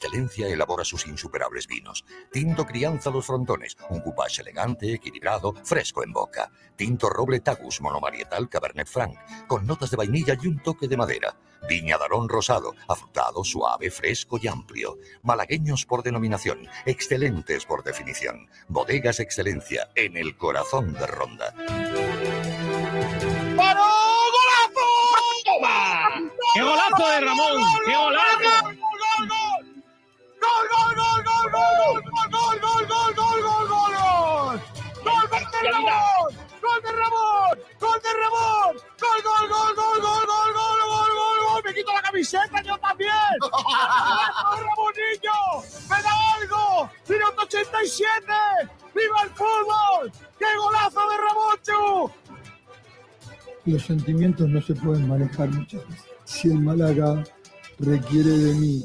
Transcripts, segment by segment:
excelencia elabora sus insuperables vinos. Tinto Crianza Los Frontones, un coupage elegante, equilibrado, fresco en boca. Tinto Roble Tagus monomarietal Cabernet Franc, con notas de vainilla y un toque de madera. Viña Darón Rosado, afrutado, suave, fresco y amplio. Malagueños por denominación, excelentes por definición. Bodegas Excelencia, en el corazón de Ronda. ¡Paró! ¡Golazo! ¡Toma! ¡Qué golazo de Ramón! ¡Qué golazo! ¡Gol, gol, gol! ¡Gol, gol, gol, gol, gol, gol, gol, gol, gol, gol, gol, gol! ¡Gol de Ramón! ¡Gol de Ramón! ¡Gol de Ramón! ¡Gol, gol, gol, gol, gol, gol, gol, gol, gol, gol! ¡Me quito la camiseta yo también! ¡Golazo, Ramonillo! ¡Me da algo! ¡Minuto 87! ¡Viva el fútbol! ¡Qué golazo de Ramón, Los sentimientos no se pueden manejar muchas veces. Si el Málaga requiere de mí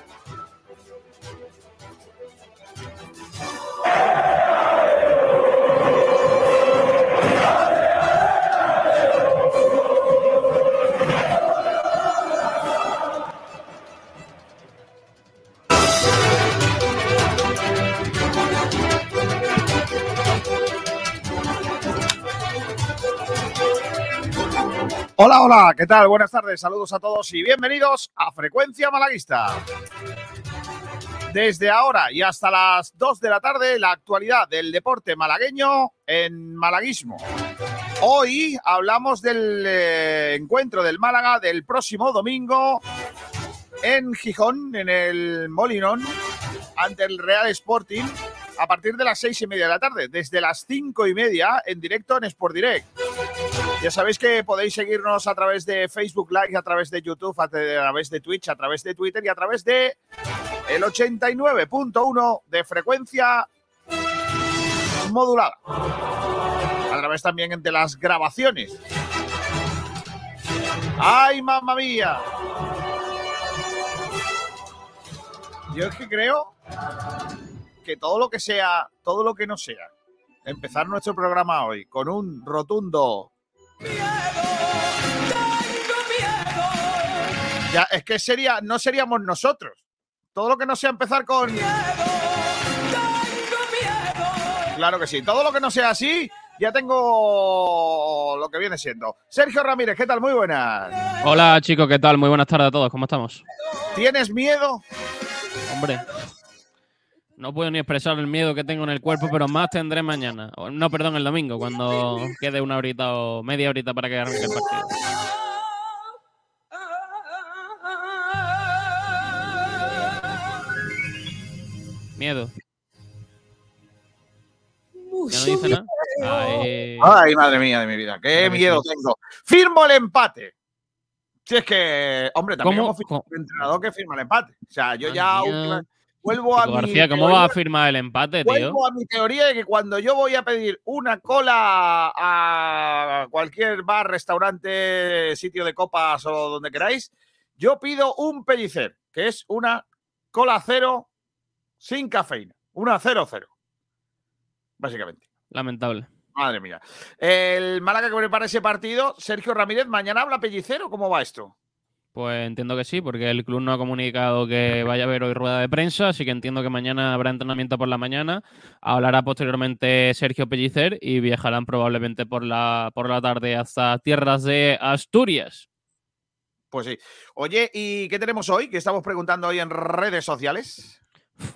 Hola, hola, ¿qué tal? Buenas tardes, saludos a todos y bienvenidos a Frecuencia Malaguista. Desde ahora y hasta las 2 de la tarde, la actualidad del deporte malagueño en malaguismo. Hoy hablamos del eh, encuentro del Málaga del próximo domingo en Gijón, en el Molinón, ante el Real Sporting, a partir de las seis y media de la tarde, desde las cinco y media en directo en Sport Direct. Ya sabéis que podéis seguirnos a través de Facebook Live, a través de YouTube, a través de Twitch, a través de Twitter y a través de el 89.1 de frecuencia modulada. A través también de las grabaciones. ¡Ay, mamá mía! Yo es que creo que todo lo que sea, todo lo que no sea, empezar nuestro programa hoy con un rotundo Ya, es que sería, no seríamos nosotros. Todo lo que no sea empezar con. Claro que sí. Todo lo que no sea así, ya tengo lo que viene siendo. Sergio Ramírez, ¿qué tal? Muy buenas. Hola chicos, ¿qué tal? Muy buenas tardes a todos, ¿cómo estamos? ¿Tienes miedo? Hombre, no puedo ni expresar el miedo que tengo en el cuerpo, pero más tendré mañana. No, perdón, el domingo, cuando quede una horita o media horita para que arranque el partido. Miedo. ¿Ya no dice nada? Ay, Ay, madre mía de mi vida, qué miedo tengo. Firmo el empate. Si es que, hombre, también ¿Cómo? hemos firmado ¿Cómo? un entrenador que firma el empate. O sea, yo ya vuelvo a Chico mi García, ¿cómo teoría- vas a firmar el empate, tío? Vuelvo a mi teoría de que cuando yo voy a pedir una cola a cualquier bar, restaurante, sitio de copas o donde queráis, yo pido un pellicer, que es una cola cero sin cafeína. Una cero cero. Básicamente. Lamentable. Madre mía. El Málaga que prepara ese partido, Sergio Ramírez, ¿mañana habla pellicero? ¿Cómo va esto? Pues entiendo que sí, porque el club no ha comunicado que vaya a haber hoy rueda de prensa, así que entiendo que mañana habrá entrenamiento por la mañana. Hablará posteriormente Sergio Pellicer y viajarán probablemente por la, por la tarde hasta tierras de Asturias. Pues sí. Oye, ¿y qué tenemos hoy? Que estamos preguntando hoy en redes sociales.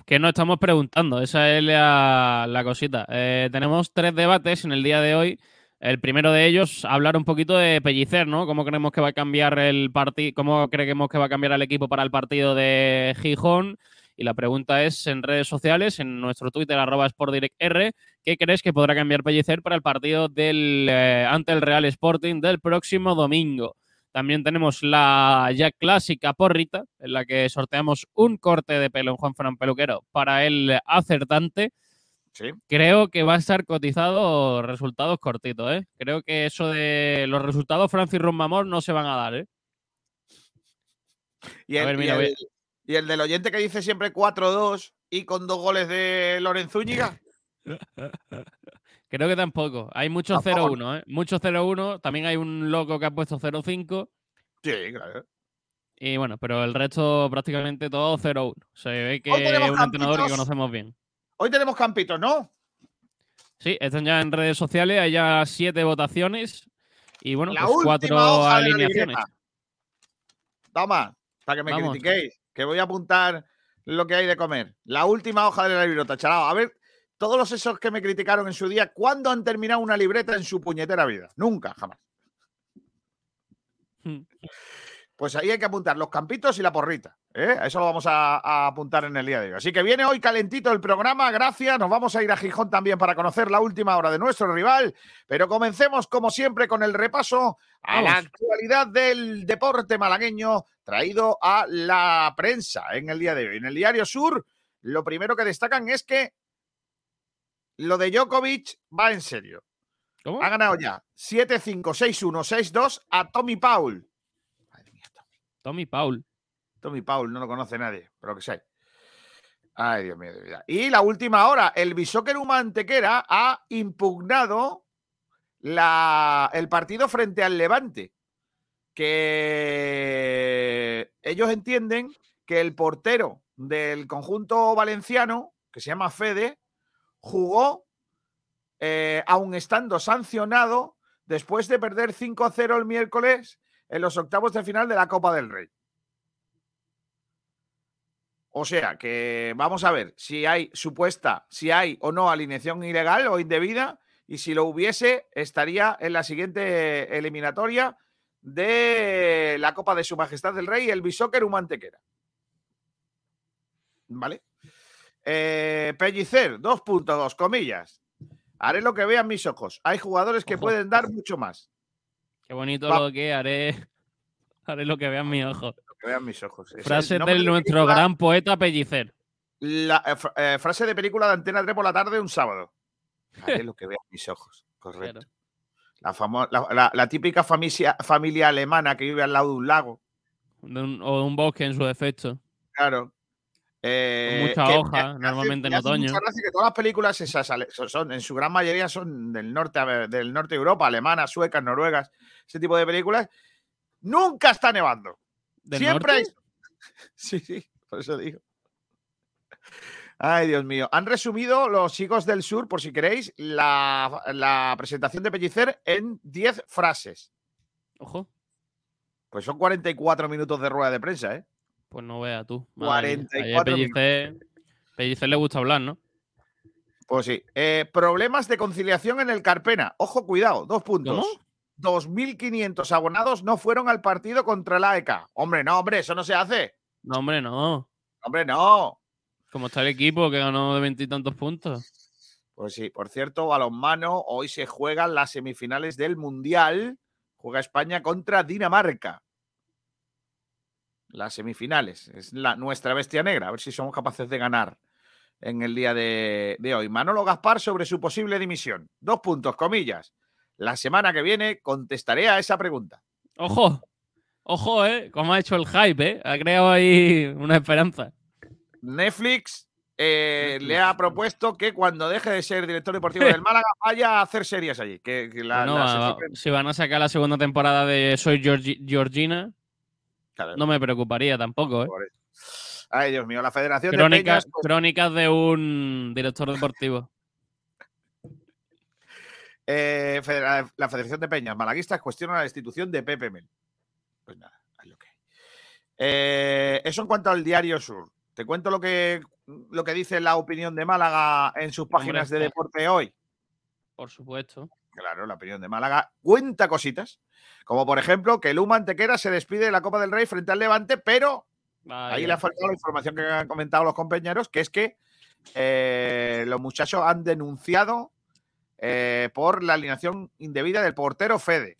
Que no estamos preguntando, esa es la, la cosita. Eh, tenemos tres debates en el día de hoy. El primero de ellos, hablar un poquito de Pellicer, ¿no? ¿Cómo creemos que va a cambiar el partido? ¿Cómo creemos que va a cambiar el equipo para el partido de Gijón? Y la pregunta es en redes sociales, en nuestro Twitter, arroba SportDirectR, ¿qué crees que podrá cambiar Pellicer para el partido del, eh, ante el Real Sporting del próximo domingo? También tenemos la ya clásica porrita, en la que sorteamos un corte de pelo en Juan Fran Peluquero para el acertante. Sí. Creo que va a estar cotizado resultados cortitos, ¿eh? Creo que eso de los resultados Francis Rombamor no se van a dar, ¿eh? Y A el, ver, y mira, el- voy- y el del oyente que dice siempre 4-2 y con dos goles de Lorenzo Úñiga. Creo que tampoco. Hay muchos Tampoco. 0-1, ¿eh? Muchos 0-1. También hay un loco que ha puesto 0-5. Sí, claro. Y bueno, pero el resto prácticamente todo 0-1. Se ve que es un entrenador que conocemos bien. Hoy tenemos campitos, ¿no? Sí, están ya en redes sociales, hay ya siete votaciones y bueno, la pues cuatro alineaciones. Toma, para que me Vamos. critiquéis, que voy a apuntar lo que hay de comer. La última hoja de la libreta, chalao. A ver, todos los esos que me criticaron en su día, ¿cuándo han terminado una libreta en su puñetera vida? Nunca, jamás. Pues ahí hay que apuntar los campitos y la porrita. ¿eh? Eso lo vamos a, a apuntar en el día de hoy. Así que viene hoy calentito el programa. Gracias. Nos vamos a ir a Gijón también para conocer la última hora de nuestro rival. Pero comencemos, como siempre, con el repaso a la actualidad del deporte malagueño traído a la prensa en el día de hoy. En el Diario Sur, lo primero que destacan es que lo de Djokovic va en serio. ¿Cómo? Ha ganado ya 7-5, 6-1, 6-2 a Tommy Paul. Tommy. Paul. Tommy Paul no lo conoce nadie, pero que sé. Ay, Dios mío, de vida. Y la última hora, el Bisóquer Antequera ha impugnado la, el partido frente al Levante. Que ellos entienden que el portero del conjunto valenciano, que se llama Fede, jugó, eh, aun estando sancionado, después de perder 5-0 el miércoles en los octavos de final de la Copa del Rey. O sea que vamos a ver si hay supuesta, si hay o no alineación ilegal o indebida, y si lo hubiese, estaría en la siguiente eliminatoria de la Copa de Su Majestad el Rey, el Bisóquer Humantequera. ¿Vale? Eh, Pellicer, 2.2, comillas. Haré lo que vean mis ojos. Hay jugadores que Ojo. pueden dar mucho más. Qué bonito Va. lo que haré. Haré lo que vean mis ojos. Lo que vean mis ojos. Ese es Frase de nuestro película. gran poeta Pellicer. La eh, eh, frase de película de Antena 3 por la tarde un sábado. Haré lo que vean mis ojos. Correcto. Claro. La, famo- la, la- la típica familia, familia alemana que vive al lado de un lago. De un- o de un bosque en su defecto. Claro. Eh, mucha que hoja, hace- normalmente en otoño. que todas las películas esas son, en su gran mayoría son del norte, del norte de Europa, alemanas, suecas, noruegas, ese tipo de películas. Nunca está nevando. ¿Del Siempre norte? hay. Sí, sí, por eso digo. Ay, Dios mío. Han resumido los chicos del sur, por si queréis, la, la presentación de Pellicer en 10 frases. Ojo. Pues son 44 minutos de rueda de prensa, ¿eh? Pues no veas tú. Madre mía. Ayer 44 Pellicer, Pellicer le gusta hablar, ¿no? Pues sí. Eh, problemas de conciliación en el Carpena. Ojo, cuidado, dos puntos. ¿Cómo? 2.500 abonados no fueron al partido contra el AEK. Hombre, no, hombre, eso no se hace. No, hombre, no. Hombre, no. Como está el equipo que ganó de veintitantos puntos. Pues sí, por cierto, balonmano, hoy se juegan las semifinales del Mundial. Juega España contra Dinamarca. Las semifinales. Es la, nuestra bestia negra. A ver si somos capaces de ganar en el día de, de hoy. Manolo Gaspar sobre su posible dimisión. Dos puntos, comillas. La semana que viene contestaré a esa pregunta. Ojo. Ojo, ¿eh? Como ha hecho el hype, ¿eh? Ha creado ahí una esperanza. Netflix eh, le ha propuesto que cuando deje de ser director deportivo del Málaga vaya a hacer series allí. Que, que la- Bueno, la va- sección- si van a sacar la segunda temporada de Soy Georgi- Georgina, Claro, no me preocuparía tampoco, ¿eh? Ay, Dios mío, la Federación de Peñas, pues, crónicas de un director deportivo. eh, Federa- la Federación de Peñas Malaguistas cuestiona la destitución de Pepe Mel. Pues nada, es lo que hay. Eh, eso en cuanto al Diario Sur. Te cuento lo que, lo que dice la opinión de Málaga en sus páginas de deporte hoy. Por supuesto. Claro, la opinión de Málaga cuenta cositas. Como por ejemplo que Luma Antequera se despide de la Copa del Rey frente al Levante, pero Vaya. Ahí le ha faltado la información que han comentado los compañeros, que es que eh, los muchachos han denunciado eh, por la alineación indebida del portero Fede.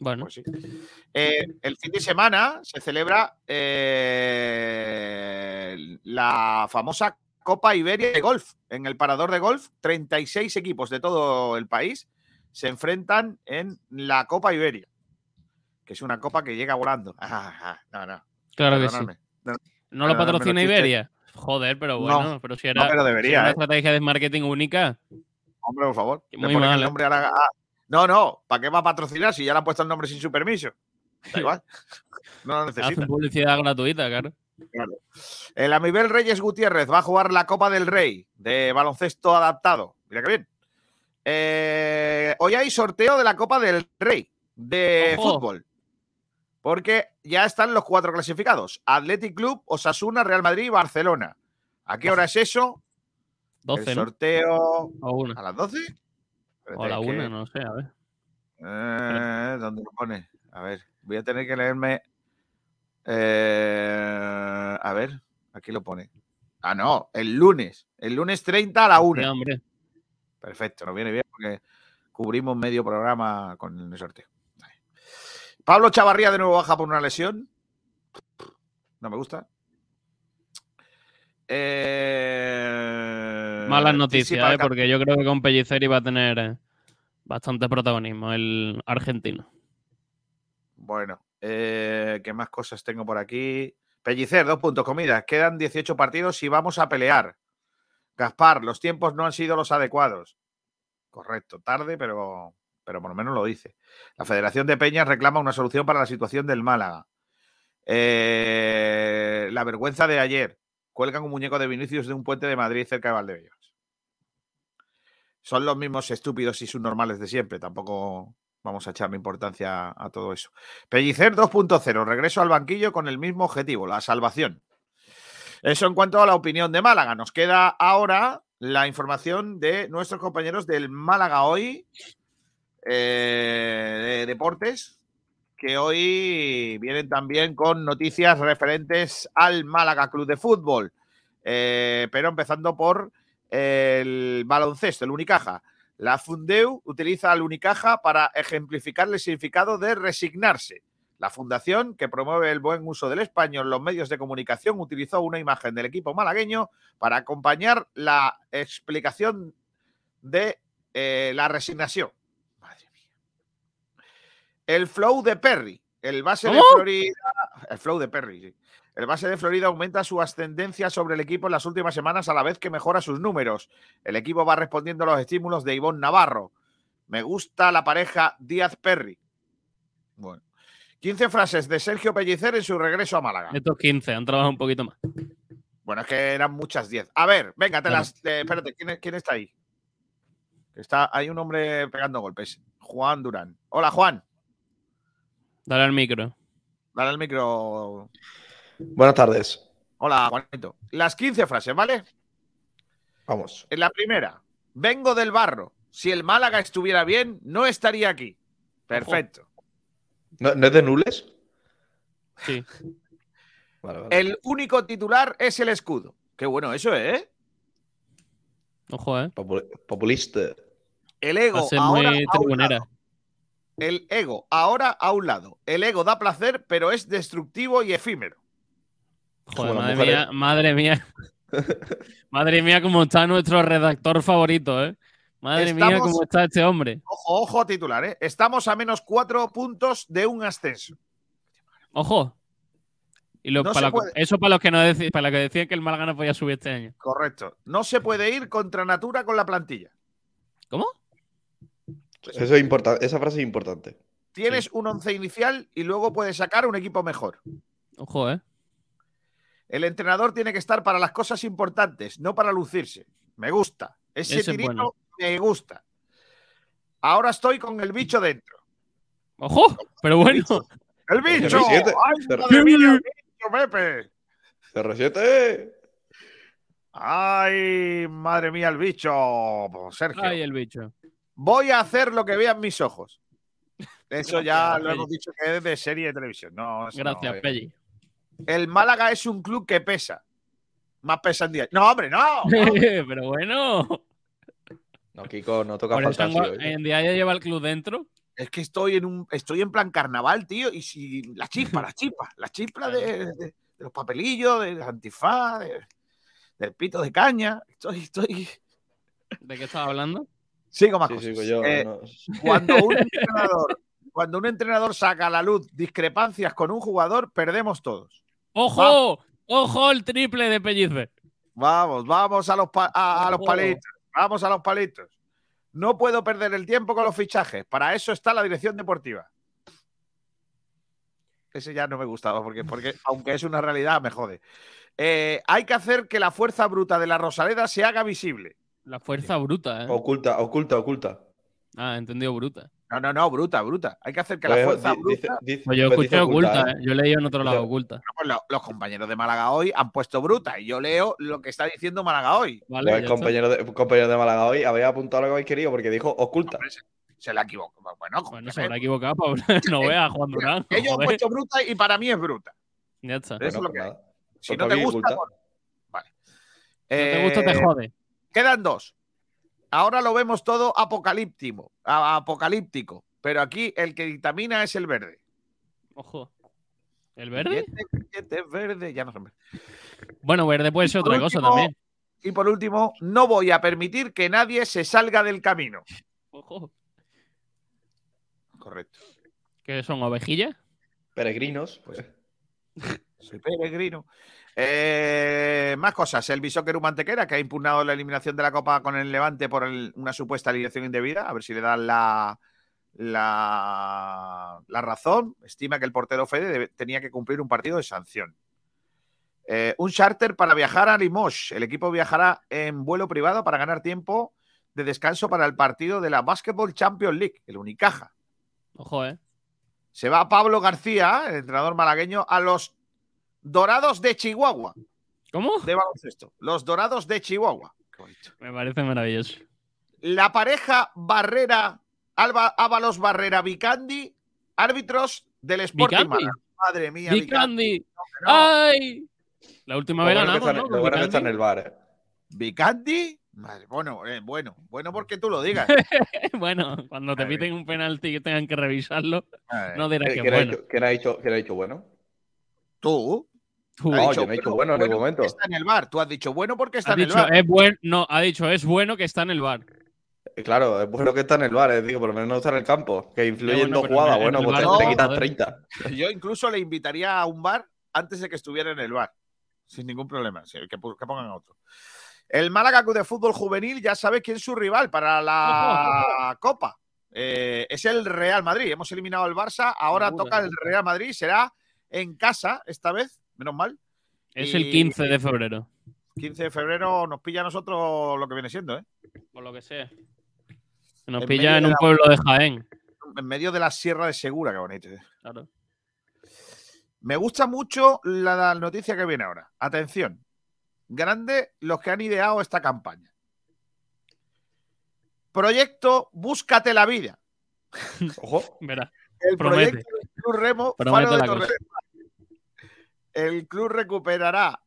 Bueno, Pues sí. Eh, el fin de semana se celebra eh, la famosa Copa Iberia de Golf. En el parador de golf, 36 equipos de todo el país se enfrentan en la Copa Iberia, que es una copa que llega volando. Ah, no, no. Claro que sí. perdonadme. ¿No lo patrocina. Iberia? Joder, pero bueno, pero si era, pero si debería, era una ¿eh? estrategia de marketing única. Hombre, por favor. Le muy mal, el ¿eh? nombre a la- a- No, no, ¿para qué va a patrocinar si ya le han puesto el nombre sin su permiso? Da igual. No lo necesita. Hacen publicidad gratuita, claro. El Amibel Reyes Gutiérrez va a jugar la Copa del Rey de baloncesto adaptado. Mira qué bien. Eh, hoy hay sorteo de la Copa del Rey de Ojo. fútbol. Porque ya están los cuatro clasificados. Athletic Club, Osasuna, Real Madrid y Barcelona. ¿A qué hora es eso? 12, el ¿no? sorteo O una. a las 12. O a la Espérate, una, que- no sé, a ver. Eh, ¿Dónde lo pone? A ver, voy a tener que leerme. Eh, a ver, aquí lo pone. Ah, no, el lunes. El lunes 30 a la 1. Sí, hombre. Perfecto, nos viene bien porque cubrimos medio programa con el sorteo. Vale. Pablo Chavarría de nuevo baja por una lesión. No me gusta. Eh, Malas noticias, ¿eh? porque yo creo que con Pellicer iba a tener eh, bastante protagonismo el argentino. Bueno, eh, ¿qué más cosas tengo por aquí? Pellicer, dos puntos, comida. Quedan 18 partidos y vamos a pelear. Gaspar, los tiempos no han sido los adecuados. Correcto, tarde, pero, pero por lo menos lo dice. La Federación de Peñas reclama una solución para la situación del Málaga. Eh, la vergüenza de ayer. Cuelgan un muñeco de Vinicius de un puente de Madrid cerca de Valdebebas. Son los mismos estúpidos y subnormales de siempre. Tampoco vamos a echarle importancia a todo eso. Pellicer 2.0. Regreso al banquillo con el mismo objetivo, la salvación. Eso en cuanto a la opinión de Málaga. Nos queda ahora la información de nuestros compañeros del Málaga hoy, eh, de deportes, que hoy vienen también con noticias referentes al Málaga Club de Fútbol. Eh, pero empezando por el baloncesto, el Unicaja. La Fundeu utiliza al Unicaja para ejemplificar el significado de resignarse. La fundación, que promueve el buen uso del español en los medios de comunicación, utilizó una imagen del equipo malagueño para acompañar la explicación de eh, la resignación. Madre mía. El flow de Perry, el base de. Florida. El flow de Perry, sí. El base de Florida aumenta su ascendencia sobre el equipo en las últimas semanas a la vez que mejora sus números. El equipo va respondiendo a los estímulos de Ivonne Navarro. Me gusta la pareja Díaz-Perry. Bueno. 15 frases de Sergio Pellicer en su regreso a Málaga. Estos 15 han trabajado un poquito más. Bueno, es que eran muchas 10. A ver, venga, te las. eh, espérate, ¿quién, quién está ahí? Está, hay un hombre pegando golpes. Juan Durán. Hola, Juan. Dale al micro. Dale el micro. Buenas tardes. Hola, Juanito. Las 15 frases, ¿vale? Vamos. En la primera, vengo del barro. Si el Málaga estuviera bien, no estaría aquí. Perfecto. ¿No, no es de Nules? Sí. Vale, vale. El único titular es el escudo. Qué bueno eso, ¿eh? Ojo, ¿eh? Popul- populista. El ego ahora muy a un tribunera. lado. El ego ahora a un lado. El ego da placer, pero es destructivo y efímero. Joder, madre mía, madre mía. madre mía, cómo está nuestro redactor favorito, ¿eh? Madre mía, cómo está este hombre. Ojo, ojo titular, ¿eh? Estamos a menos cuatro puntos de un ascenso. Ojo. Y lo- No para se lo- puede. eso para los que no deci- para los que decían que el Málaga no podía subir este año. Correcto. No se puede ir contra natura con la plantilla. ¿Cómo? Eso es importante. Esa frase es importante. Tienes un once inicial y luego puedes sacar un equipo mejor. Ojo, ¿eh? El entrenador tiene que estar para las cosas importantes, no para lucirse. Me gusta. Ese, Ese es tirito bueno. me gusta. Ahora estoy con el bicho dentro. Ojo, pero bueno. ¡El bicho! CR7. ¡Ay, CR7. madre mía, el bicho, Pepe! CR7. ¡Ay, madre mía, el bicho! Sergio. Ay, el bicho. Voy a hacer lo que vean mis ojos. Eso ya lo hemos dicho que es de serie de televisión. No, no, Gracias, eh. Pelli. El Málaga es un club que pesa. Más pesa en día. No, hombre, no. pero bueno. No, Kiko, no toca faltar en, día ya lleva el club dentro. Es que estoy en un, estoy en plan carnaval, tío. Y si la chispa, la chispa, la chispa de, de- de los papelillos, de antifaz, de, del pito de caña. Estoy, estoy. ¿De qué estás hablando? Sigo más Sí, cosas. sigo yo. Eh, no. cuando, un entrenador, cuando un entrenador saca a la luz discrepancias con un jugador, perdemos todos. ¡Ojo! ¡Ojo el triple de Pellicer! Vamos, vamos a los, pa- a, a los Ojo. palitos. Vamos a los palitos. No puedo perder el tiempo con los fichajes. Para eso está la dirección deportiva. Ese ya no me gustaba, porque, porque aunque es una realidad, me jode. Eh, hay que hacer que la fuerza bruta de la Rosaleda se haga visible. La fuerza bruta, ¿eh? Oculta, oculta, oculta. Ah, he entendido bruta. No, no, no, bruta, bruta. Hay que hacer que la Pues, fuerza bruta. dice- dice- Pues yo pues escuché dice oculta, ¿eh? Yo he leído en otro lado Yo- oculta. Pues lo- los compañeros de Málaga hoy han puesto bruta y yo leo lo que está diciendo Málaga hoy. Vale, Pues compañero de, compañero de Málaga hoy había apuntado lo que habéis querido porque dijo oculta. Hombre, se, se la equivocó. Bueno, Bueno, se joder. habrá equivocado, no veas, Juan Durán. ellos han puesto bruta y para mí es bruta. Ya está. Eso es lo que hay. Si no te gusta, oculta. vale. Si no te gusta, Eh, te jode. Quedan dos. Ahora lo vemos todo apocalíptico, apocalíptico, pero aquí el que dictamina es el verde. Ojo. ¿El verde? Billete, billete verde, ya no sé. Bueno, verde puede ser otra cosa también. Y por último, no voy a permitir que nadie se salga del camino. Ojo. Correcto. ¿Qué son ovejillas? Peregrinos. Pues, Soy peregrino. Eh, más cosas. El Bisóqueru Mantequera, que ha impugnado la eliminación de la Copa con el Levante por el- una supuesta alineación indebida. A ver si le dan la, la, la razón. Estima que el portero Fede debe- tenía que cumplir un partido de sanción. Eh, un charter para viajar a Limoges. El equipo viajará en vuelo privado para ganar tiempo de descanso para el partido de la Basketball Champions League, el Unicaja. Ojo, ¿eh? Se va Pablo García, el entrenador malagueño, a los Dorados de Chihuahua ¿Cómo? de baloncesto. Los Dorados de Chihuahua. Me parece maravilloso. La pareja Barrera, Alba, Ábalos Barrera Vicandi, árbitros del Sporting. Málaga. Madre mía, Vicandi. No, ¡Ay! La última vez que ganamos, ¿no? lo bueno que está en Vicandi. el bar. eh. Vicandi. Madre, bueno, eh, bueno, bueno porque tú lo digas. bueno, cuando te piten un penalti que tengan que revisarlo, no dirás Eh, que ¿Quién ha bueno. quién ha dicho bueno? Tú. Tú, has No, dicho yo no he dicho bueno en ningún momento. porque Está en el bar. Tú has dicho bueno porque está ha en el dicho, bar. es buen, no, ha dicho, es bueno que está en el bar. Eh, Claro, es bueno que está en el bar, eh, digo, por lo menos no está en el campo. Que influye en bueno, dos jugadas, en bueno, el pues bar te, no, te quitas joder. 30. Yo incluso le invitaría a un bar antes de que estuviera en el bar. Sin ningún problema. sí, que, pongan a otro. El Málaga Club de Fútbol Juvenil ya sabe quién es su rival para la Copa. Eh, es el Real Madrid. Hemos eliminado al Barça. Ahora toca el. Real Madrid. Será en casa esta vez. Menos mal. Es Y- el 15 de febrero. 15 de febrero nos pilla a nosotros lo que viene siendo, ¿eh? Por lo que sea. Nos En pilla en de un la- pueblo de Jaén. En medio de la Sierra de Segura, qué bonito. ¿eh? Claro. Me gusta mucho la, la noticia que viene ahora. Atención. Grande los que han ideado esta campaña. Proyecto Búscate la vida. Ojo, Verá. El Promete. proyecto del Club Remo Faro de la Torre. El club recuperará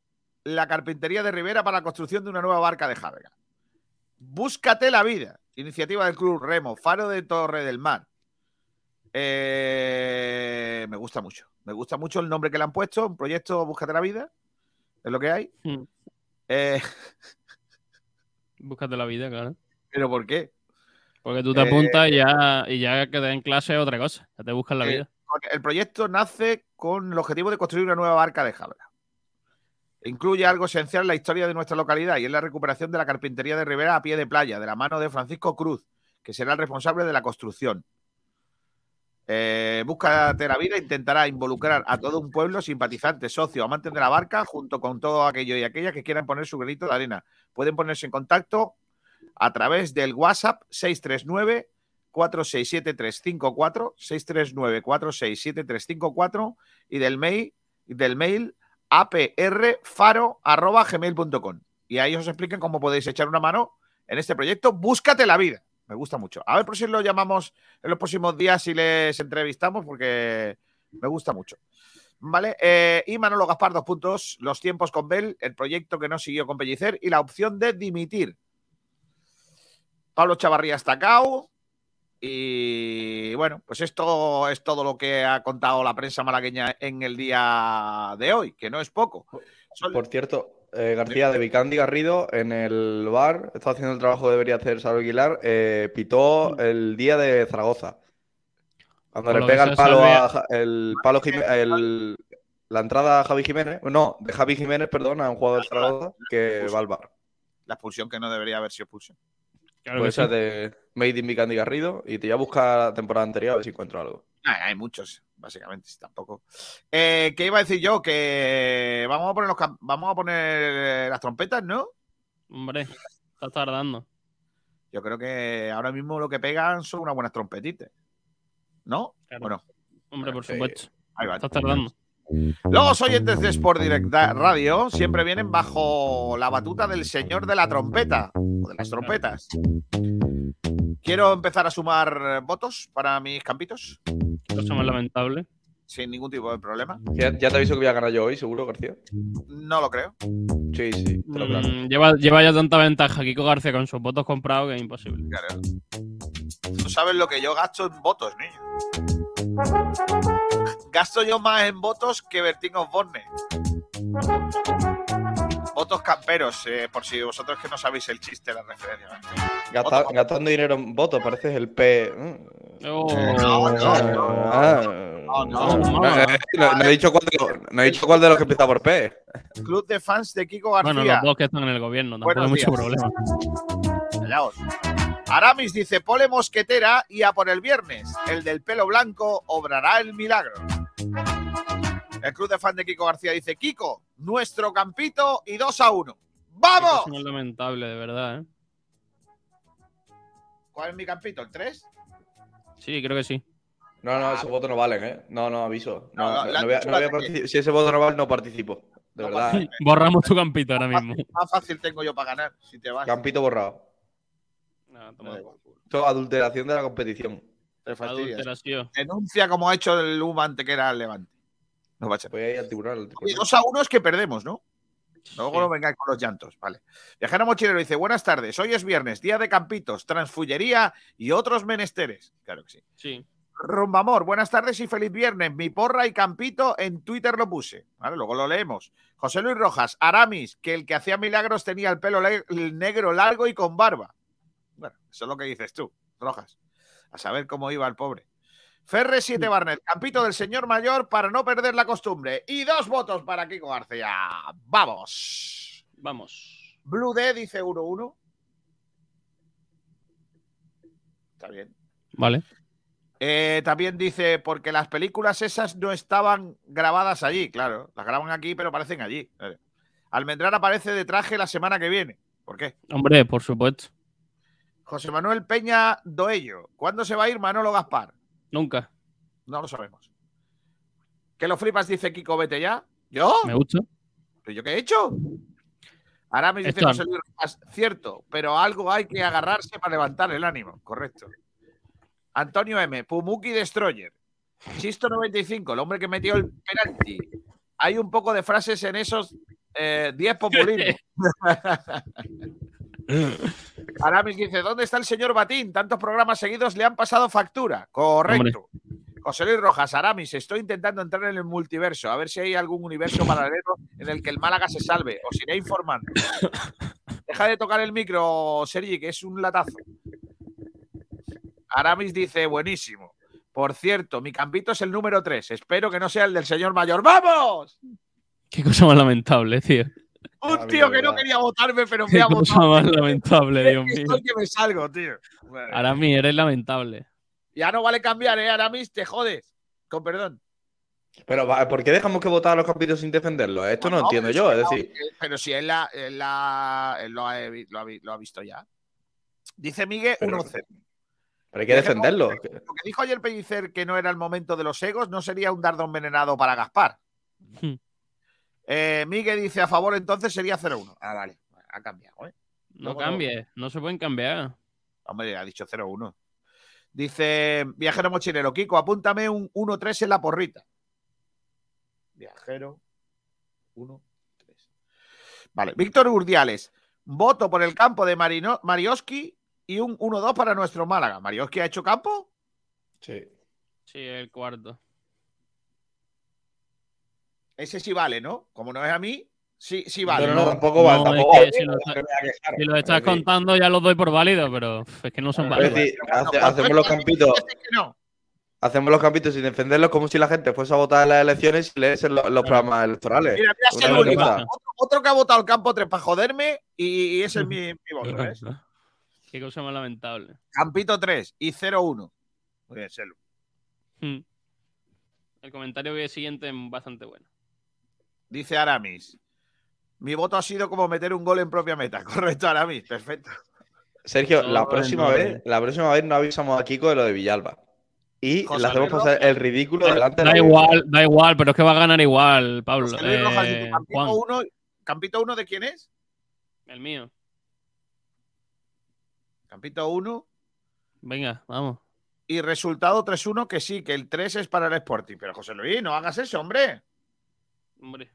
la carpintería de Rivera para la construcción de una nueva barca de Jávega. Búscate la vida. Iniciativa del Club Remo, Faro de Torre del Mar. Eh, me gusta mucho. Me gusta mucho el nombre que le han puesto. Un proyecto Búscate la vida. Es lo que hay. Mm. Eh, Búscate la vida, claro. ¿Pero por qué? Porque tú te Eh, apuntas y ya, y ya que te den clase es otra cosa. Ya te buscas la Eh, vida. El proyecto nace con el objetivo de construir una nueva barca de Jávega. Incluye algo esencial en la historia de nuestra localidad y es la recuperación de la carpintería de Rivera a pie de playa, de la mano de Francisco Cruz, que será el responsable de la construcción. Eh, Búscate la vida intentará involucrar a todo un pueblo, simpatizantes, socios, amantes de la barca, junto con todo aquello y aquellas que quieran poner su granito de arena. Pueden ponerse en contacto a través del WhatsApp 639 467354 639 467354 y del mail del mail aprfaro@gmail.com y ahí os expliquen cómo podéis echar una mano en este proyecto Búscate la vida. Me gusta mucho. A ver por si lo llamamos en los próximos días y les entrevistamos porque me gusta mucho. Vale, eh, y Manolo Gaspar, dos puntos, los tiempos con Bell, el proyecto que no siguió con Pellicer y la opción de dimitir. Pablo Chavarría está cao. Y bueno, pues esto es todo lo que ha contado la prensa malagueña en el día de hoy, que no es poco. Son- Por cierto, eh, García de Vicandi Garrido en el bar, está haciendo el trabajo que debería hacer Salvo Aguilar, eh, pitó el día de Zaragoza. Cuando Por le pega el palo a el palo el- la entrada a Javi Jiménez, no, de Javi Jiménez, perdón, a un jugador de Zaragoza que va al bar. la expulsión que no debería haber sido expulsión. Claro Pues que esa sí. de Made in Vicandi Garrido y te voy a buscar la temporada anterior a ver si encuentro algo. Ah, hay muchos, básicamente, sí, tampoco. Eh, ¿Qué iba a decir yo? Que vamos a poner, los vamos a poner las trompetas, ¿no? Hombre, estás tardando. Yo creo que ahora mismo lo que pegan son unas buenas trompetitas. ¿No? Claro. Bueno, Hombre, por supuesto. ahí va. Estás tardando. Los oyentes de Sport Direct Radio siempre vienen bajo la batuta del señor de la trompeta, o de las trompetas. Quiero empezar a sumar votos para mis campitos, Cosa más lamentable. sin ningún tipo de problema. Ya, ya te aviso que voy a ganar yo hoy, seguro, García. No lo creo. Sí, sí, te lo claro. Mm, lleva, lleva ya tanta ventaja Kiko García con sus votos comprados que es imposible. Claro. Tú sabes lo que yo gasto en votos, niño. Gasto yo más en votos que Bertín Osborne. Votos camperos, eh, por si vosotros que no sabéis el chiste, la referencia. Gasta- gastando dinero en votos, pareces el P. Oh, No, no, Ah, no, no, no, no. eh, no- no he dicho cuál de los- no he dicho cuál de los que empieza por P. Club de fans de Kiko García. Bueno, los dos que están en el gobierno, tampoco hay mucho problema. Callaos. Aramis dice, pole mosquetera y a por el viernes. El del pelo blanco obrará el milagro. El club de fan de Kiko García dice, Kiko, nuestro campito y 2 a 1. ¡Vamos! Es lamentable, de verdad, ¿eh? ¿Cuál es mi campito? ¿El 3? Sí, creo que sí. No, no, esos votos no valen, ¿eh? No, no, aviso. No, No, no, no, le han voy a- voy a. Si ese voto no vale, no participo. De No verdad. participo. Borramos tu campito ahora mismo. Más fácil tengo yo para ganar si te vas. Campito borrado. Toma por culo. Esto adulteración de la competición. Te fastidias. Adulteración. Denuncia como ha hecho el UMA ante que era el Levante. No va a ser. Voy a ir al tribunal. al. 2 a 1 es que perdemos, ¿no? Luego Sí. no vengáis con los llantos, vale. Viajero Mochilero dice, buenas tardes, hoy es viernes, día de campitos, transfullería y otros menesteres. Claro que sí. Sí. Rumbamor, buenas tardes y feliz viernes. Mi porra y campito en Twitter lo puse. Vale, luego lo leemos. José Luis Rojas, Aramis, que el que hacía milagros tenía el pelo negro largo y con barba. Bueno, eso es lo que dices tú, Rojas. A saber cómo iba el pobre. Ferre 7 Barnet, campito del señor mayor para no perder la costumbre. Y dos votos para Kiko García. ¡Vamos! Vamos. Blue D dice 1-1. Está bien. Vale. Eh, también dice, porque las películas esas no estaban grabadas allí, claro. Las graban aquí, pero aparecen allí. Vale. Almendral aparece de traje la semana que viene. ¿Por qué? Hombre, por supuesto. José Manuel Peña Doello. ¿Cuándo se va a ir Manolo Gaspar? Nunca. No lo sabemos. ¿Que lo flipas? Dice Kiko, vete ya. ¿Yo? Me gusta. ¿Pero yo qué he hecho? Aramis dice Esto- José Luis Rojas, cierto, pero algo hay que agarrarse para levantar el ánimo. Correcto. Antonio M. Pumuki Destroyer. Chisto 95, el hombre que metió el penalti. Hay un poco de frases en esos eh, 10 populismos. Aramis dice, ¿dónde está el señor Batín? Tantos programas seguidos le han pasado factura. Correcto. José Luis Rojas, Aramis, estoy intentando entrar en el multiverso, a ver si hay algún universo paralelo en el que el Málaga se salve. Os iré informando. Deja de tocar el micro, Sergi, que es un latazo. Aramis dice, buenísimo. Por cierto, mi campito es el número 3. Espero que no sea el del señor mayor. ¡Vamos! Qué cosa más lamentable, tío. Un tío que no quería votarme, pero me ha cosa votado. más lamentable, Dios mío. estoy que me salgo, tío. Madre. Aramis, eres lamentable. Ya no vale cambiar, ¿eh? Aramis, te jodes. Con perdón. Pero, ¿por qué dejamos que votar a los capítulos sin defenderlos? Esto no, entiendo yo. Es pero- decir, Pero si él, la- él la- él lo, ha, lo ha vi- lo ha visto ya. Dice Miguel Pero- 1-0. pero hay que defenderlo. Lo que dijo ayer Pellicer que no era el momento de los egos no sería un dardo envenenado para Gaspar. Eh, Miguel dice a favor, entonces sería 0-1. Ah, vale. Ha cambiado, ¿eh? No Luego no- no se pueden cambiar. Hombre, ha dicho 0-1. Dice Viajero Mochilero, Kiko, apúntame un 1-3 en la porrita. Viajero 1-3. Vale, Víctor Urdiales, voto por el campo de Marino, Marioski y un 1-2 para nuestro Málaga. ¿Marioski ha hecho campo? Sí. Sí, el cuarto. Ese sí vale, ¿no? Como no es a mí, sí, sí vale. Pero no, ¿no? tampoco va. No, tampoco es que si lo, No me voy a quejar. si lo estás contando ya los doy por válido, pero es que no son Es válidos. decir, hace- hacemos los ¿cuántos campitos. Hacemos los campitos sin defenderlos como si la gente fuese a votar en las elecciones y lees los programas electorales. Mira, mira, otro, otro que ha votado el campo 3 para joderme y, y ese es mi, mi voto, ¿ves? Qué cosa más lamentable. Campito 3 y 0-1. Muy bien, Selu. Hmm. El comentario siguiente es bastante bueno. Dice Aramis. Mi voto ha sido como meter un gol en propia meta. Correcto, Aramis. Perfecto. Sergio, la próxima vez, la próxima vez no avisamos a Kiko de lo de Villalba. Y José le hacemos Luis pasar Rojas. el ridículo delante de Da la igual, da igual, pero es que va a ganar igual, Pablo. José Luis Rojas Eh, Campito Juan, 1. ¿Campito 1 de quién es? el mío. Campito 1. Venga, vamos. Y resultado 3-1, que sí, que el 3 es para el Sporting. Pero José Luis, no hagas eso, hombre. Hombre.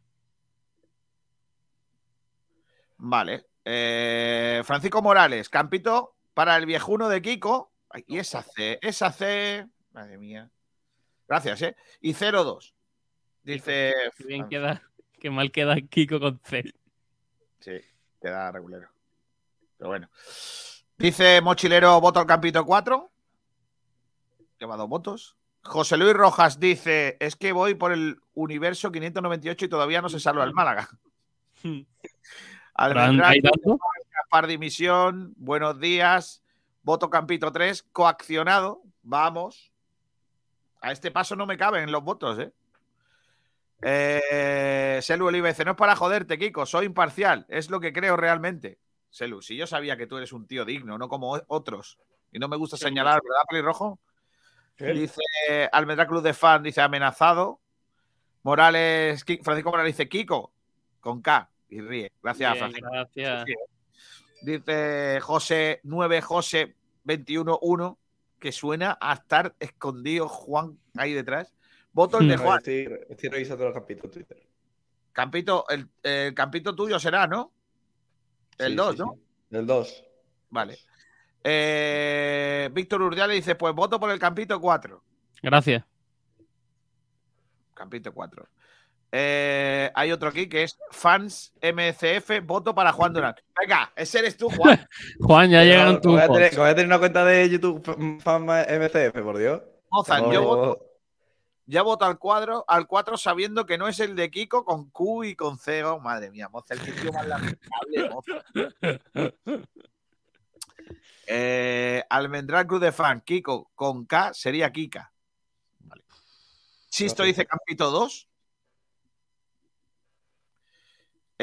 Vale. Eh, Francisco Morales, Campito para el viejuno de Kiko. Ay, y esa C, esa C. Madre mía. Gracias, ¿eh? Y 0-2. Dice. Qué bien queda, qué mal queda Kiko con C. Sí, queda regulero. Pero bueno. Dice Mochilero, voto al Campito 4. Lleva dos votos. José Luis Rojas dice: Es que voy por el universo 598 y todavía no se salva el Málaga. Almendral, par de misión, buenos días. Voto Campito 3, coaccionado. Vamos. A este paso no me caben los votos, ¿eh? eh Selu Oliva dice: No es para joderte, Kiko, soy imparcial. Es lo que creo realmente. Selu, si yo sabía que tú eres un tío digno, no como otros. Y no me gusta Sí. señalar, ¿verdad, pelirrojo? Dice Almendra Cruz de Fan, dice amenazado. Morales, Francisco Morales dice Kiko, con K, y ríe. Gracias, Bien, Francisco. gracias. Sí, Dice José 9 José 21-1, que suena a estar escondido Juan ahí detrás. Voto el de. Juan. Estoy, estoy revisando los campitos en Twitter. Campito, el, el campito tuyo será, ¿no? El Sí, 2, sí, ¿no? sí. El 2. Vale. Eh, Víctor Urdiales dice: Pues voto por el campito 4. Gracias. Campito 4. Eh, hay otro aquí que es fans MCF, voto para Juan Durán. Venga, ese eres tú, Juan. Juan, ya llegan tus Voy a, tener, voy a tener una cuenta de YouTube fan MCF, por Dios. Mozart, No- yo voto, ya voto al cuadro, al 4 sabiendo que no es el de Kiko con Q y con C. Oh, madre mía, Mozart, qué tío más lamentable, Mozart. Eh, Almendral Cruz de Fan, Kiko con K sería Kika. Vale. Sisto dice Campito 2.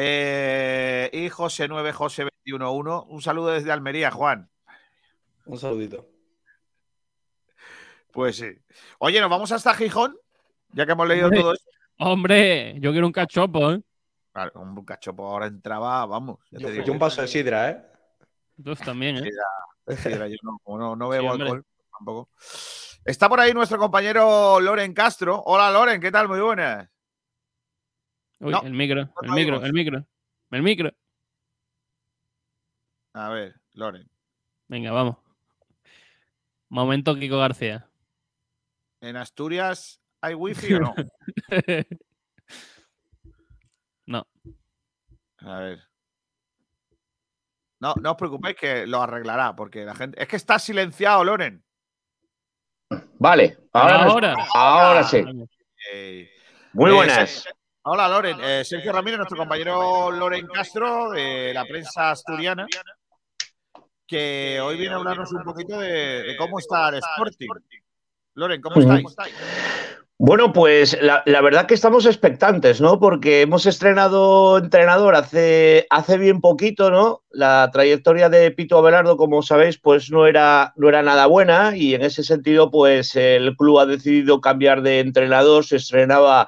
Eh, y José 9, José 21, 1. Un saludo desde Almería, Juan. Un saludito. Pues sí. Oye, ¿nos vamos hasta Gijón? Ya que hemos leído Hombre. todo esto. Hombre, yo quiero un cachopo, ¿eh? Claro, un cachopo ahora entraba, vamos. ya te Yo, digo. yo un vaso de sidra, ¿eh? Tú también, ¿eh? Sí, yo no, como no, no bebo Sí, alcohol tampoco. Está por ahí nuestro compañero Loren Castro. Hola, Loren, ¿qué tal? Muy buenas. Uy, No, el micro, no el micro, el micro. El micro. A ver, Loren. Venga, vamos. Momento Kiko García. ¿En Asturias hay wifi o no? no. A ver. No, no os preocupéis que lo arreglará, porque la gente. Es que está silenciado, Loren. Vale, ahora, Ahora. ahora sí. Eh, Muy Eh, buenas. Hola, Loren. Eh, Sergio Ramírez, nuestro compañero Loren Castro de la prensa asturiana, que hoy viene a hablarnos un poquito de, de cómo está el Sporting. Loren, ¿cómo estáis? Bueno, pues la, la verdad que estamos expectantes, ¿no? Porque hemos estrenado entrenador hace, hace bien poquito, ¿no? La trayectoria de Pito Abelardo, como sabéis, pues no era, no era nada buena y en ese sentido, pues el club ha decidido cambiar de entrenador. Se estrenaba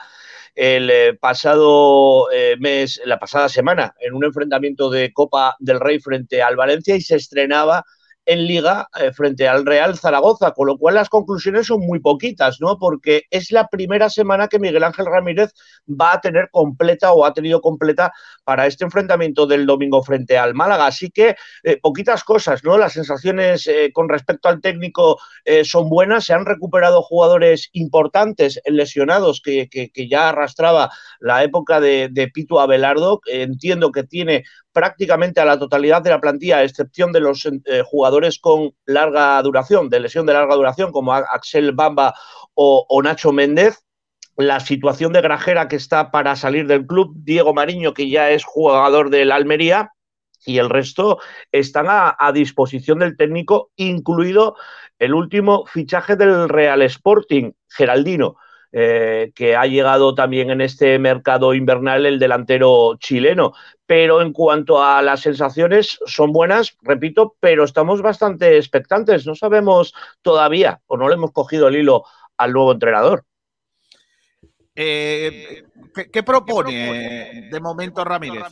el eh, pasado eh, mes, la pasada semana, en un enfrentamiento de Copa del Rey frente al Valencia y se estrenaba en liga eh, frente al Real Zaragoza, con lo cual las conclusiones son muy poquitas, ¿no? Porque es la primera semana que Miguel Ángel Ramírez va a tener completa o ha tenido completa para este enfrentamiento del domingo frente al Málaga. Así que eh, poquitas cosas, ¿no? Las sensaciones eh, con respecto al técnico son buenas, se han recuperado jugadores importantes lesionados que, ya arrastraba la época de, de Pito Abelardo. entiendo que tiene prácticamente a la totalidad de la plantilla, a excepción de los eh, jugadores con larga duración, de lesión de larga duración, como Axel Bamba o, Nacho Méndez. La situación de Grajera que está para salir del club, Diego Mariño, que ya es jugador del Almería, y el resto están a, disposición del técnico, incluido el último fichaje del Real Sporting, Geraldino. Eh, que ha llegado también en este mercado invernal el delantero chileno. Pero en cuanto a las sensaciones, son buenas, repito, pero estamos bastante expectantes. No sabemos todavía, o no le hemos cogido el hilo al nuevo entrenador. Eh, ¿qué, propone de momento Ramírez?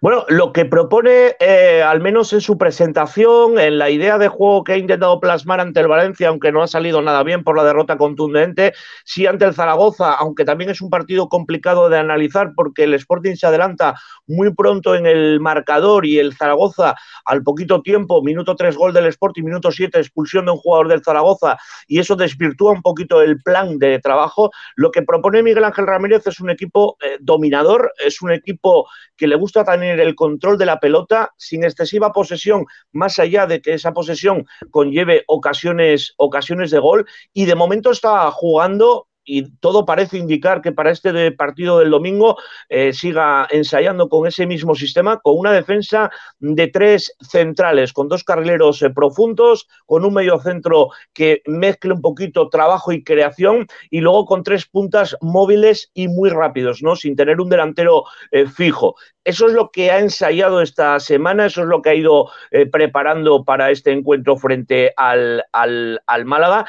Bueno, lo que propone, eh, al menos en su presentación, en la idea de juego que ha intentado plasmar ante el Valencia, aunque no ha salido nada bien por la derrota contundente, sí ante el Zaragoza, aunque también es un partido complicado de analizar porque el Sporting se adelanta muy pronto en el marcador y el Zaragoza al poquito tiempo, minuto 3 gol del Sporting, minuto 7 expulsión de un jugador del Zaragoza y eso desvirtúa un poquito el plan de trabajo. Lo que propone Miguel Ángel Ramírez es un equipo eh, dominador, es un equipo que le gusta tener el control de la pelota sin excesiva posesión, más allá de que esa posesión conlleve ocasiones, ocasiones de gol, y de momento está jugando y todo parece indicar que para este partido del domingo eh, siga ensayando con ese mismo sistema, con una defensa de tres centrales, con dos carrileros eh, profundos, con un medio centro que mezcle un poquito trabajo y creación, y luego con tres puntas móviles y muy rápidos, ¿no? Sin tener un delantero eh, fijo. Eso es lo que ha ensayado esta semana, eso es lo que ha ido preparando para este encuentro frente al, al Málaga,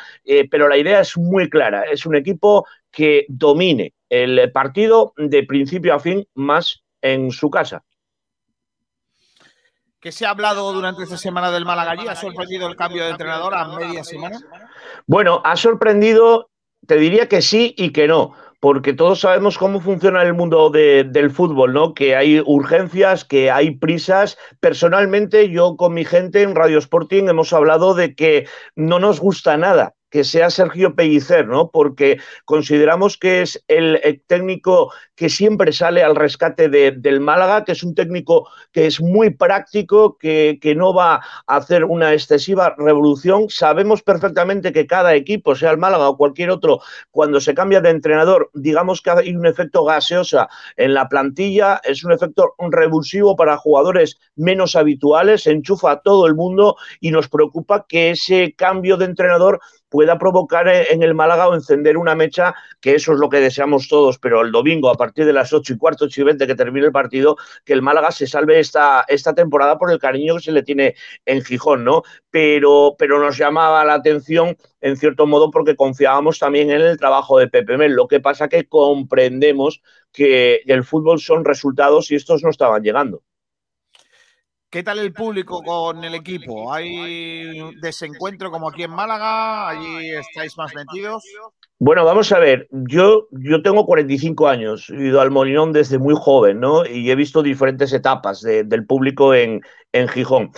pero la idea es muy clara, es un equipo que domine el partido de principio a fin más en su casa. ¿Qué se ha hablado durante esta semana del Málaga? ¿Ha sorprendido el cambio de entrenador a media semana? Bueno, ha sorprendido, te diría que sí y que no porque todos sabemos cómo funciona el mundo del fútbol, ¿no? Que hay urgencias, que hay prisas. Personalmente, yo con mi gente en Radio Sporting hemos hablado de que no nos gusta nada que sea Sergio Pellicer, ¿no? Porque consideramos que es el, técnico que siempre sale al rescate del Málaga, que es un técnico que es muy práctico, que, que, no va a hacer una excesiva revolución. Sabemos perfectamente que cada equipo, sea el Málaga o cualquier otro, cuando se cambia de entrenador, digamos que hay un efecto gaseosa en la plantilla, es un efecto revulsivo para jugadores menos habituales, enchufa a todo el mundo y nos preocupa que ese cambio de entrenador pueda provocar en el Málaga o encender una mecha, que eso es lo que deseamos todos, pero el domingo a partir de las 8 y cuarto, 8 y 20 que termine el partido, que el Málaga se salve esta, esta temporada por el cariño que se le tiene en Gijón, ¿no? Pero, pero nos llamaba la atención en cierto modo porque confiábamos también en el trabajo de Pepe Mel. Lo que pasa que comprendemos que el fútbol son resultados y estos no estaban llegando. ¿Qué tal el público con el equipo? ¿Hay desencuentro como aquí en Málaga? ¿Allí estáis más metidos? Bueno, vamos a ver, yo, yo tengo 45 años, he ido al Molinón desde muy joven, ¿no? Y he visto diferentes etapas del público en, en Gijón.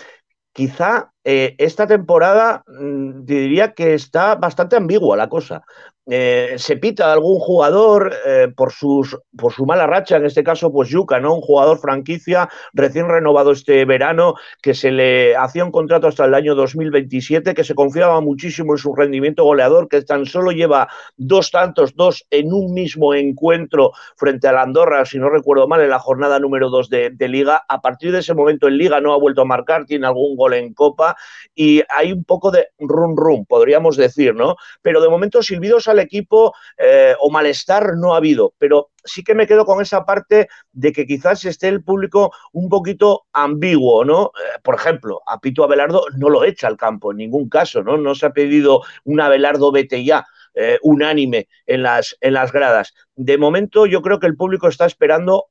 Quizá eh, esta temporada mm, diría que está bastante ambigua la cosa. Eh, se pita algún jugador eh, por, sus, por su mala racha, en este caso, pues Yuca, ¿no? Un jugador franquicia recién renovado este verano, que se le hacía un contrato hasta el año 2027, que se confiaba muchísimo en su rendimiento goleador, que tan solo lleva dos tantos, dos en un mismo encuentro frente a la Andorra, si no recuerdo mal, en la jornada número dos de, de Liga. A partir de ese momento en Liga no ha vuelto a marcar, tiene algún gol en Copa y hay un poco de rum rum, podríamos decir, ¿no? Pero de momento silbidos al equipo eh, o malestar no ha habido, pero sí que me quedo con esa parte de que quizás esté el público un poquito ambiguo, ¿no? Eh, por ejemplo, a Pito Abelardo no lo echa al campo en ningún caso, ¿no? No se ha pedido un Abelardo vete ya. Eh, unánime en las, en las gradas. De momento yo creo que el público está esperando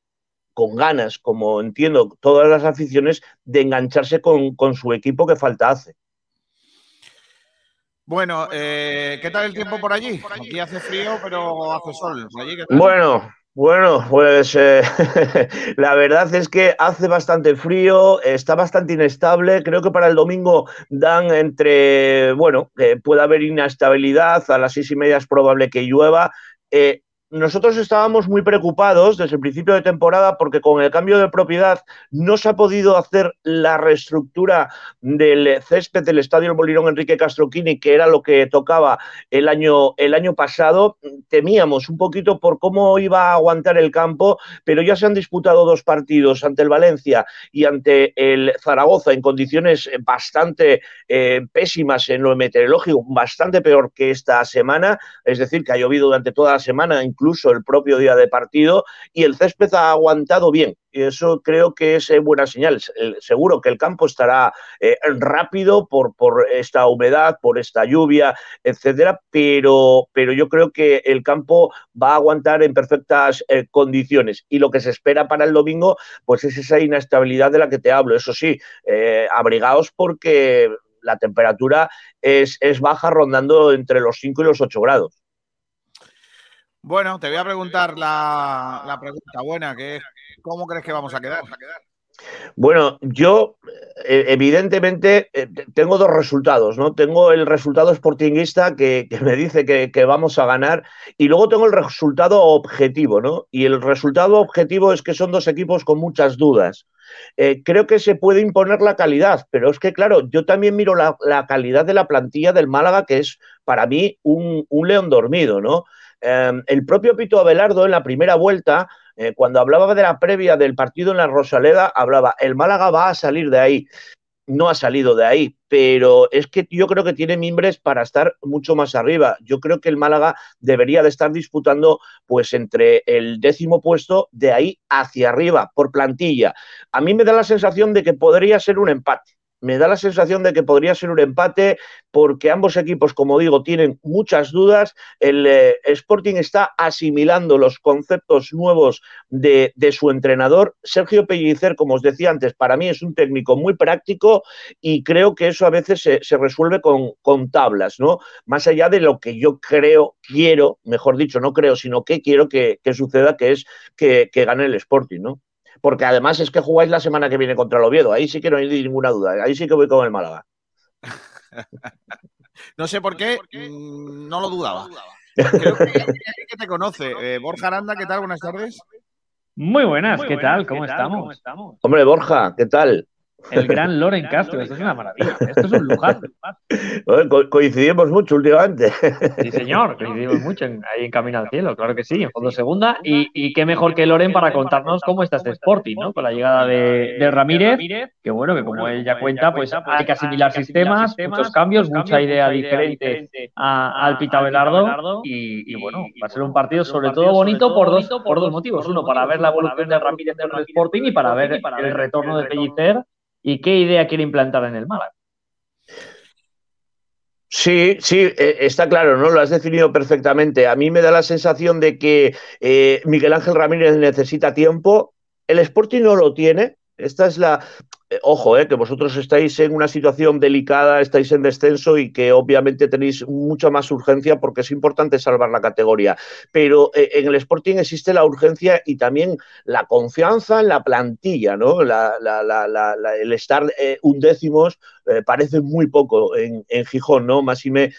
con ganas, como entiendo todas las aficiones, de engancharse con, su equipo que falta hace. Bueno, eh, ¿qué tal el tiempo por allí? Aquí hace frío, pero hace sol. Bueno, bueno, pues eh, la verdad es que hace bastante frío, está bastante inestable. Creo que para el domingo dan entre, bueno, que puede haber inestabilidad. A las seis y media es probable que llueva. Eh, nosotros estábamos muy preocupados desde el principio de temporada porque con el cambio de propiedad no se ha podido hacer la reestructura del césped del Estadio Bolirón Enrique Castroquini, que era lo que tocaba el año, el año pasado. Temíamos un poquito por cómo iba a aguantar el campo, pero ya se han disputado dos partidos ante el Valencia y ante el Zaragoza en condiciones bastante eh, pésimas en lo meteorológico, bastante peor que esta semana, es decir, que ha llovido durante toda la semana, incluso incluso el propio día de partido, y el césped ha aguantado bien. Y eso creo que es eh, buena señal. Seguro que el campo estará eh, rápido por, por, esta humedad, por esta lluvia, etcétera, pero, pero yo creo que el campo va a aguantar en perfectas eh, condiciones. Y lo que se espera para el domingo, pues es esa inestabilidad de la que te hablo. Eso sí, abrigaos porque la temperatura es, es baja, rondando entre los 5 y los 8 grados. Bueno, te voy a preguntar la, pregunta buena, que es ¿cómo crees que vamos a quedar? Bueno, yo eh, evidentemente eh, tengo dos resultados, ¿no? Tengo el resultado sportinguista que, me dice que, vamos a ganar y luego tengo el resultado objetivo, ¿no? Y el resultado objetivo es que son dos equipos con muchas dudas. Eh, creo que se puede imponer la calidad, pero es que, claro, yo también miro la, calidad de la plantilla del Málaga, que es para mí un, un león dormido, ¿no? Em, el propio Pito Abelardo en la primera vuelta, eh, cuando hablaba de la previa del partido en la Rosaleda, hablaba, el Málaga va a salir de ahí. No ha salido de ahí, pero es que yo creo que tiene mimbres para estar mucho más arriba. Yo creo que el Málaga debería de estar disputando pues entre el décimo puesto de ahí hacia arriba por plantilla. A mí me da la sensación de que podría ser un empate me da la sensación de que podría ser un empate porque ambos equipos, como digo, tienen muchas dudas. El eh, Sporting está asimilando los conceptos nuevos de, su entrenador. Sergio Pellicer, como os decía antes, para mí es un técnico muy práctico y creo que eso a veces se, resuelve con, tablas, ¿no? Más allá de lo que yo creo, quiero, mejor dicho, no creo, sino que quiero que, suceda, que es que gane el Sporting, ¿no? Porque además es que jugáis la semana que viene contra el Oviedo. Ahí sí que no hay ninguna duda. Ahí sí que voy con el Málaga. no sé por qué, mm, no lo dudaba. Creo que, te conoce. Eh, Borja Aranda, ¿qué tal? Buenas tardes. Muy buenas, ¿qué tal? ¿Cómo, estamos? ¿Cómo estamos? Hombre, Borja, ¿qué tal? El gran Loren Castro, esto es una maravilla. Esto es un lujar. coincidimos mucho últimamente. Sí, señor, coincidimos mucho ahí en Camino al Cielo, claro que sí, en fondo segunda. Y, qué mejor que Loren para contarnos cómo está este Sporting, ¿no? Con la llegada de, Ramírez, que bueno, que como él ya cuenta, pues hay que asimilar sistemas, muchos cambios, mucha idea diferente al Pita Belardo. Y, bueno, va a ser un partido sobre todo bonito por dos, por dos motivos. Uno, para ver la evolución de Ramírez en el Sporting y para ver el retorno de Pellicer y qué idea quiere implantar en el Málaga. Sí, sí, eh, está claro, ¿no? Lo has definido perfectamente. A mí me da la sensación de que eh, Miguel Ángel Ramírez necesita tiempo. El Sporting no lo tiene. Esta es la. Eh, ojo, eh, que vosotros estáis en una situación delicada, estáis en descenso y que obviamente tenéis mucha más urgencia porque es importante salvar la categoría. Pero eh, en el Sporting existe la urgencia y también la confianza en la plantilla, ¿no? el estar undécimos parece muy poco en, en Gijón, ¿no? Más y me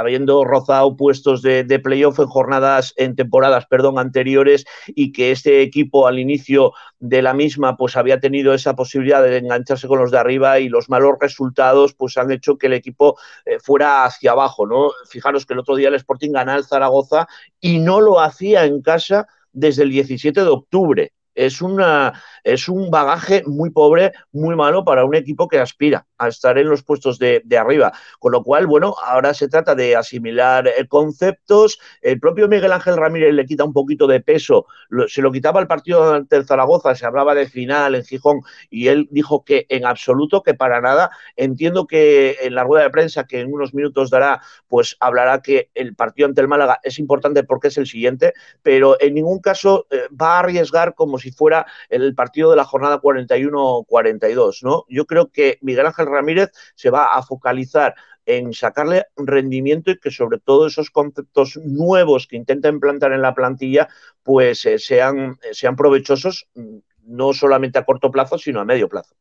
habiendo rozado puestos de, playoff en jornadas, en temporadas, perdón, anteriores, y que este equipo al inicio de la misma, pues había tenido esa posibilidad de engancharse con los de arriba y los malos resultados, pues han hecho que el equipo eh, fuera hacia abajo, ¿no? Fijaros que el otro día el Sporting ganó al Zaragoza y no lo hacía en casa desde el 17 de octubre es, una, es un bagaje muy pobre, muy malo para un equipo que aspira a estar en los puestos de, arriba. Con lo cual, bueno, ahora se trata de asimilar eh, conceptos. El propio Miguel Ángel Ramírez le quita un poquito de peso. se lo quitaba el partido ante el Zaragoza, se hablaba de final en Gijón y él dijo que en absoluto, que para nada. Entiendo que en la rueda de prensa que en unos minutos dará, pues hablará que el partido ante el Málaga es importante porque es el siguiente, pero en ningún caso eh, va a arriesgar como si fuera el partido de la jornada 41-42, ¿no? Yo creo que Miguel Ángel Ramírez se va a focalizar en sacarle rendimiento y que sobre todo esos conceptos nuevos que intenta implantar en la plantilla pues eh, sean, eh, sean provechosos mm, no solamente a corto plazo, sino a medio plazo.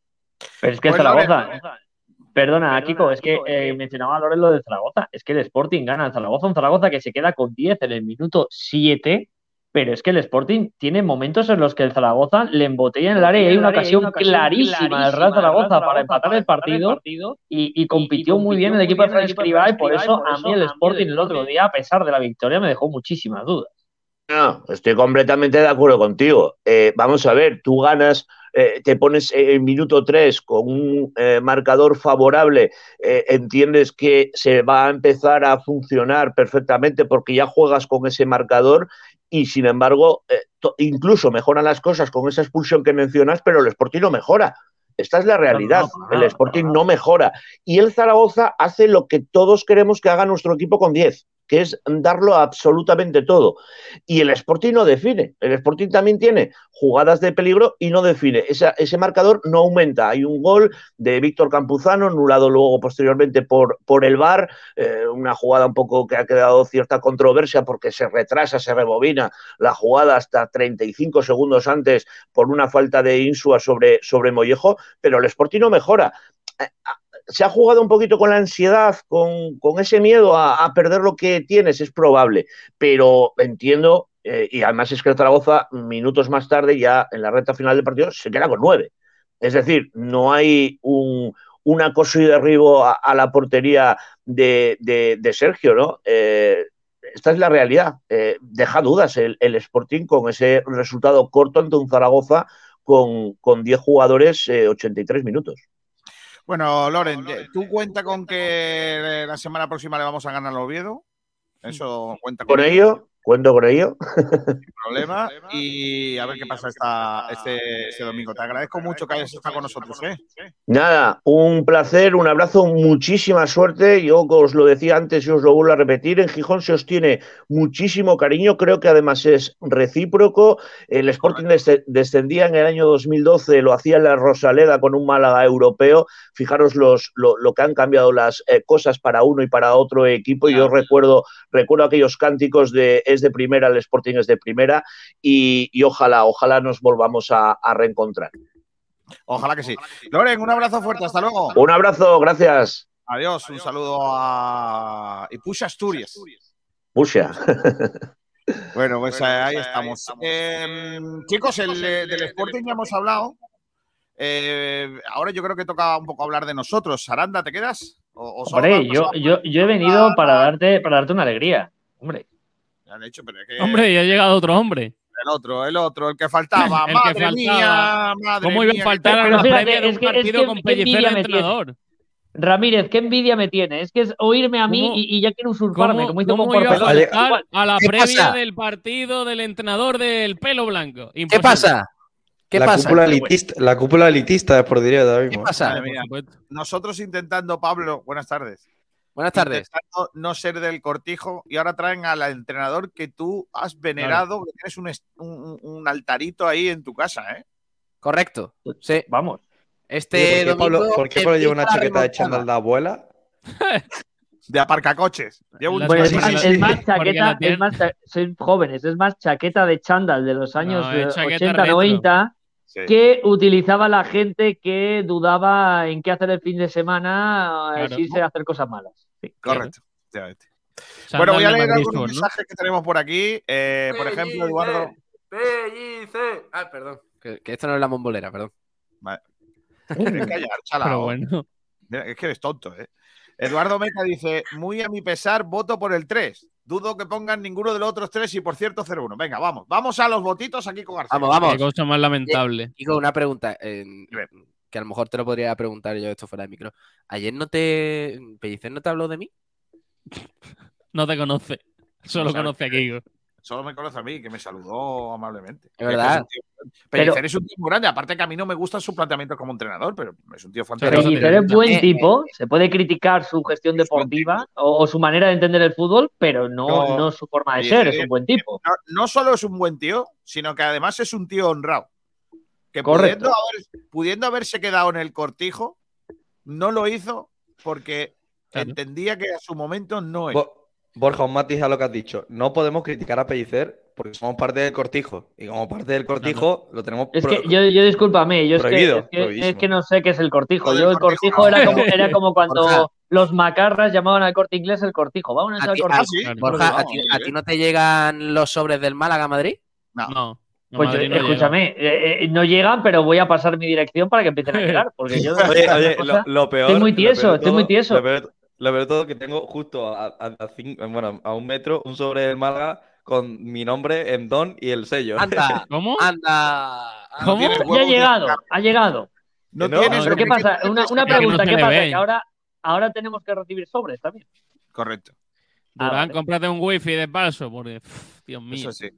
Pero es que Bueno, Zaragoza, Loren, perdona, Kiko, es que eh, mencionaba Loren lo de Zaragoza, es que el Sporting gana al Zaragoza, un Zaragoza que se queda con 10 en el minuto 7, pero es que el Sporting tiene momentos en los que el Zaragoza le embotella en el área y hay una ocasión clarísima del Real Zaragoza para empatar el partido y, y compitió muy bien el equipo de Fran Escribá y por eso a mí el Sporting el otro día, a pesar de la victoria, me dejó muchísimas dudas. No, estoy completamente de acuerdo contigo. Eh, vamos a ver, tú ganas, eh, te pones en minuto 3 con un eh, marcador favorable, eh, entiendes que se va a empezar a funcionar perfectamente porque ya juegas con ese marcador y sin embargo, eh, incluso mejoran las cosas con esa expulsión que mencionas, pero el Sporting no mejora. Esta es la realidad. El Sporting no mejora. Y el Zaragoza hace lo que todos queremos que haga nuestro equipo con 10, que es darlo absolutamente todo. Y el Sporting no define. El Sporting también tiene jugadas de peligro y no define. Esa- ese marcador no aumenta. Hay un gol de Víctor Campuzano, anulado luego posteriormente por, por el VAR, eh, una jugada un poco que ha quedado cierta controversia porque se retrasa, se rebobina la jugada hasta 35 segundos antes por una falta de Insua sobre, sobre Mollejo, pero el Sporting no mejora. Se ha jugado un poquito con la ansiedad, con, con ese miedo a, perder lo que tienes, es probable, pero entiendo, eh, y además es que el Zaragoza, minutos más tarde, ya en la recta final del partido, se queda con nueve. Es decir, no hay un, un acoso y derribo a, a la portería de, de- de Sergio, ¿no? Eh, esta es la realidad. Eh, deja dudas el, el Sporting con ese resultado corto ante un Zaragoza con, con 10 jugadores, eh, 83 minutos. Bueno, Loren, eh, ¿tú cuenta con que eh, la semana próxima le vamos a ganar al Oviedo? Eso cuenta Con ello, cuento con ello. sin problema. Y a ver qué pasa esta, este, este domingo. Te agradezco mucho que hayas estado con nosotros, ¿eh? Nada, un placer, un abrazo, muchísima suerte. Yo os lo decía antes y os lo vuelvo a repetir. En Gijón se os tiene muchísimo cariño. Creo que además es recíproco. El Sporting des- descendía en el año 2012, lo hacía en la Rosaleda con un Málaga europeo. Fijaros los, lo, lo que han cambiado las eh, cosas para uno y para otro equipo. Y yo recuerdo, recuerdo aquellos cánticos de es de primera, el Sporting es de primera. Y, y ojalá, ojalá nos volvamos a, a reencontrar. Ojalá que sí. Loren, un abrazo fuerte. Hasta luego. Un abrazo, gracias. Adiós. Un saludo a Ipucha Asturias. Pusia. Bueno, pues ahí estamos. Eh, chicos, el, eh, del Sporting ya hemos hablado. Eh, ahora yo creo que toca un poco hablar de nosotros. Saranda, ¿te quedas? O, o solo Hombre, yo, yo, yo he venido para darte, para darte una alegría. Hombre, Ya han hecho, pero es que Hombre, ya ha llegado otro hombre. el otro, el otro, el que faltaba. El que madre faltaba. mía, madre ¿Cómo iba a faltar a la fíjate, previa de un partido con Pellicer entrenador? Ramírez, qué envidia me tiene. Es que es oírme a mí ¿Cómo- y, y ya quiere usurparme, ¿Cómo, como hizo cómo a Corpelón. faltar a la ¿Qué previa pasa? del partido del entrenador del pelo blanco? ¿Qué pasa? ¿Qué la, pasa? Cúpula elitista, la cúpula elitista de Sportiría ahora ¿Qué pasa? Madre Por. Nosotros intentando, Pablo, buenas tardes. Buenas tardes. No ser del cortijo y ahora traen al entrenador que tú has venerado, que tienes un, est- un- un altarito ahí en tu casa, ¿eh? Correcto. Sí. Vamos. Este ¿Por qué Pablo, por qué Pablo lleva una chaqueta de chándal de abuela? De aparcacoches. Llevo un Bueno, es más, sí, es chaqueta, es más, sois jóvenes, es más chaqueta de chándal de los años No, eh, es chaqueta 80, retro. 90 Sí. que utilizaba la gente que dudaba en qué hacer el fin de semana, eh, Claro. si irse a hacer cosas malas. Sí. Correcto. Bueno, voy a leer Sur, ¿no? mensajes que tenemos por aquí. Eh, por ejemplo, Eduardo. Pellicer. Ah, perdón. Que, que esto no es la mombolera, perdón. Callar, chalao. Pero bueno. Mira, Es que eres tonto, ¿eh? Eduardo Meca dice: Muy a mi pesar, voto por el 3. Dudo que pongan ninguno de los otros tres y por cierto 0-1. Venga, vamos. Vamos a los votitos aquí con García. Vamos, vamos. Qué cosa más lamentable. Y con una pregunta, eh. Que a lo mejor te lo podría preguntar yo esto fuera de micro. Ayer no te. Pellicer no te habló de mí. No te conoce. Solo conoce a quién Kiko. Solo me conoce a mí, que me saludó amablemente. Es verdad. Es un tío- Pellicer es un tío muy grande. Aparte que a mí no me gusta su planteamiento como entrenador, pero es un tío fantástico. Pellicer es buen eh, tipo, se puede criticar su gestión deportiva o, o su manera de entender el fútbol, pero no, No, no su forma de Pellicer ser, es un buen tipo. no, no solo es un buen tío, sino que además es un tío honrado. Que pudiendo, haber- pudiendo haberse quedado en el cortijo, no lo hizo porque Claro. entendía que a su momento no es. Bo- Borja, un matiz a lo que has dicho. No podemos criticar a Pellicer porque somos parte del cortijo. Y como parte del cortijo, lo tenemos Es que yo, yo discúlpame, yo es que, Prohibido, es, que, prohibidísimo. es que no sé qué es el cortijo. Yo el cortijo, cortijo era como, era como cuando Borja. los macarras llamaban al corte inglés el cortijo. Vámonos A al ti- cortijo. Ah, sí. Claro. Borja, ¿a ti, a ti no te llegan los sobres del Málaga a Madrid? No. No. No, Pues yo- no escúchame, eh, eh, no llegan, pero voy a pasar mi dirección para que empiecen a llegar. Porque yo Oye, oye, cosa- lo, lo peor. Estoy muy lo tieso, estoy muy todo- tieso. Lo peor, lo peor de todo que tengo justo a, a- a cin- bueno, a un metro un sobre del Málaga con mi nombre en don y el sello. Anda, ¿Cómo? anda. anda. ¿Cómo? ya ha llegado, ha llegado. No, No, tienes. Pero ¿qué pasa? Una, una que no pregunta, ¿qué pasa? Que ahora, ahora tenemos que recibir sobres también. Correcto. Ah, Durán, vale. cómprate un wifi de paso, porque, pff, Dios mío. Eso sí.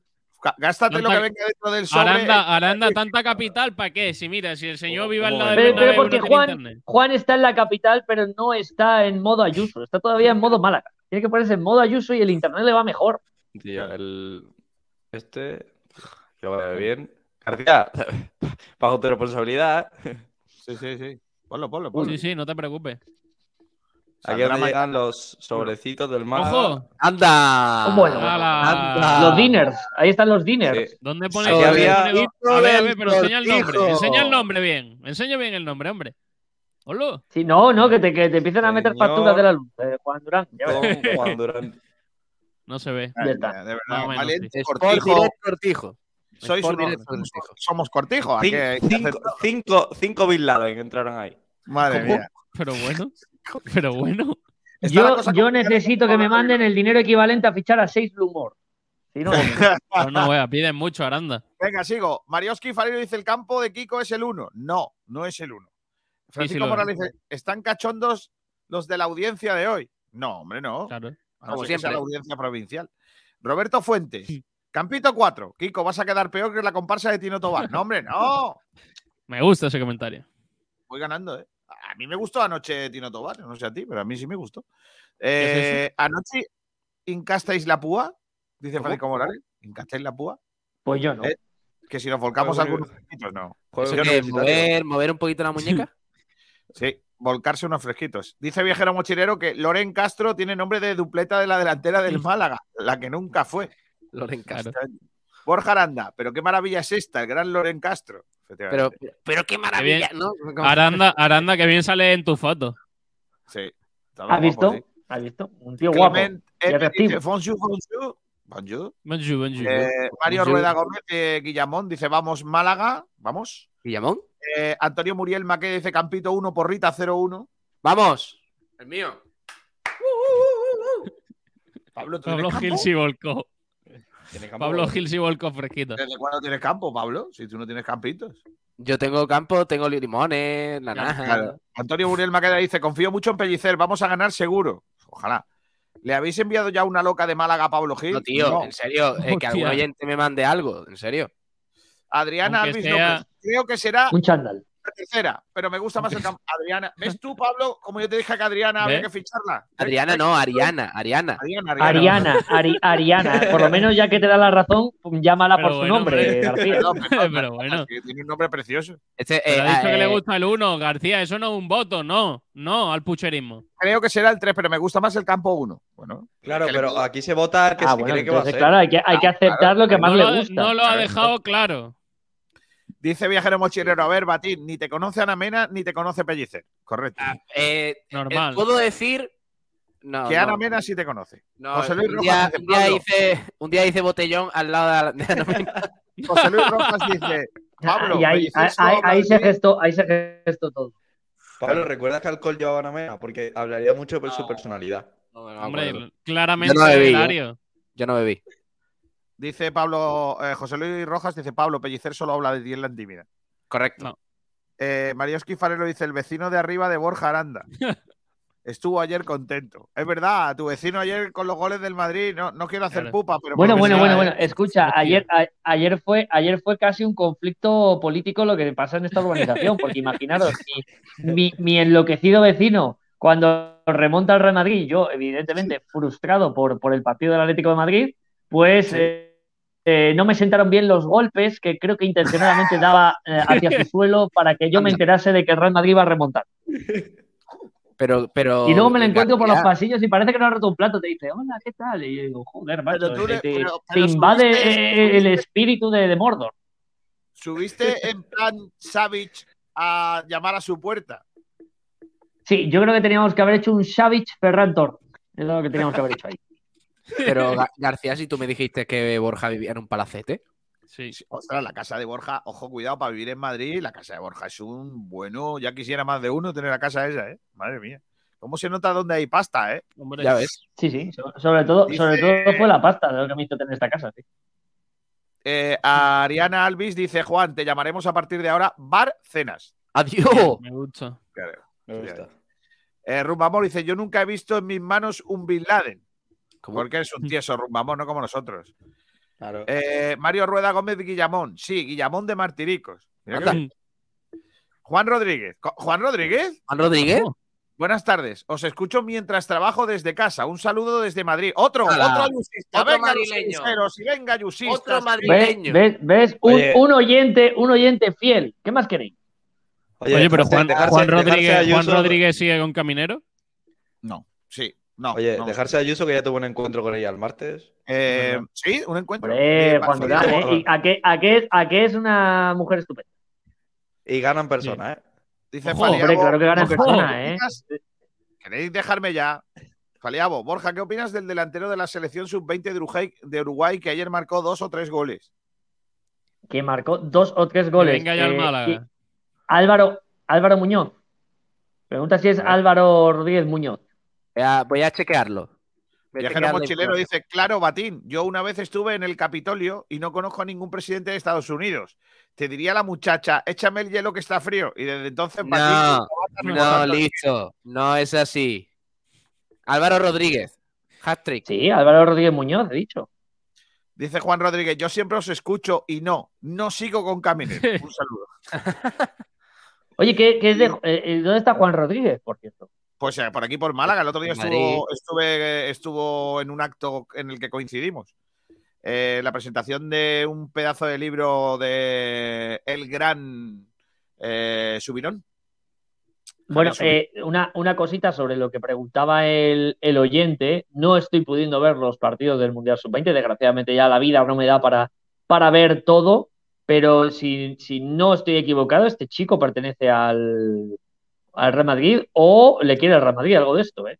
Gástate lo que venga dentro del sobre. Aranda, Aranda, tanta capital, ¿para qué? Si mira, si el señor ¿Cómo- vive al lado Pero, pero porque Juan, internet. Juan está en la capital, pero no está en modo Ayuso. Está todavía en modo Málaga. Tiene que ponerse en modo Ayuso y el internet le va mejor. Tío, el. Este. Que vaya bien. García, bajo tu responsabilidad. Sí, sí, sí. Ponlo, ponlo, ponlo. Sí, sí, no te preocupes. Aquí donde mañana. llegan los sobrecitos del Málaga. ¡Ojo! Anda. Bueno, ¡Hala! anda. Los diners, ahí están los diners. Sí. ¿Dónde pone dónde había- A ver, a ver, pero enseña el nombre. Enseña el nombre bien. Enseña bien el nombre, hombre. Hola. Sí, no, no, que te, que te empiecen a meter Señor facturas de la luz. eh, Juan Durán. Juan Durán. No se ve. Ay, De verdad, Más o menos, valiente sí. Cortijo. Direct Cortijo. Sois unos- Direct Cortijo. somos cortijo. Cin- Cinco, cinco, cinco Bin Laden entraron ahí. Madre ¿Cómo? mía. Pero bueno. Pero bueno. Yo, yo necesito que me manden el dinero equivalente a fichar a 6 Lumor. Si no, Pues no, vea, piden mucho, Aranda. Venga, sigo. Marioski Farero dice: el campo de Kiko es el 1. No, no es el 1. Francisco. Morales dice: ¿están cachondos los de la audiencia de hoy? No, hombre, no. Claro. A no Como siempre. la audiencia provincial. Roberto Fuentes. Campito 4. Kiko, vas a quedar peor que la comparsa de Tino Tobar. No, hombre, no. Me gusta ese comentario. Voy ganando, ¿eh? A mí me gustó anoche Tino Tobar. No sé a ti, pero a mí sí me gustó. ¿Qué es Eh, anoche incastasteis la púa, dice ¿Cómo? Francisco Morales. ¿Incastáis la púa? pues yo no. Eh, Que si nos volcamos Joder. algunos fresquitos, no. No mover, mover un poquito la muñeca. Sí, volcarse unos fresquitos. Dice Viajero Mochilero que Loren Castro tiene nombre de dupleta de la delantera del Málaga, la que nunca fue. Loren Castro. Borja Aranda, pero qué maravilla es esta, el gran Loren Castro. Pero, Efectivamente. pero qué maravilla, ¿no? Como- Aranda, Aranda, que bien sale en tu foto. Sí. ¿Has visto? guapo, sí. ¿Has visto? Un tío guapo. Clement y dice, bonjour, bonjour. Bonjour. Bonjour, bonjour. Eh, Mario Bonjour. Rueda Gómez de Guillamón dice, vamos, Málaga. Vamos. Guillamón. Eh, Antonio Muriel Maque dice, Campito 1, Porrita 0-1. Vamos. El mío. Pablo, ¿tú Pablo Gil sí volcó. Campo. Pablo Gil sí volcó fresquito. ¿Desde cuándo tienes campo, Pablo? Si tú no tienes campitos. Yo tengo campo, tengo limones, naranjas. Claro. Antonio Muriel Maqueda dice: Confío mucho en Pellicer, vamos a ganar seguro. Ojalá. ¿Le habéis enviado ya una loca de Málaga a Pablo Gil? No, tío, No. en serio, eh, que algún oyente me mande algo, en serio. Adriana Alvis sea- López. Creo que será Un chándal. La tercera, pero me gusta más el campo. Adriana. ¿Ves tú, Pablo? Como yo te dije que Adriana había que ficharla. Adriana no, Ariana, Ariana. Ariana, Ariana. Ariana, Ari- Ariana. Por lo menos ya que te da la razón, llámala Pero por su nombre. García. Pero bueno. Tiene un nombre precioso. Este, Pero eh, ha dicho que le eh, gusta el 1, García. Eso no es un voto, no. No al pucherismo. Creo que será el 3, pero me gusta más el campo 1. Bueno, Claro, le- pero aquí se vota que Ah, se bueno, cree que va a entonces, ser. claro, hay que, hay que aceptar lo que más no, le lo, ha- gusta. no lo ha dejado claro. Dice Viajero Mochilero, a ver, Batín, ni te conoce Ana Mena ni te conoce Pellicer. Correcto. eh, Normal. eh, ¿Puedo decir? No, que no, Ana Mena sí te conoce. no, José Luis un, Rojas día, dice, un, día Pablo. hice, un día hice botellón al lado de la, de la nómina. José Luis Rojas dice, Pablo, y ahí, se gestó, ahí se gestó todo. Pablo, ¿recuerdas que alcohol llevaba a Mena? Porque hablaría mucho de su personalidad. No, no me Hombre, claramente Yo no bebí, ¿eh? Hilario. Yo no bebí. Dice Pablo, eh, José Luis Rojas dice, Pablo, Pellicer solo habla de ti en la intimidad. Correcto. No. Eh, Mario Esquifarero dice, el vecino de arriba de Borja Aranda. Estuvo ayer contento. Es verdad, tu vecino ayer con los goles del Madrid, no, no quiero hacer Claro. pupa, pero... Bueno, bueno, sea, bueno, ¿eh? bueno. Escucha, ayer, a- ayer, fue, ayer fue casi un conflicto político lo que pasa en esta urbanización, porque imaginaros, mi, mi- mi enloquecido vecino, cuando remonta al Real Madrid, yo, evidentemente, frustrado por, por el partido del Atlético de Madrid, pues eh, eh, no me sentaron bien los golpes que creo que intencionadamente daba eh, hacia su suelo para que yo me enterase de que el Real Madrid iba a remontar. Pero, pero. Y luego me la encuentro por los pasillos y parece que no ha roto un plato. Te dice, hola, ¿qué tal? Y yo digo, joder, macho. Pero tú te, le- te- pero- te pero invade subiste- el espíritu de, de Mordor. ¿Subiste en plan Savage a llamar a su puerta? Sí, yo creo que teníamos que haber hecho un Savage Ferran Torres. Es lo que teníamos que haber hecho ahí. Pero Ga- García, si tú me dijiste que Borja vivía en un palacete. Sí. Ostras, la casa de Borja, ojo, cuidado, para vivir en Madrid, la casa de Borja es un bueno. Ya quisiera más de uno tener la casa esa, ¿eh? Madre mía. ¿Cómo se nota dónde hay pasta, eh? Hombre, Ya ves. Sí, sí. so- Sobre todo, Dice- sobre todo fue la pasta de lo que me hizo tener esta casa. sí. Eh, Ariana Alvis dice: Juan, te llamaremos a partir de ahora Bar Cenas. ¡Adiós! Me gusta. Claro. Me gusta. Eh, dice: Yo nunca he visto en mis manos un Bin Laden. ¿Cómo? Porque es un tieso no como nosotros. Claro. Eh, Mario Rueda Gómez Guillamón. Sí, Guillamón de Martiricos. Juan Rodríguez. Juan Rodríguez, Juan Rodríguez. buenas tardes. Os escucho mientras trabajo desde casa. Un saludo desde Madrid. Otro, otro ayusista. Otro venga, madrileño. y venga, ayusistas. Otro madrileño. ¿Ves? ¿Ves? Un, Oye. un oyente, un oyente fiel. ¿Qué más queréis? Oye, pero Juan, dejarse- Juan dejarse Rodríguez, Juan Rodríguez sigue con Caminero. No, sí, no. Oye, no. dejarse a Ayuso que ya tuvo un encuentro con ella el martes. Eh, sí, un encuentro. Hombre, Eh, Juan va- Durán, ¿eh? ¿Y a, qué, a, qué, ¿A qué es una mujer estupenda? Y ganan personas, ¿eh? Dice Ojo, Faliabo. Hombre, claro que gana en Borja, persona, ¿qué ¿eh? ¿Queréis dejarme ya? Faliabo, Borja, ¿qué opinas del delantero de la selección sub-20 de Uruguay, de Uruguay que ayer marcó dos o tres goles? Que marcó dos o tres goles. venga ya el Eh, Málaga. y- Álvaro, Álvaro Muñoz. Pregunta si es Álvaro Rodríguez Muñoz. Voy a, voy a chequearlo. Voy Viajero mochilero dice, claro, Batín, yo una vez estuve en el Capitolio y no conozco a ningún presidente de Estados Unidos. Te diría la muchacha, échame el hielo que está frío. Y desde entonces, Batín, No, listo. No es así. Álvaro Rodríguez. Hat-trick. Sí, Álvaro Rodríguez Muñoz, he dicho. Dice Juan Rodríguez, yo siempre os escucho y no, no sigo con Caminero. Un saludo. Oye, ¿qué, qué es de- eh, eh, ¿dónde está Juan Rodríguez, por cierto? Pues eh, por aquí, por Málaga. El otro día estuvo, estuve, estuvo en un acto en el que coincidimos. Eh, la presentación de un pedazo de libro de el gran eh, Subirón. Bueno, eh, una, una cosita sobre lo que preguntaba el, el oyente. No estoy pudiendo ver los partidos del Mundial Sub-20. Desgraciadamente ya la vida no me da para, para ver todo. Pero si, si no estoy equivocado, este chico pertenece al, al Real Madrid o le quiere el Real Madrid, algo de esto, ¿eh?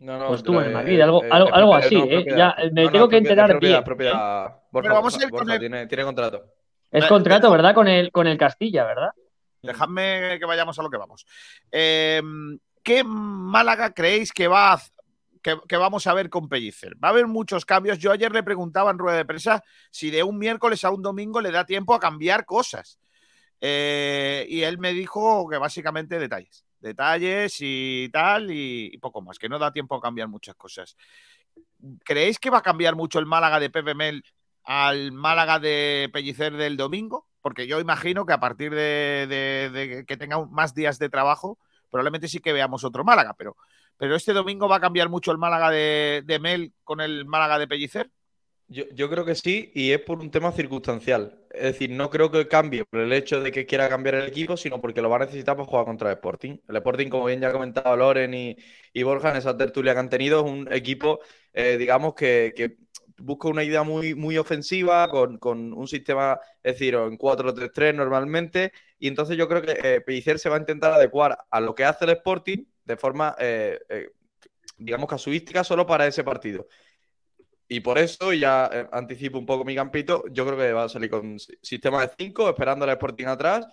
No, no, O estuvo en eh, Madrid, algo- eh, algo- algo propiedad- así, no, ¿eh? Ya, me No, no, tengo que enterar propiedad, bien, propiedad. Borja, Pero vamos a Borja, ir con Borja, el- tiene, tiene contrato. Es Eh, contrato, ¿verdad? Con el, con el Castilla, ¿verdad? Dejadme que vayamos a lo que vamos. Eh, ¿Qué Málaga creéis que va a- que, que vamos a ver con Pellicer? Va a haber muchos cambios. Yo ayer le preguntaba en rueda de prensa si de un miércoles a un domingo le da tiempo a cambiar cosas. Eh, y él me dijo que básicamente detalles. Detalles y tal, y, y poco más, que no da tiempo a cambiar muchas cosas. ¿Creéis que va a cambiar mucho el Málaga de Pepe Mel al Málaga de Pellicer del domingo? Porque yo imagino que a partir de, que tenga más días de trabajo, probablemente sí que veamos otro Málaga, pero, pero este domingo va a cambiar mucho el Málaga de, de Mel con el Málaga de Pellicer. Yo, yo creo que sí, y es por un tema circunstancial. Es decir, no creo que cambie por el hecho de que quiera cambiar el equipo, sino porque lo va a necesitar para jugar contra el Sporting. El Sporting, como bien ya ha comentado Loren y, Borja en esa tertulia que han tenido, es un equipo, eh, digamos, que, busca una idea muy, ofensiva, con, con un sistema, es decir, en 4-3-3 normalmente, y entonces yo creo que eh, Pellicer se va a intentar adecuar a lo que hace el Sporting de forma, eh, eh, digamos, casuística solo para ese partido. Y por eso, y ya eh, anticipo un poco mi campito, yo creo que va a salir con si- sistema de 5, esperando al Sporting atrás,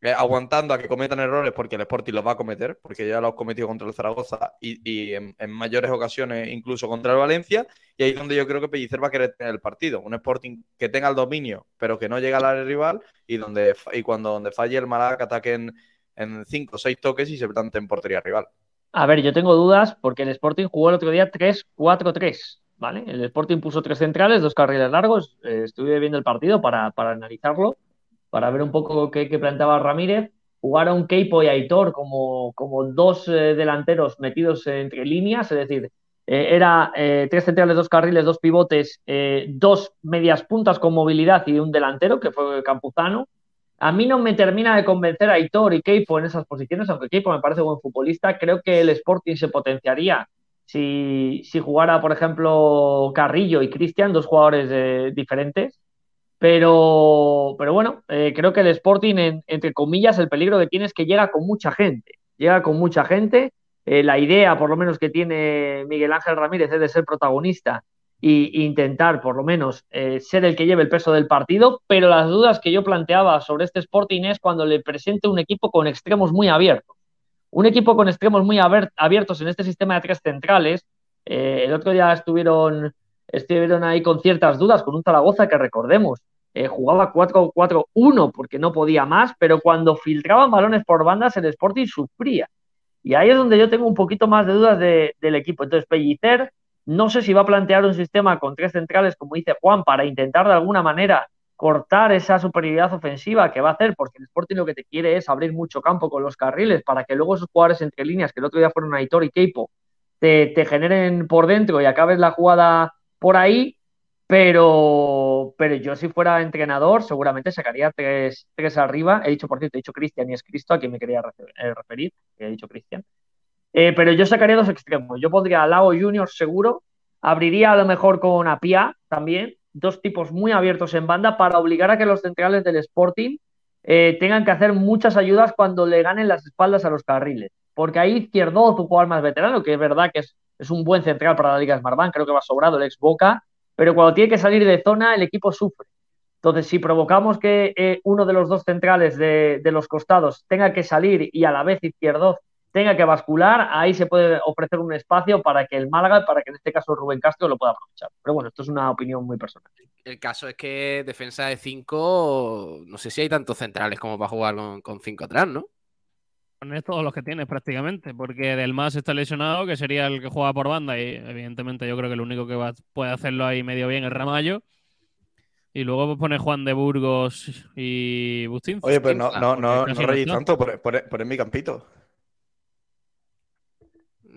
eh, aguantando a que cometan errores, porque el Sporting los va a cometer, porque ya los ha cometido contra el Zaragoza y, en, mayores ocasiones incluso contra el Valencia, y ahí es donde yo creo que Pellicer va a querer tener el partido. Un Sporting que tenga el dominio, pero que no llegue al área rival, y, donde, y cuando donde falle el Málaga que ataquen en 5 o 6 toques y se plante en portería rival. A ver, yo tengo dudas porque el Sporting jugó el otro día 3-4-3, El Sporting puso tres centrales, dos carriles largos. eh, estuve viendo el partido para, analizarlo, para ver un poco qué, planteaba Ramírez. Jugaron Keipo y Aitor como, dos eh, delanteros metidos entre líneas, es decir, eh, era eh, tres centrales, dos carriles, dos pivotes, dos medias puntas con movilidad y un delantero, que fue Campuzano. A mí no me termina de convencer a Aitor y Keipo en esas posiciones, aunque Keipo me parece buen futbolista. Creo que el Sporting se potenciaría si, si jugara, por ejemplo, Carrillo y Cristian, dos jugadores eh, diferentes. Pero, pero bueno, eh, creo que el Sporting, entre comillas, el peligro que tiene es que llega con mucha gente. Llega con mucha gente. Eh, la idea, por lo menos, que tiene Miguel Ángel Ramírez es de ser protagonista e intentar, por lo menos, ser el que lleve el peso del partido. Pero las dudas que yo planteaba sobre este Sporting es cuando le presente un equipo con extremos muy abiertos. Un equipo con extremos muy abiertos en este sistema de tres centrales. Eh, el otro día estuvieron, estuvieron ahí con ciertas dudas con un Zaragoza que recordemos. jugaba 4-4-1 porque no podía más, pero cuando filtraban balones por bandas el Sporting sufría. Y ahí es donde yo tengo un poquito más de dudas del equipo. Entonces, Pellicer, no sé si va a plantear un sistema con tres centrales, como dice Juan, para intentar de alguna manera cortar esa superioridad ofensiva que va a hacer, porque el Sporting lo que te quiere es abrir mucho campo con los carriles para que luego esos jugadores entre líneas, que el otro día fueron Aitor y Keipo, te, generen por dentro y acabes la jugada por ahí. Pero, pero yo si fuera entrenador seguramente sacaría tres, tres arriba. He dicho, por cierto, he dicho Cristian y es Cristo a quien me quería eh, referir, he dicho Cristian. Eh, pero yo sacaría dos extremos. Yo pondría a Lago Junior seguro, abriría a lo mejor con Apia también, dos tipos muy abiertos en banda para obligar a que los centrales del Sporting eh, tengan que hacer muchas ayudas cuando le ganen las espaldas a los carriles. Porque ahí Izquierdo, tu jugador más veterano, que es verdad que es, es un buen central para la Liga Smartbank, creo que va sobrado el ex Boca, pero cuando tiene que salir de zona el equipo sufre. Entonces, si provocamos que eh, uno de los dos centrales de, los costados tenga que salir y a la vez izquierdo tenga que bascular, ahí se puede ofrecer un espacio para que el Málaga, para que en este caso Rubén Castro lo pueda aprovechar. Pero bueno, esto es una opinión muy personal. El caso es que defensa de cinco, no sé si hay tantos centrales como para jugar con, con cinco atrás, ¿no? Pones todos los que tienes prácticamente, porque Del Más está lesionado, que sería el que juega por banda, y evidentemente yo creo que el único que puede hacerlo ahí medio bien es Ramallo. Y luego pues pone Juan de Burgos y Bustín. Oye, pero no, no, no, no reí tanto por, por, mi campito.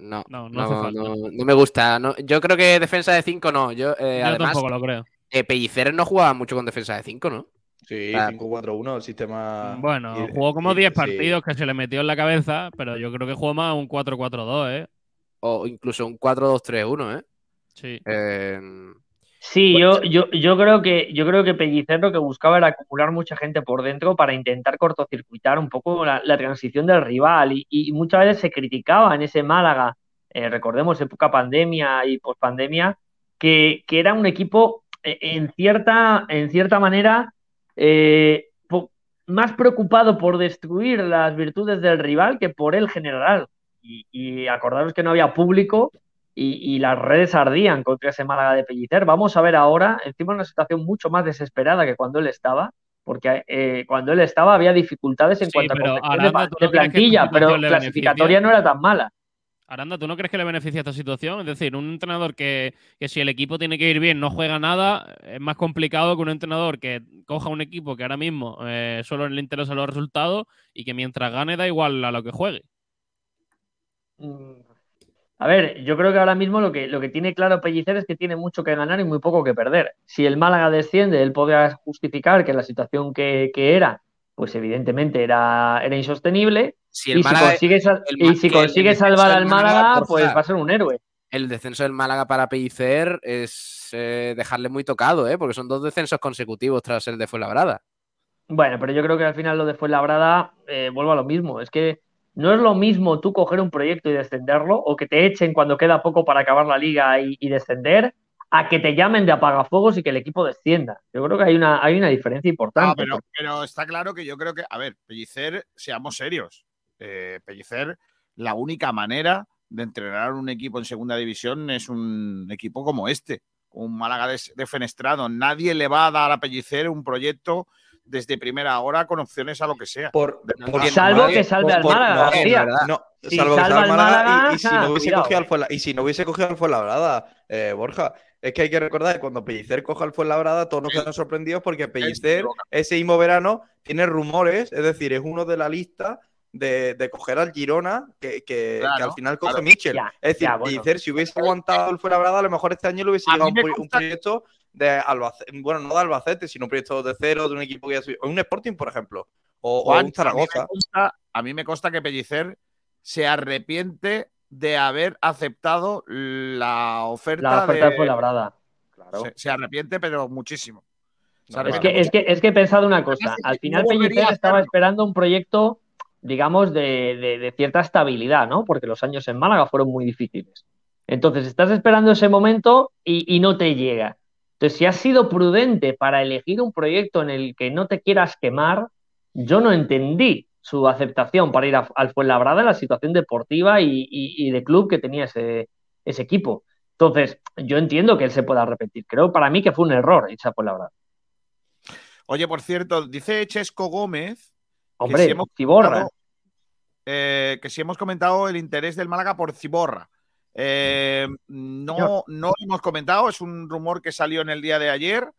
No, no, no, no, me gusta. yo creo que defensa de 5 no. Yo, eh, yo tampoco lo creo. Eh, Pellicer no jugaba mucho con defensa de 5, ¿no? Sí, 5-4-1, el sistema. Bueno, jugó como 10 partidos que se le metió en la cabeza, pero yo creo que jugó más un 4-4-2, ¿eh? O incluso un 4-2-3-1, ¿eh? Sí. Sí, yo, yo, yo creo que yo creo que Pellicer lo que buscaba era acumular mucha gente por dentro para intentar cortocircuitar un poco la, transición del rival y, muchas veces se criticaba en ese Málaga, eh, recordemos época pandemia y pospandemia, que, que era un equipo eh, en cierta, en cierta manera eh, más preocupado por destruir las virtudes del rival que por el general. Y, y acordaros que no había público y, las redes ardían contra ese Málaga de Pellicer. Vamos a ver ahora, encima una situación mucho más desesperada que cuando él estaba, porque eh, cuando él estaba había dificultades en cuanto a de, plantilla, pero clasificatoria no era tan mala. Aranda, ¿tú no crees que le beneficia esta situación? Es decir, un entrenador que, si el equipo tiene que ir bien no juega nada, es más complicado que un entrenador que coja un equipo que ahora mismo eh, solo le interesan los resultados y que mientras gane da igual a lo que juegue. Mm, a ver, yo creo que ahora mismo lo que, lo que tiene claro Pellicer es que tiene mucho que ganar y muy poco que perder. Si el Málaga desciende, él podrá justificar que la situación que, que era, pues evidentemente era, era insostenible y, si consigue, salvar al Málaga, pues va a ser un héroe. El descenso del Málaga para Pellicer es eh, dejarle muy tocado, ¿eh? porque son dos descensos consecutivos tras el de Fuenlabrada. Bueno, pero yo creo que al final lo de Fuenlabrada eh, vuelvo a lo mismo. Es que no es lo mismo tú coger un proyecto y descenderlo, o que te echen cuando queda poco para acabar la liga y, descender, a que te llamen de apagafuegos y que el equipo descienda. Yo creo que hay una, hay una diferencia importante. Pero, pero, está claro que yo creo que, a ver, Pellicer, seamos serios. Eh, Pellicer, la única manera de entrenar un equipo en segunda división es un equipo como este, un Málaga defenestrado. Nadie le va a dar a Pellicer un proyecto desde primera hora con opciones a lo que sea. Por, salvo que salve al Málaga. No, salvo que salve al Málaga, y, si no hubiese cogido al y si no hubiese cogido al Fuenlabrada, eh, Borja. Es que hay que recordar que cuando Pellicer coja al Fuenlabrada, todos nos quedan sorprendidos porque Pellicer, ese Imo Verano, tiene rumores, es decir, es uno de la lista de, coger al Girona que, que, al final coge Michel. es decir, si hubiese aguantado el Fuenlabrada, a lo mejor este año le hubiese llegado un, proyecto de Albacete, bueno, no de Albacete, sino un proyecto de cero, de un equipo que ya un Sporting, por ejemplo, o, un Zaragoza. A mí, me consta, a mí me consta que Pellicer se arrepiente de haber aceptado la oferta, La oferta de de Fuenlabrada. Claro. Se, se arrepiente, pero muchísimo. No, Es que, es, que, es que he pensado una cosa. Al final Pellicer estaba esperando un proyecto, digamos, de, de- de cierta estabilidad, ¿no? Porque los años en Málaga fueron muy difíciles. Entonces, estás esperando ese momento y, y no te llega. Entonces, si has sido prudente para elegir un proyecto en el que no te quieras quemar, yo no entendí su aceptación para ir a- al Fuenlabrada en la situación deportiva y, y- y de club que tenía ese, ese equipo. Entonces, yo entiendo que él se pueda arrepentir. Creo para mí que fue un error irse a Fuenlabrada. Oye, por cierto, dice Chesco Gómez Hombre, si hemos Ciborra. eh, que si hemos comentado el interés del Málaga por Ciborra. Eh, no, no lo hemos comentado, es un rumor que salió en el día de ayer.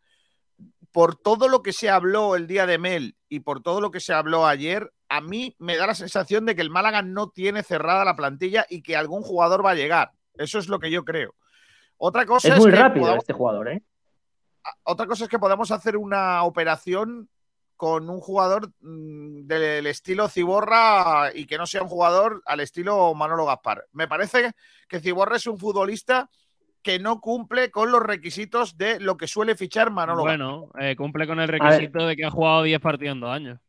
Por todo lo que se habló el día de Mel y por todo lo que se habló ayer, a mí me da la sensación de que el Málaga no tiene cerrada la plantilla y que algún jugador va a llegar. Eso es lo que yo creo. Otra cosa Es muy que rápido podamos- este jugador, ¿eh? otra cosa es que podamos hacer una operación con un jugador mm, del estilo Ciborra y que no sea un jugador al estilo Manolo Gaspar. Me parece que Ciborra es un futbolista que no cumple con los requisitos de lo que suele fichar Manolo Gaspar. Bueno, eh, cumple con el requisito de que ha jugado 10 partidos en dos años.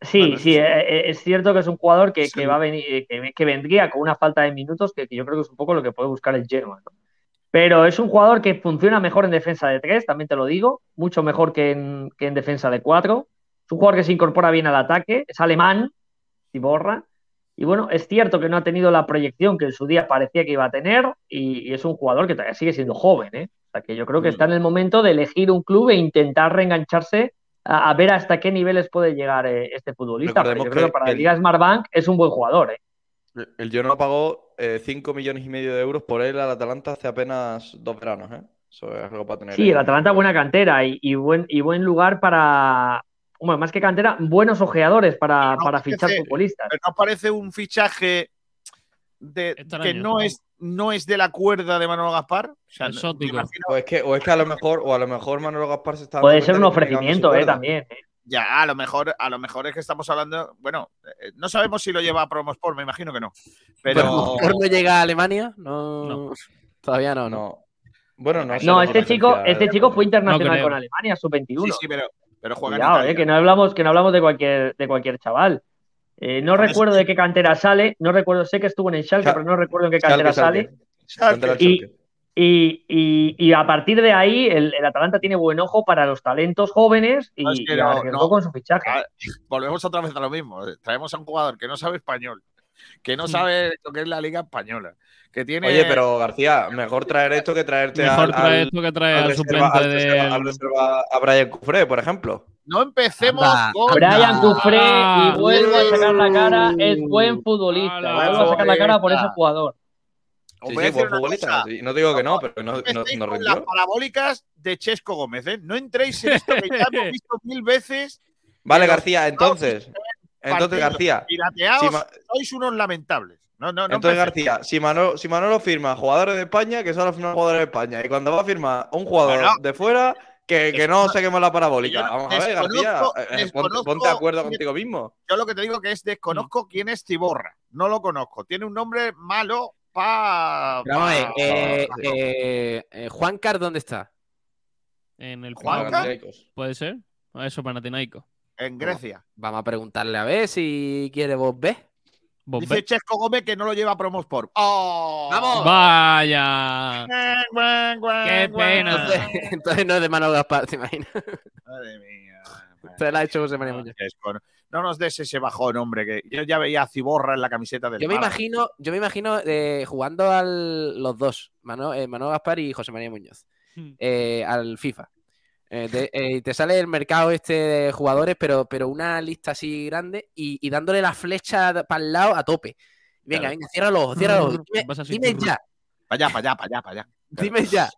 Sí, Bueno, sí, sí. eh, eh, es cierto que es un jugador que, Sí. que va a venir, que, que vendría con una falta de minutos que, que yo creo que es un poco lo que puede buscar el Genoa, ¿no? Pero es un jugador que funciona mejor en defensa de tres, también te lo digo, mucho mejor que en, que en defensa de cuatro. Es un jugador que se incorpora bien al ataque, es alemán, Ciborra. Y bueno, es cierto que no ha tenido la proyección que en su día parecía que iba a tener y, y es un jugador que todavía sigue siendo joven, ¿eh? O sea que yo creo que Mm. está en el momento de elegir un club e intentar reengancharse a, a ver hasta qué niveles puede llegar eh, este futbolista. Pero yo creo que que para el- Liga Smartbank es un buen jugador, ¿eh? El Genoa pagó 5 millones y medio de euros por él al Atalanta hace apenas dos veranos, ¿eh? Eso es algo para tener. Sí, el Atalanta buena cantera y, y buen, y buen lugar para, bueno, más que cantera, buenos ojeadores para, No, fichar futbolistas. Pero no parece un fichaje de, Extraño. que no es, no es de la cuerda de Manolo Gaspar. O sea, no- O es que, o es que a lo mejor, o a lo mejor Manolo Gaspar se está. Puede ser un ofrecimiento, ¿eh? También. ¿eh? Ya, a lo mejor, a lo mejor es que estamos hablando. Bueno, eh, no sabemos si lo lleva a Promosport, me imagino que no. Pero Pero ¿por no llega a Alemania? No, No. Todavía no. ¿no? No. Bueno, no. No, este chico, este chico fue internacional con Alemania, sub-21. sí, sí, pero, pero juega en Cuidado, Italia. eh, que no hablamos, que no hablamos de cualquier, de cualquier chaval. Eh, no recuerdo eso- de qué cantera sale, no recuerdo, sé que estuvo en el Schalke, Schalke. pero no recuerdo en qué cantera Schalke. sale. Y- Schalke. Y, y- y a partir de ahí, el, el Atalanta tiene buen ojo para los talentos jóvenes y, es que y no, arriesgó no. con su fichaje. Ah, Volvemos otra vez a lo mismo. eh, Traemos a un jugador que no sabe español, que Mm. no sabe lo que es la Liga Española, que tiene. Oye, pero García, mejor traer esto que traerte Mejor al, trae al- esto que trae al al reserva, suplente al reserva- del- al reserva a Brian Cufré, por ejemplo. No empecemos Anda, con. Brian Cufré y vuelvo a sacar la cara, es buen futbolista. Vuelvo a sacar la cara por ese jugador. Sí, sí, buen futbolista. sí, No digo que no, pero no, No no, con las parabólicas de Chesco Gómez, ¿eh? No entréis en esto que ya hemos visto mil veces. Vale, los García, entonces. Entonces, García. Si sois unos lamentables. No, no, no. Entonces. García, si Manolo, si Manolo firma jugadores de España, que solo firma jugadores de España. Y cuando va a firmar un jugador Bueno. de fuera, que, que no saquemos la parabólica. Vamos a ver, García. eh, eh, ponte, de acuerdo contigo mismo. Yo lo que te digo que es desconozco quién es Ciborra. No lo conozco. Tiene un nombre malo Pero vamos a ver, eh, eh, eh, Juancar, ¿dónde está? En el. Panathinaikos, ¿Puede ser? Eso, Panathinaikos. En Grecia. Vamos a preguntarle a ver si quiere vos ver. ¿Vos Dice? Chesco Gómez que no lo lleva a Promosport. ¡Oh! ¡Vamos! Vaya. Qué pena. Entonces, entonces no es de Manuel Gaspar, ¿te imaginas? Madre mía. Se la ha hecho José María Muñoz. No- No nos des ese bajón, hombre, que yo ya veía a Ciborra en la camiseta del Yo me Málaga. imagino, yo me imagino eh, jugando al los dos, Manu- eh, Manuel Gaspar y José María Muñoz, Hmm. eh, al FIFA. Eh, te, eh, te sale el mercado este de jugadores, pero, pero una lista así grande y, y dándole la flecha para el lado a tope. Venga, Claro. venga, los ojos. Dime, dime ya, Para allá, para allá, para allá, para allá. dime ya.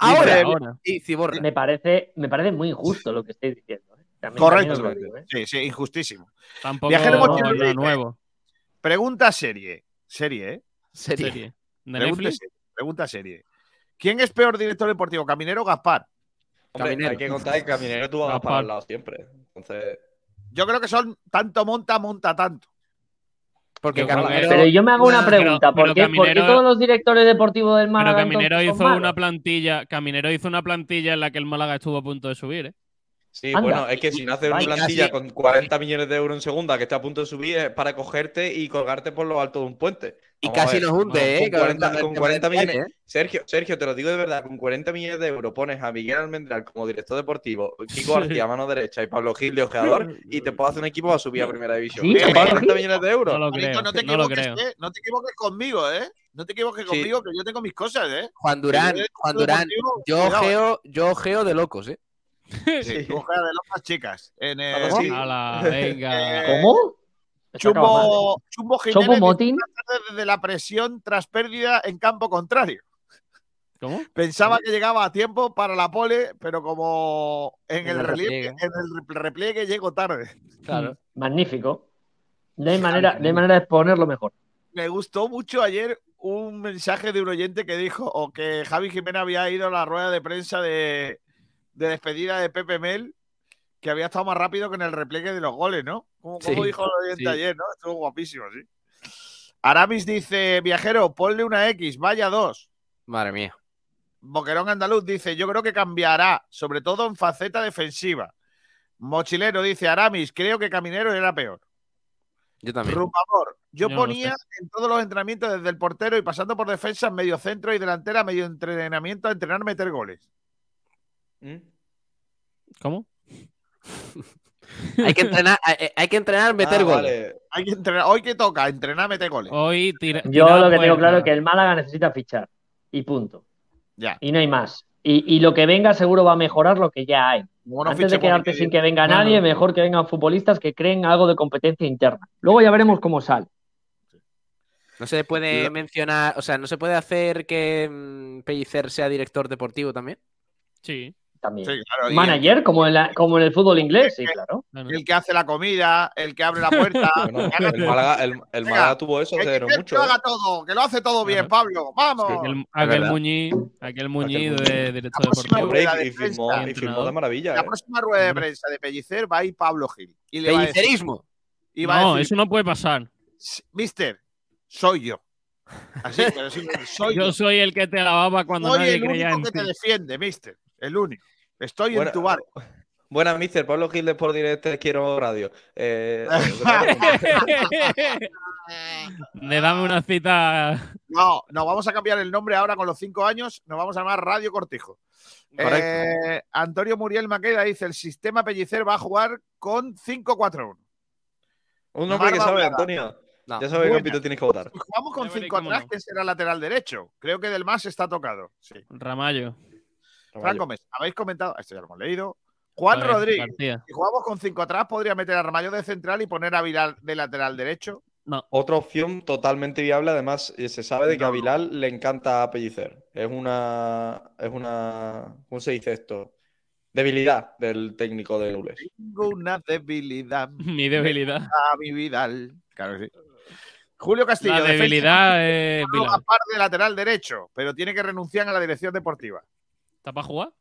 Dime Ahora, ahora. y Ciborra. Me parece, me parece muy injusto lo que estáis diciendo. También- Correcto. también digo, ¿eh? Sí, sí, injustísimo. Tampoco Viajeremos no, nuevo. Pregunta serie. Serie, ¿eh? Serie. Serie. ¿De Pregunta serie. Pregunta serie. ¿Quién es peor director deportivo, Caminero o Gaspar? Hombre, Caminero. hay que contar que Caminero tú vas Gaspar. el lado siempre. Entonces, Yo creo que son tanto monta, monta tanto. Porque Yo Caminero- Pero yo me hago una Pero- pregunta, ¿por, pero qué, por qué Caminero- todos los directores deportivos del Pero Málaga Caminero entonces son hizo malos? una plantilla, Caminero hizo una plantilla en la que el Málaga estuvo a punto de subir, ¿eh? Sí, Anda. bueno, es que si no haces una plantilla con 40 millones de euros en segunda que está a punto de subir es para cogerte y colgarte por lo alto de un puente. Y Vamos casi nos hunde, ¿eh? 40 Con- con con 40 Detalle, millones. ¿eh? Sergio, Sergio, te lo digo de verdad, con 40 millones de euros pones a Miguel Almendral como director deportivo, Kiko García mano derecha y Pablo Gil de ojeador y te puedo hacer un equipo a subir a primera división. Sí, Con Pablo 40 millones de euros. No lo te no lo equivoques, creo. ¿eh? No te equivoques conmigo, ¿eh? No te equivoques Sí. conmigo, que yo tengo mis cosas, ¿eh? Juan Durán, Juan Durán, yo ¿eh? ojeo, yo ojeo de locos, ¿eh? Sí, juegas de locas chicas. En, eh, ¿Cómo? sí. Ala, venga. Eh, ¿Cómo? Está acabado mal. Chumbo, Chumbo Jiménez desde la presión tras pérdida en campo contrario. ¿Cómo? Pensaba que llegaba a tiempo para la pole, pero como en, el, el repliegue. en el repliegue llego tarde. Claro. Magnífico. No hay manera, no hay manera de ponerlo mejor. Me gustó mucho ayer un mensaje de un oyente que dijo o que Javi Jiménez había ido a la rueda de prensa de, de despedida de Pepe Mel, que había estado más rápido que en el repliegue de los goles, ¿no? Como, Sí, dijo el oyente sí. ayer, ¿no? Estuvo guapísimo, sí. Aramis dice, viajero, ponle una X, vaya dos. Madre mía. Boquerón Andaluz dice, yo creo que cambiará, sobre todo en faceta defensiva. Mochilero dice, Aramis, creo que Caminero era peor. Yo también. Rumbamor, yo ponía en todos los entrenamientos desde el portero y pasando por defensa, medio centro y delantera, medio entrenamiento a entrenar meter goles. ¿Mm? ¿Cómo? Hay que entrenar, hay, hay que entrenar meter Ah, goles. vale. Hay que entrenar, hoy que toca, entrenar meter goles. Hoy tira. Yo tira lo que tengo claro es que el Málaga necesita fichar. Y punto. Ya. Y no hay más. Y, y lo que venga seguro va a mejorar lo que ya hay. Antes de quedarte sin que venga nadie, mejor que vengan futbolistas que creen algo de competencia interna. Luego ya veremos cómo sale. No se puede mencionar, o sea, no se puede hacer que mm, Pellicer sea director deportivo también. Sí. También. Sí, claro, y Manager, como en, la- como en el fútbol inglés, sí, claro. claro. El, que hace la comida, el que abre la puerta. Bueno, el. Málaga, el, el Venga, Málaga tuvo eso Que- hace no que- mucho. que ¿eh? haga todo, que lo hace todo bien, Pablo. Vamos. Aquel, aquel. Muñiz, aquel Muñiz de próxima deportivo. Y, firmó, y firmó Entrenador. de maravilla. La ¿eh? próxima rueda de prensa de Pellicer va a ir Pablo Gil. Y le Pellicerismo. y va a No, decir, eso no puede pasar. Mister, soy yo. Así, pero sí, soy yo. Yo soy el que te lavaba cuando Soy nadie el creía único en que ti. te defiende, mister. El único. Estoy Bueno, en tu barco. Buenas, mister. Pablo Gil de Sport Direct, te quiero radio. Eh, Le dame una cita. No, nos vamos a cambiar el nombre ahora con los cinco años. Nos vamos a llamar Radio Cortijo. Eh, Antonio Muriel Maqueda dice: el sistema Pellicer va a jugar con 5-4-1. un nombre que sabe, Blada. Antonio. No. Ya sabes Buena. qué tienes que votar. Si jugamos con Ya veréis 5 cómo atrás, no. ¿quién será lateral derecho? Creo que del más está tocado. Sí. Ramallo. Fran Gómez, habéis comentado, esto ya lo hemos leído. Juan Rodríguez, García. si jugamos con 5 atrás, podría meter a Ramallo de central y poner a Viral de lateral derecho. No, Otra opción totalmente viable, además, eh, se sabe de que a No. Bilal le encanta pellicer. Es una. Es una. ¿Cómo se dice esto? Debilidad del técnico de Nules. Tengo una debilidad mi debilidad. a mi Vidal. Claro que sí. Julio Castillo, La defensa, debilidad es Vilar. Gaspar de lateral derecho, pero tiene que renunciar a la dirección deportiva. ¿Está para jugar?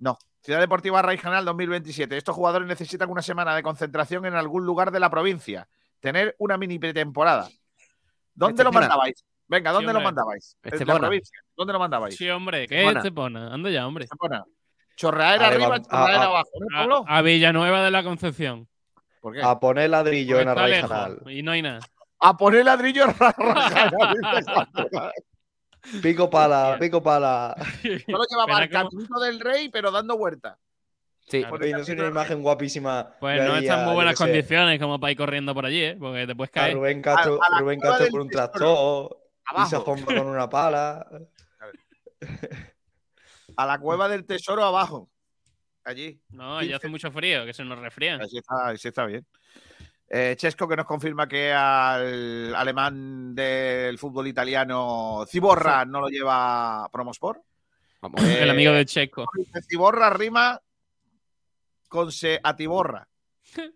No. Ciudad Deportiva Regional 2027. Estos jugadores necesitan una semana de concentración en algún lugar de la provincia. Tener una mini pretemporada. ¿Dónde lo Estepona. mandabais? Venga, ¿dónde lo hombre. mandabais? En la Estepona. provincia. ¿Dónde lo mandabais? Sí, hombre. ¿Qué Buena. te pone? Anda ya, hombre. Estepona. Chorraera A arriba, chorraera a- abajo. ¿no, A, Pablo? a Villanueva de la Concepción. ¿Por qué? A poner ladrillo en Arraiz lejos Canal. y no hay nada. A poner ladrillo Pico pala, pico pala. Solo llevaba el caminito del rey, pero dando vuelta. Sí. Claro. Oye, no sé una imagen guapísima. Pues no ahí está en a, muy buenas condiciones como para ir corriendo por allí, ¿eh? Porque te puedes A caer. Rubén Castro, A- Rubén Castro con un tractor. Abajo. Isa Fonda con una pala. A la cueva del tesoro abajo. Allí. No, ya hace mucho frío, que se nos resfrían. Así está, así está bien. Eh, Chesco que nos confirma que al alemán del fútbol italiano Ciborra no lo lleva Promosport. Vamos. Eh, El amigo de Checo. Dice, Ciborra rima con se atiborra.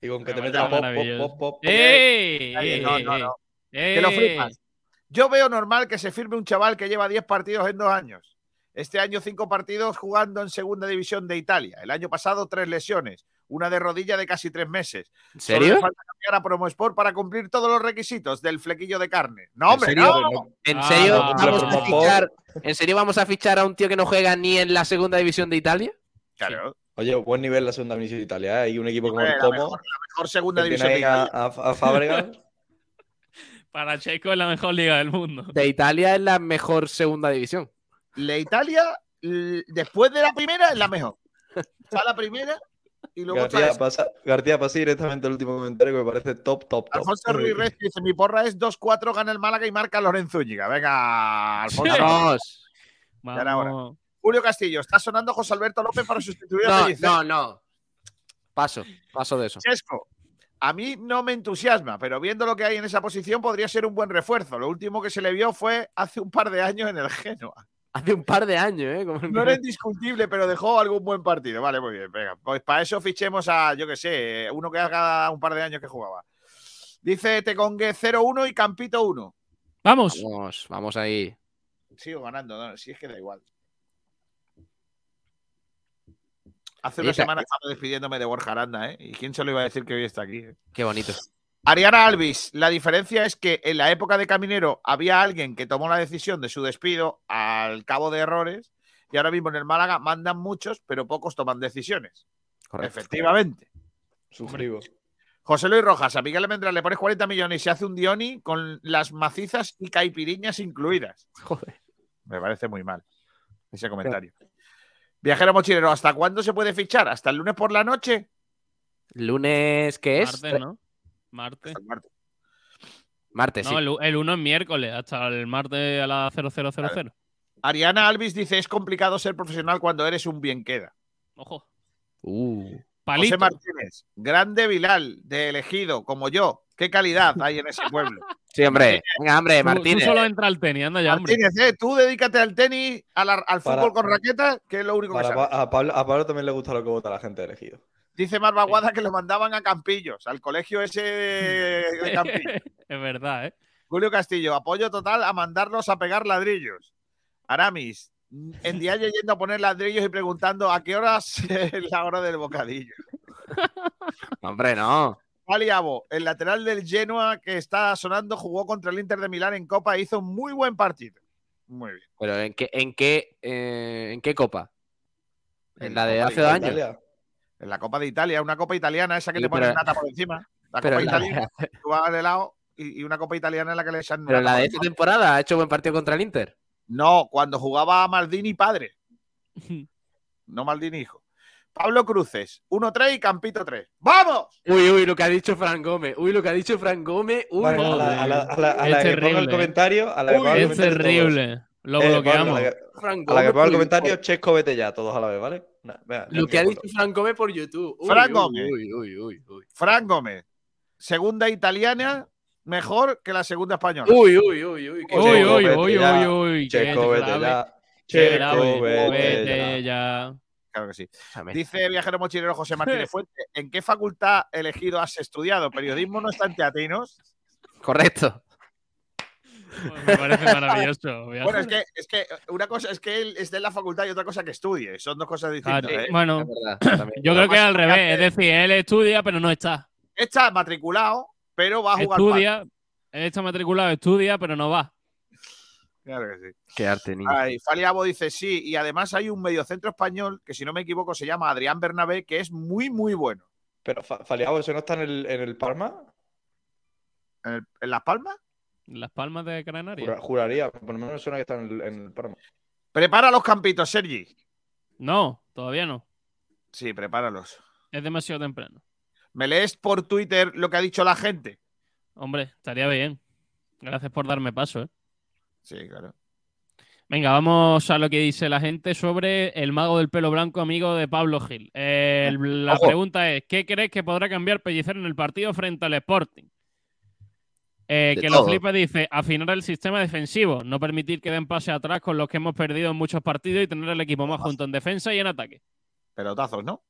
Y con que te Me metas pop, pop, maravilloso. pop, pop. ¡Ey! Ay, ey, no, no, no. ¡Ey! Que lo flipas. Yo veo normal que se firme un chaval que lleva 10 partidos en dos años. Este año cinco partidos jugando en segunda división de Italia. El año pasado tres lesiones. Una de rodilla de casi tres meses. ¿En Solo serio? le falta cambiar a Promosport para cumplir todos los requisitos del flequillo de carne. No, ¿En hombre, serio? no. ¿En Ah, serio, vamos a fichar, ¿En serio vamos a fichar a un tío que no juega ni en la segunda división de Italia? Claro. Oye, buen nivel la segunda división de Italia. ¿eh? Hay un equipo como el la Como. mejor, la mejor segunda división de Italia. a, a Fábregas. Para Checo es la mejor liga del mundo. De Italia es la mejor segunda división. La Italia, después de la primera, es la mejor. Está la primera y luego García pasa, García pasa directamente al último comentario que me parece top, top, top. Alfonso Ruiz Reyes dice: Mi porra es 2-4, gana el Málaga y marca Lorenzo Úñiga. Venga, Alfonso. Vamos. Vamos. Julio Castillo, está sonando José Alberto López para sustituir a No, no, no. Paso, paso de eso. Chesco, a mí no me entusiasma, pero viendo lo que hay en esa posición podría ser un buen refuerzo. Lo último que se le vio fue hace un par de años en el Genoa. Hace un par de años, ¿eh? Como- No era indiscutible, pero dejó algún buen partido. Vale, muy bien. Venga, pues para eso fichemos a, yo que sé, uno que haga un par de años que jugaba. Dice Tecongue 0-1 y Campito 1. Vamos. Vamos, vamos ahí. Sigo ganando, no, si es que da igual. Hace una semana estaba despidiéndome de Borja Aranda, ¿eh? ¿Y quién se lo iba a decir que hoy está aquí? eh? Qué bonito. Ariana Alvis, la diferencia es que en la época de Caminero había alguien que tomó la decisión de su despido al cabo de errores y ahora mismo en el Málaga mandan muchos, pero pocos toman decisiones. Correcto. Efectivamente. Suscribo. José Luis Rojas, a Miguel Almendral le pones 40 millones y se hace un Dioni con las macizas y caipiriñas incluidas. Joder. Me parece muy mal ese comentario. Viajero mochilero, ¿hasta cuándo se puede fichar? ¿Hasta el lunes por la noche? Lunes, ¿qué es? Martes, ¿no? Martes. Hasta el martes. Martes, No, sí. el, el 1 es miércoles, hasta el martes a las 0000. Ariana Alvis dice: Es complicado ser profesional cuando eres un bien queda. Ojo. Uh. José Palito. Martínez, grande Vilal, de elegido, como yo. ¿Qué calidad hay en ese pueblo? Sí, hombre. Venga, hombre, Tú- Tú, Martínez. solo entra al tenis, anda ya, hombre. Martínez, ¿eh? tú dedícate al tenis, al Para- fútbol con raqueta, que es lo único que sabes. A, Pablo, a Pablo también le gusta lo que vota la gente de elegido. Dice Marvaguada que lo mandaban a Campillos, al colegio ese de Campillos. es verdad, ¿eh? Julio Castillo, apoyo total a mandarlos a pegar ladrillos. Aramis, en día yendo a poner ladrillos y preguntando a qué horas es la hora del bocadillo. Hombre, no. Paliabo, el lateral del Genoa que está sonando, jugó contra el Inter de Milán en Copa e hizo un muy buen partido. Muy bien. Pero ¿en qué, en qué, eh, ¿en qué copa? ¿En En la de hace dos años? En la Copa de Italia, una Copa italiana, esa que Sí, te pero- nata por encima. La Copa en la, italiana, tú vas al helado y, y una Copa italiana en la que le echan pero la de esta temporada ha hecho buen partido contra el Inter. No, cuando jugaba Maldini padre. No Maldini hijo. Pablo Cruces, 1-3 y Campito 3. ¡Vamos! Uy, uy, lo que ha dicho Fran Gómez. Uy, lo que ha dicho Fran Gómez. Uy, Vale, a la, a la- a la- a Es la que ponga el terrible. comentario, a la que ponga el Es comentario todos. Lo Eh, bloqueamos. a la que, Fran a la que Gómez ponga el comentario. Chesco, vete ya, todos a la vez, ¿vale? Nah, Lo que ha dicho. Fran Gómez por YouTube. Uy, Fran uy, Gómez. Uy, uy, uy, uy. Fran Gómez, segunda italiana, mejor que la segunda española. Uy, uy, uy, uy. qué Uy, Checo, uy, uy, uy, uy. qué Chesco, vete ya. Checo, vete ya. Claro que sí. Dice viajero mochilero José Martínez Fuente, ¿en qué facultad elegido has estudiado? ¿Periodismo no está en teatinos? Correcto. Pues me parece maravilloso. Bueno, es que, es que una cosa es que él esté en la facultad y otra cosa que estudie. Son dos cosas distintas. Claro, ¿eh? Bueno, verdad, yo creo que es al Además, revés. Es decir, él estudia, pero no está. Está matriculado, pero va a jugar Estudia, él está matriculado, estudia, pero no va. Claro que sí. Qué arte, niño. Ay, Faliabo dice sí, y además hay un mediocentro español que, si no me equivoco, se llama Adrián Bernabé, que es muy, muy bueno. Pero Fa- Faliao, ¿eso no está en el, en el Parma? ¿En, el- en Las Palmas? Las Palmas de Canarias. Jura- juraría, por lo menos me suena que está en el, en el Parma. Prepara los campitos, Sergi. No, todavía no. Sí, prepáralos. Es demasiado temprano. ¿Me lees por Twitter lo que ha dicho la gente? Hombre, estaría bien. Gracias por darme paso, ¿eh? Sí, claro. Venga, vamos a lo que dice la gente sobre el mago del pelo blanco, amigo de Pablo Gil. Eh, la Ojo. pregunta es: ¿qué crees que podrá cambiar Pellicer en el partido frente al Sporting? Eh, que todo. lo flipa dice: afinar el sistema defensivo, no permitir que den pase atrás con los que hemos perdido en muchos partidos y tener el equipo más junto en defensa y en ataque. Pelotazos, ¿no?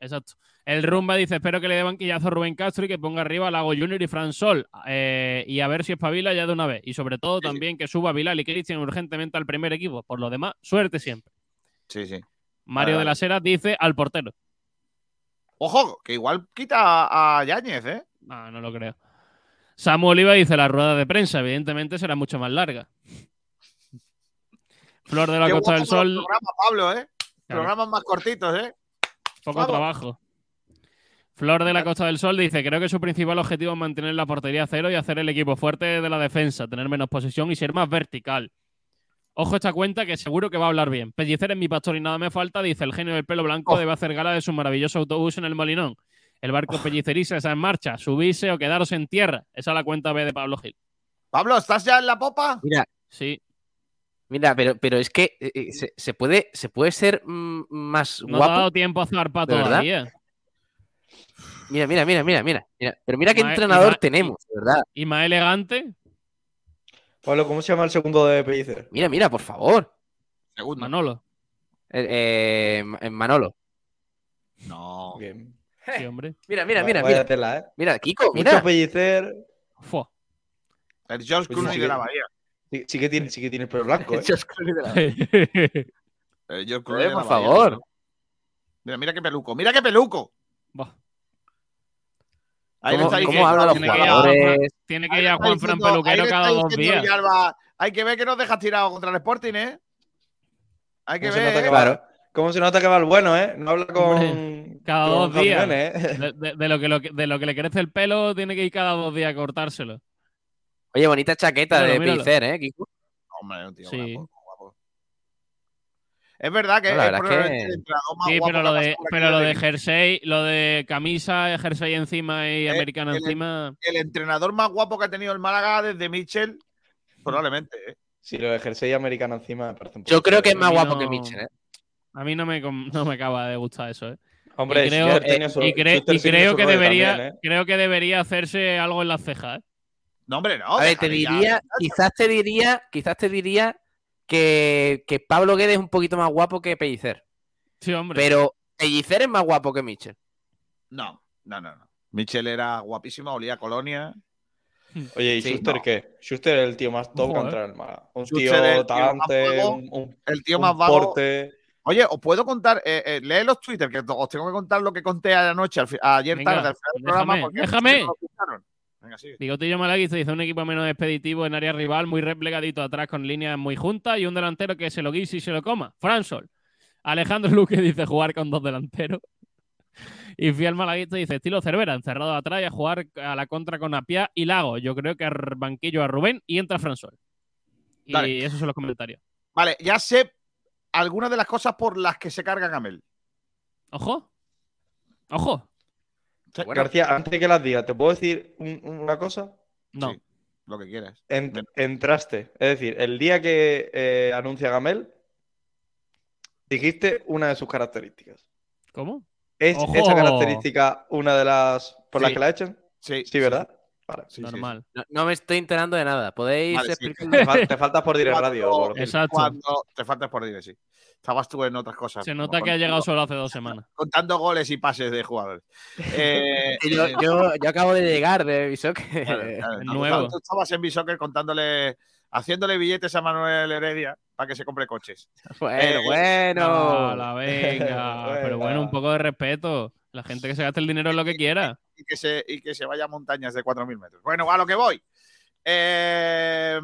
Exacto. El Rumba dice, espero que le dé banquillazo a Rubén Castro y que ponga arriba a Lago Junior y Fran Sol. eh, y a ver si espabila ya de una vez. Y sobre todo también que suba Bilal y Cristian urgentemente al primer equipo. Por lo demás, suerte siempre. Sí, sí. Mario de las Heras dice al portero. Ojo, que igual quita a Yáñez, ¿eh? No, no lo creo. Samu Oliva dice la rueda de prensa, evidentemente será mucho más larga. Flor de la Qué Costa del Sol, Programas, Pablo, ¿eh? Claro. Programas más cortitos, ¿eh? poco Vamos. trabajo. Flor de la Costa del Sol dice, creo que su principal objetivo es mantener la portería a cero y hacer el equipo fuerte de la defensa, tener menos posesión y ser más vertical. Ojo a esta cuenta que seguro que va a hablar bien. Pellicer es mi pastor y nada me falta, dice el genio del pelo blanco, Oh. debe hacer gala de su maravilloso autobús en el Molinón. El barco pelliceriza está en marcha, subirse o quedaros en tierra. Esa es la cuenta B de Pablo Gil. Pablo, ¿estás ya en la popa? Mira, Sí, mira, pero, pero es que eh, eh, se, se puede, se puede ser mm, más no te ha guapo. dado tiempo a zarpar ¿De verdad? todavía. Mira, mira, mira, mira, mira. Pero mira qué entrenador tenemos, de verdad. Y más elegante, Pablo, ¿cómo se llama el segundo de Pellicer? Mira, mira, por favor. Segundo. Manolo. Eh, eh, Manolo. No. Bien. Sí, hombre. Mira, mira, mira, vaya mira. tela, ¿eh? Mira, Kiko, Mucho mira. Pellicer. Fua. El George Pues Clooney sí, de la Bahía. Sí, sí que tiene, sí que tiene el pelo blanco, ¿eh? George Clooney de la- El George Clooney de la por Bahía. favor. Mira, mira qué peluco. Mira qué peluco. Ahí ¿Cómo, está cómo hablan los tiene que ir a- jugadores? Tiene que ir a Juan Fran Peluquero cada dos días. Villalba, hay que ver que nos dejas tirado contra el Sporting, ¿eh? Hay que ¿Cómo se, nota ver. que ¿eh? ¿Cómo se nota que va el bueno, eh? No habla con. Hombre, cada con dos días. camiones, ¿eh? De, de- de lo que, lo que- de lo que le crece el pelo, tiene que ir cada dos días a cortárselo. Oye, bonita chaqueta Míralo, de míralo. Pellicer, ¿eh, Kiko? Hombre, un tío Sí. guapo, guapo. Es verdad que No, la es verdad es que- el entrenador más Sí, guapo pero lo de, pero lo de jersey, lo de camisa, jersey encima y Eh, americano el- encima. el entrenador más guapo que ha tenido el Málaga desde Mitchell, probablemente, ¿eh? Si lo de jersey americano encima me parece un poco Yo creo que es más guapo no- que Mitchell, ¿eh? A mí no me, no me acaba de gustar eso, ¿eh? Hombre, y creo, eh, su- y cre- creo que debería, también, ¿eh? creo que debería hacerse algo en las cejas, ¿eh? No, hombre, no. A ver, te ya. diría, quizás te diría, quizás te diría que, que Pablo Guedes es un poquito más guapo que Pellicer. Sí, hombre. Pero Pellicer es más guapo que Mitchell. No, no, no, no. Mitchell era guapísimo, olía a colonia. Oye, ¿y Sí, Schuster no. qué? Schuster es el tío más top en el Málaga. Un Schuster tío talante, un, un- El tío un más vago. porte. Oye, os puedo contar, eh, eh, lee los Twitter, que os tengo que contar lo que conté anoche, ayer Venga, tarde, al final del programa. déjame, porque déjame. no. Venga, sigue. Bigotillo un equipo menos expeditivo en área rival, muy replegadito atrás con líneas muy juntas y un delantero que se lo guise y se lo coma. Fransol. Alejandro Luque dice jugar con dos delanteros. Y Fiel Malaguista dice estilo Cervera, encerrado atrás y a jugar a la contra con Apia y Lago. Yo creo que banquillo a Rubén y entra Fransol. Y Dale. esos son los comentarios. Vale, ya sé algunas de las cosas por las que se carga Gamel. Ojo. Ojo. Bueno, García, antes de que las digas, ¿te puedo decir un- una cosa? No. Sí. lo que quieras. Ent- entraste. Es decir, el día que eh, anuncia Gamel, dijiste una de sus características. ¿Cómo? ¿Es ¡Ojo! esa característica una de las por las Sí. que la echan? Sí, Sí, ¿verdad? Vale. Sí, sí, Normal. No, no me estoy enterando de nada. ¿Podéis Vale, explicarme? Te, fal- te faltas por Cuando- radio. Exacto. Cuando te faltas por dire, sí. Estabas tú en otras cosas. Se nota que ha llegado solo hace dos semanas. Contando goles y pases de jugadores. Eh, Yo, yo- yo acabo de llegar de Bishock. claro, claro. el Tú- nuevo. Tú estabas en Bishoker contándole, haciéndole billetes a Manuel Heredia para que se compre coches. Bueno, Eh, bueno. la venga. Pero bueno, un poco de respeto. La gente que se gaste el dinero en lo que quiera. y que se, y que se vaya a montañas de 4.000 metros. Bueno, a lo que voy. Eh,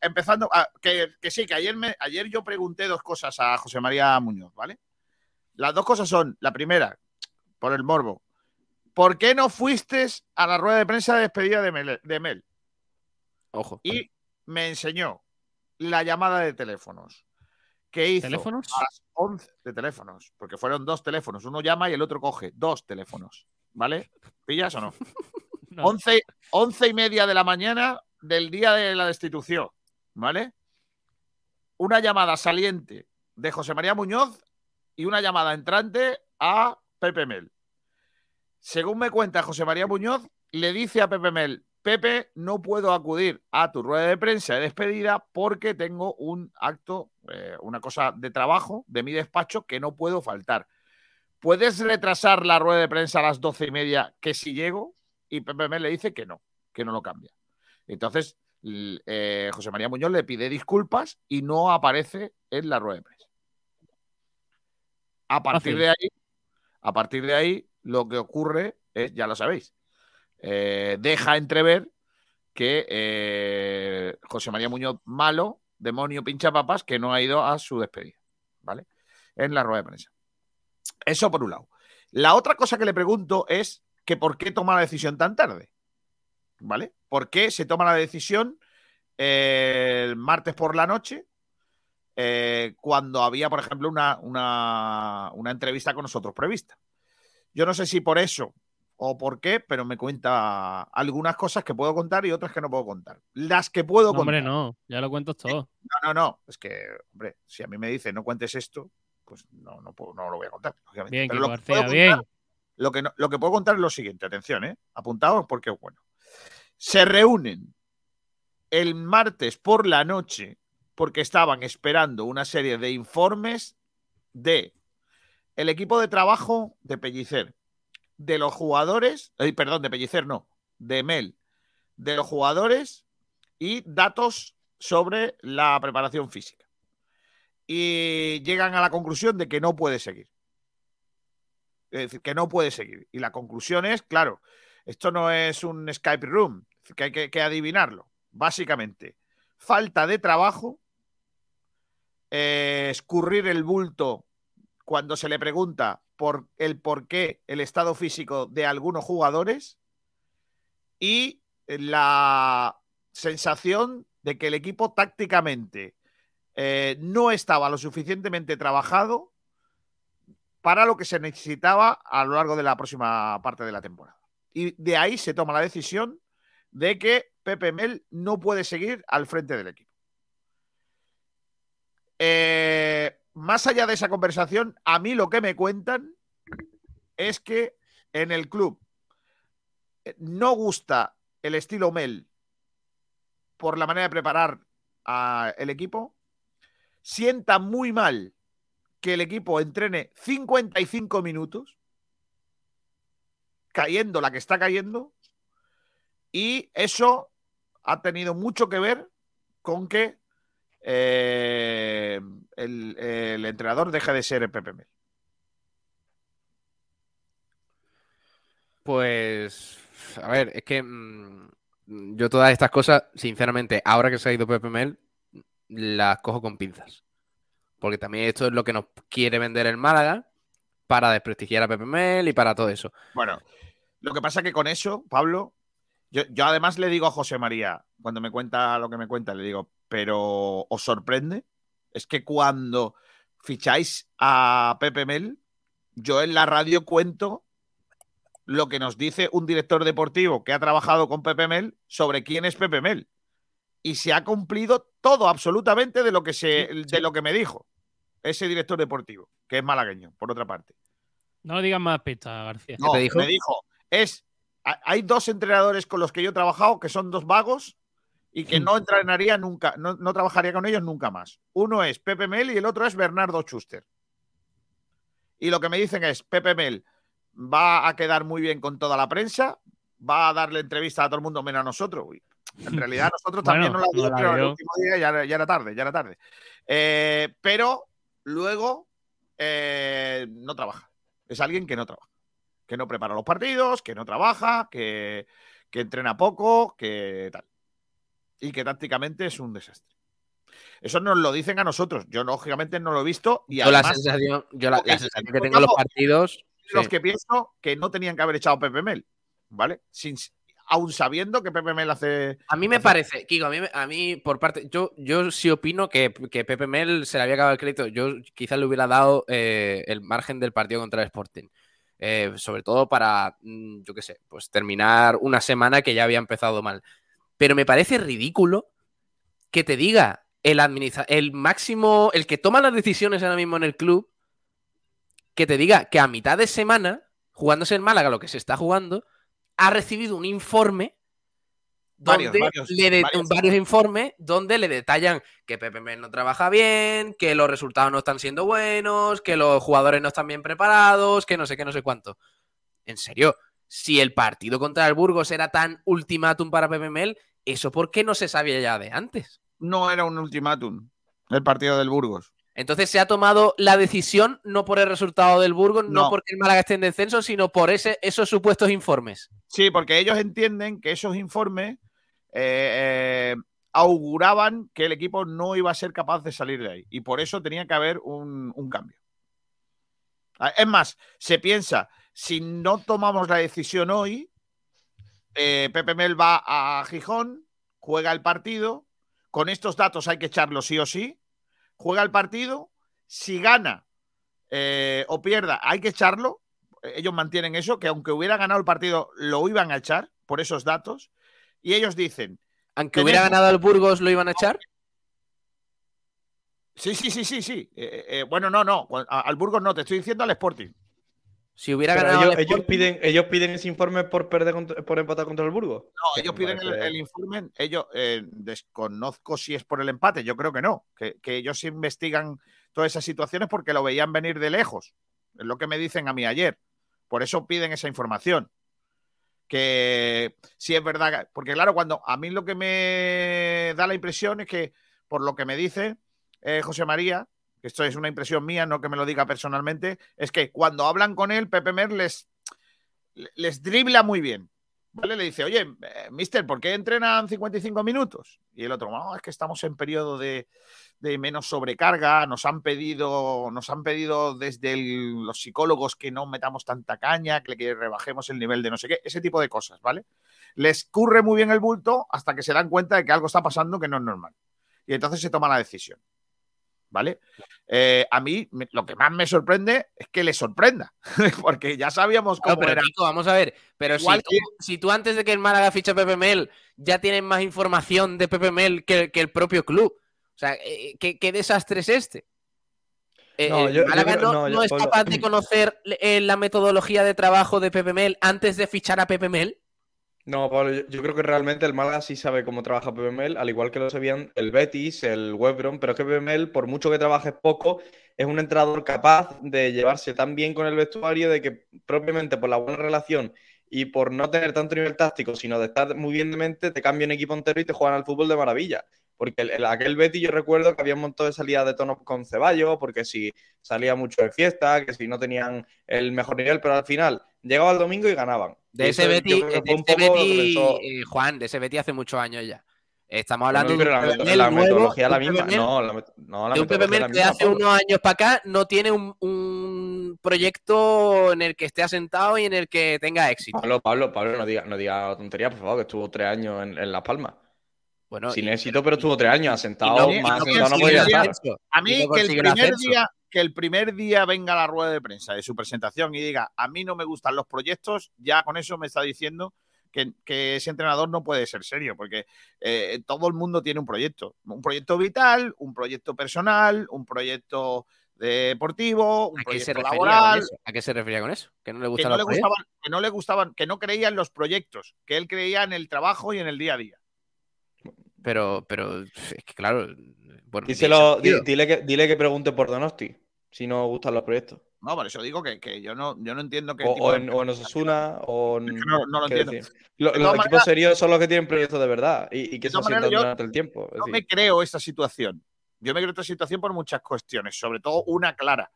empezando, ah, que, que sí, que ayer, me, ayer yo pregunté dos cosas a José María Muñoz, ¿vale? Las dos cosas son, la primera, por el morbo, ¿por qué no fuiste a la rueda de prensa de despedida de Mel? de Mel? Ojo. Y me enseñó la llamada de teléfonos que hizo ¿Teléfonos? a las 11 de teléfonos, porque fueron dos teléfonos, uno llama y el otro coge, dos teléfonos, ¿vale? ¿Pillas o no? No. 11, 11 y media de la mañana del día de la destitución, ¿vale? Una llamada saliente de José María Muñoz y una llamada entrante a Pepe Mel. Según me cuenta José María Muñoz, le dice a Pepe Mel, Pepe, no puedo acudir a tu rueda de prensa de despedida porque tengo un acto, eh, una cosa de trabajo de mi despacho que no puedo faltar. ¿puedes retrasar la rueda de prensa a las doce y media que si llego? Y Pepe Mel le dice que no, que no lo cambia. Entonces, eh, José María Muñoz le pide disculpas y no aparece en la rueda de prensa. A partir de ahí, a partir de ahí, lo que ocurre es, ya lo sabéis, eh, deja entrever que eh, José María Muñoz malo, demonio pinchapapas, que no ha ido a su despedida, ¿vale? En la rueda de prensa. Eso por un lado. La otra cosa que le pregunto es que por qué toma la decisión tan tarde, ¿vale? ¿Por qué se toma la decisión eh, el martes por la noche cuando había, por ejemplo, una, una, una entrevista con nosotros prevista? Yo no sé si por eso o por qué, pero me cuenta algunas cosas que puedo contar y otras que no puedo contar. Las que puedo No, hombre, contar. no, ya lo cuento todo. No, no, no. Es que, hombre, si a mí me dice no cuentes esto, pues no, no, puedo- no lo voy a contar. lógicamente. Bien, Pero lo que bien. contar- Lo que, no- lo que puedo contar es lo siguiente, atención, ¿eh? Apuntaos porque es bueno. Se reúnen el martes por la noche porque estaban esperando una serie de informes de el equipo de trabajo de Pellicer, de los jugadores, eh, perdón, de Pellicer no, de Mel, de los jugadores y datos sobre la preparación física. Y llegan a la conclusión de que no puede seguir. Es decir, que no puede seguir. Y la conclusión es, claro, esto no es un Skype Room, que hay que, que adivinarlo. Básicamente, falta de trabajo, eh, escurrir el bulto cuando se le pregunta por el por qué el estado físico de algunos jugadores y la sensación de que el equipo tácticamente eh, no estaba lo suficientemente trabajado para lo que se necesitaba a lo largo de la próxima parte de la temporada. Y de ahí se toma la decisión de que Pepe Mel no puede seguir al frente del equipo. Eh, más allá de esa conversación, a mí lo que me cuentan es que en el club eh, no gusta el estilo Mel por la manera de preparar al equipo. Sienta muy mal que el equipo entrene 55 minutos, cayendo la que está cayendo, y eso ha tenido mucho que ver con que eh, el, el entrenador deje de ser el Pepe Mel. Pues, a ver, es que mm, yo todas estas cosas, sinceramente, ahora que se ha ido Pepe Mel, las cojo con pinzas. Porque también esto es lo que nos quiere vender el Málaga para desprestigiar a Pepe Mel y para todo eso. Bueno, lo que pasa que con eso, Pablo, yo, yo además le digo a José María, cuando me cuenta lo que me cuenta, le digo, pero ¿os sorprende? Es que cuando ficháis a Pepe Mel, yo en la radio cuento lo que nos dice un director deportivo que ha trabajado con Pepe Mel sobre quién es Pepe Mel. Y se ha cumplido todo absolutamente de lo que se de lo que me dijo ese director deportivo, que es malagueño, por otra parte. No le digas más pistas, García. No, te dijo? me dijo, es ha- hay dos entrenadores con los que yo he trabajado que son dos vagos y que no entrenaría nunca, no, no trabajaría con ellos nunca más. Uno es Pepe Mel y el otro es Bernardo Schuster. Y lo que me dicen es, Pepe Mel va a quedar muy bien con toda la prensa, va a darle entrevista a todo el mundo menos a nosotros. Uy, en realidad nosotros también Bueno, la no la pero el último día ya, era- ya era tarde, ya era tarde. Eh, pero luego eh, no trabaja. Es alguien que no trabaja. Que no prepara los partidos, que no trabaja, que, que entrena poco, que tal. Y que tácticamente es un desastre. Eso nos lo dicen a nosotros. Yo, lógicamente, no lo he visto. Y Yo la sensación, yo la, sensación que tengo en los partidos. los sí. que pienso que no tenían que haber echado a Pepe Mel. ¿Vale? Sin, aún sabiendo que Pepe Mel hace. A mí me hace- parece, Kiko, a mí, a mí por parte, yo, yo sí opino que, que Pepe Mel se le había acabado el crédito. Yo quizás le hubiera dado eh, el margen del partido contra el Sporting. Eh, sobre todo para, mm, yo qué sé, pues terminar una semana que ya había empezado mal. Pero me parece ridículo que te diga el, administra el máximo, el que toma las decisiones ahora mismo en el club, que te diga que a mitad de semana, jugándose en Málaga lo que se está jugando, ha recibido un informe donde Varios, varios, le de- varios. varios informes donde le detallan que Pepe Mel no trabaja bien, que los resultados no están siendo buenos, que los jugadores no están bien preparados, que no sé qué, no sé cuánto. En serio, si el partido contra el Burgos era tan ultimátum para Pepe Mel, ¿eso por qué no se sabía ya de antes? No era un ultimátum el partido del Burgos. Entonces se ha tomado la decisión no por el resultado del Burgos, no, No. porque el Málaga esté en descenso, sino por ese, esos supuestos informes. Sí, porque ellos entienden que esos informes eh, eh, auguraban que el equipo no iba a ser capaz de salir de ahí. Y por eso tenía que haber un, un cambio. Ah, Es más, se piensa, si no tomamos la decisión hoy, eh, Pepe Mel va a Gijón, juega el partido, con estos datos hay que echarlo sí o sí, juega el partido, si gana eh, o pierda, hay que echarlo, ellos mantienen eso, que aunque hubiera ganado el partido, lo iban a echar por esos datos. Y ellos dicen, Aunque hubiera ganado el Burgos, ¿lo iban a echar? sí, sí, sí, sí, sí. eh, bueno, no, no, al Burgos no, te estoy diciendo al Sporting. Si hubiera Pero ganado ellos, el ellos Sporting- piden, ellos piden ese informe por perder contra- por empatar contra el Burgos. No, ellos piden el, informe, ellos eh, desconozco si es por el empate, yo creo que no, que, que ellos investigan todas esas situaciones porque lo veían venir de lejos, es lo que me dicen a mí ayer, por eso piden esa información. Que si es verdad, que- porque claro, cuando a mí lo que me da la impresión es que, por lo que me dice eh, José María, esto es una impresión mía, no que me lo diga personalmente, es que cuando hablan con él, Pepe Mer les, les dribla muy bien. ¿Vale? Le dice, oye, eh, mister, ¿por qué entrenan 55 minutos? Y el otro, no, es que estamos en periodo de, de menos sobrecarga, nos han pedido, nos han pedido desde los psicólogos que no metamos tanta caña, que, que rebajemos el nivel de no sé qué, ese tipo de cosas, ¿vale? Les curre muy bien el bulto hasta que se dan cuenta de que algo está pasando que no es normal. Y entonces se toma la decisión. ¿Vale? Eh, a mí me- lo que más me sorprende es que le sorprenda, porque ya sabíamos cómo pero era. Vamos a ver. Pero si Igual tú, si tú antes de que el Málaga fiche a Pepe Mel ya tienes más información de Pepe Mel que, que el propio club. O sea, eh, ¿qué, qué desastre es este? Eh, No, el yo- yo Málaga creo- no, no, yo- no es Pablo- capaz de conocer eh, la metodología de trabajo de Pepe Mel antes de fichar a Pepe Mel. No, Pablo, yo, creo que realmente el Málaga sí sabe cómo trabaja PPML, al igual que lo sabían el Betis, el Webron, pero es que PPML, por mucho que trabajes poco, es un entrenador capaz de llevarse tan bien con el vestuario de que propiamente por la buena relación y por no tener tanto nivel táctico, sino de estar muy bien de mente, te cambia un equipo entero y te juegan al fútbol de maravilla. Porque el, el- aquel Betis yo recuerdo que había un montón de salidas de tono con Ceballos, porque si salía mucho de fiesta, que si no tenían el mejor nivel, pero al final llegaba el domingo y ganaban. De ese Betty, que de que Betty, pensó- eh, Juan, de ese Betty hace muchos años ya. Estamos hablando pero la, de la nuevo, metodología la misma. No, la, no, la de un la que misma. hace unos años para acá no tiene un, un proyecto en el que esté asentado y en el que tenga éxito. Pablo, Pablo, Pablo, no diga, no diga tonterías, por favor, que estuvo tres años en, en Las Palmas. Bueno, Sin y- éxito, pero estuvo tres años asentado, más no asentado no consigue podía el estar. ascenso. A mí no que el primer día que el primer día venga la rueda de prensa de su presentación y diga a mí no me gustan los proyectos, ya con eso me está diciendo que, que ese entrenador no puede ser serio, porque eh, todo el mundo tiene un proyecto, un proyecto vital, un proyecto personal, un proyecto deportivo, un ¿A qué, se proyecto refería con laboral, eso? ¿A qué se refería con eso? Que no le que gustan no, los le gustaban, que no le gustaban, que no creía en los proyectos, que él creía en el trabajo y en el día a día. Pero, pero es que claro, bueno, Díselo, di- dile, que, dile que pregunte por Donosti, si no gustan los proyectos. No, por eso digo que, que yo no, yo no entiendo que O, o en, o en Osasuna, o en. no- no lo entiendo. lo- De los equipos serios son los que tienen proyectos de verdad y, y que De se yo- durante el tiempo. decir, me creo esta situación. Yo me creo esta situación por muchas cuestiones, sobre todo una clara,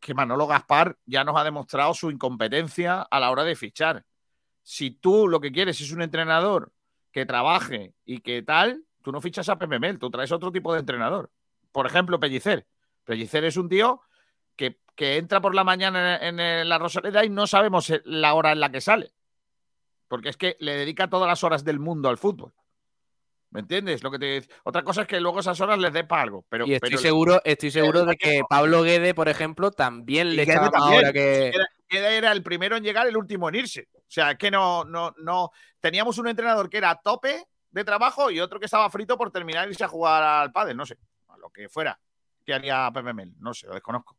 que Manolo Gaspar ya nos ha demostrado su incompetencia a la hora de fichar. Si tú lo que quieres es un entrenador que trabaje y que tal, tú no fichas a Pepe Mel, tú traes otro tipo de entrenador. Por ejemplo, Pellicer. Pellicer es un tío que, que entra por la mañana en, en la Rosaleda y no sabemos la hora en la que sale. Porque es que le dedica todas las horas del mundo al fútbol. ¿Me entiendes? Lo que te... Otra cosa es que luego esas horas les dé para algo. Pero, Y estoy pero- seguro, estoy seguro de que. Pablo Guede, por ejemplo, también le echaba más también. hora que. Era, Guede era el primero en llegar, el último en irse. O sea, que no, no, no. Teníamos un entrenador que era a tope de trabajo y otro que estaba frito por terminar y irse a jugar al pádel, no sé, a lo que fuera. ¿Qué haría Pepe? No sé, lo desconozco.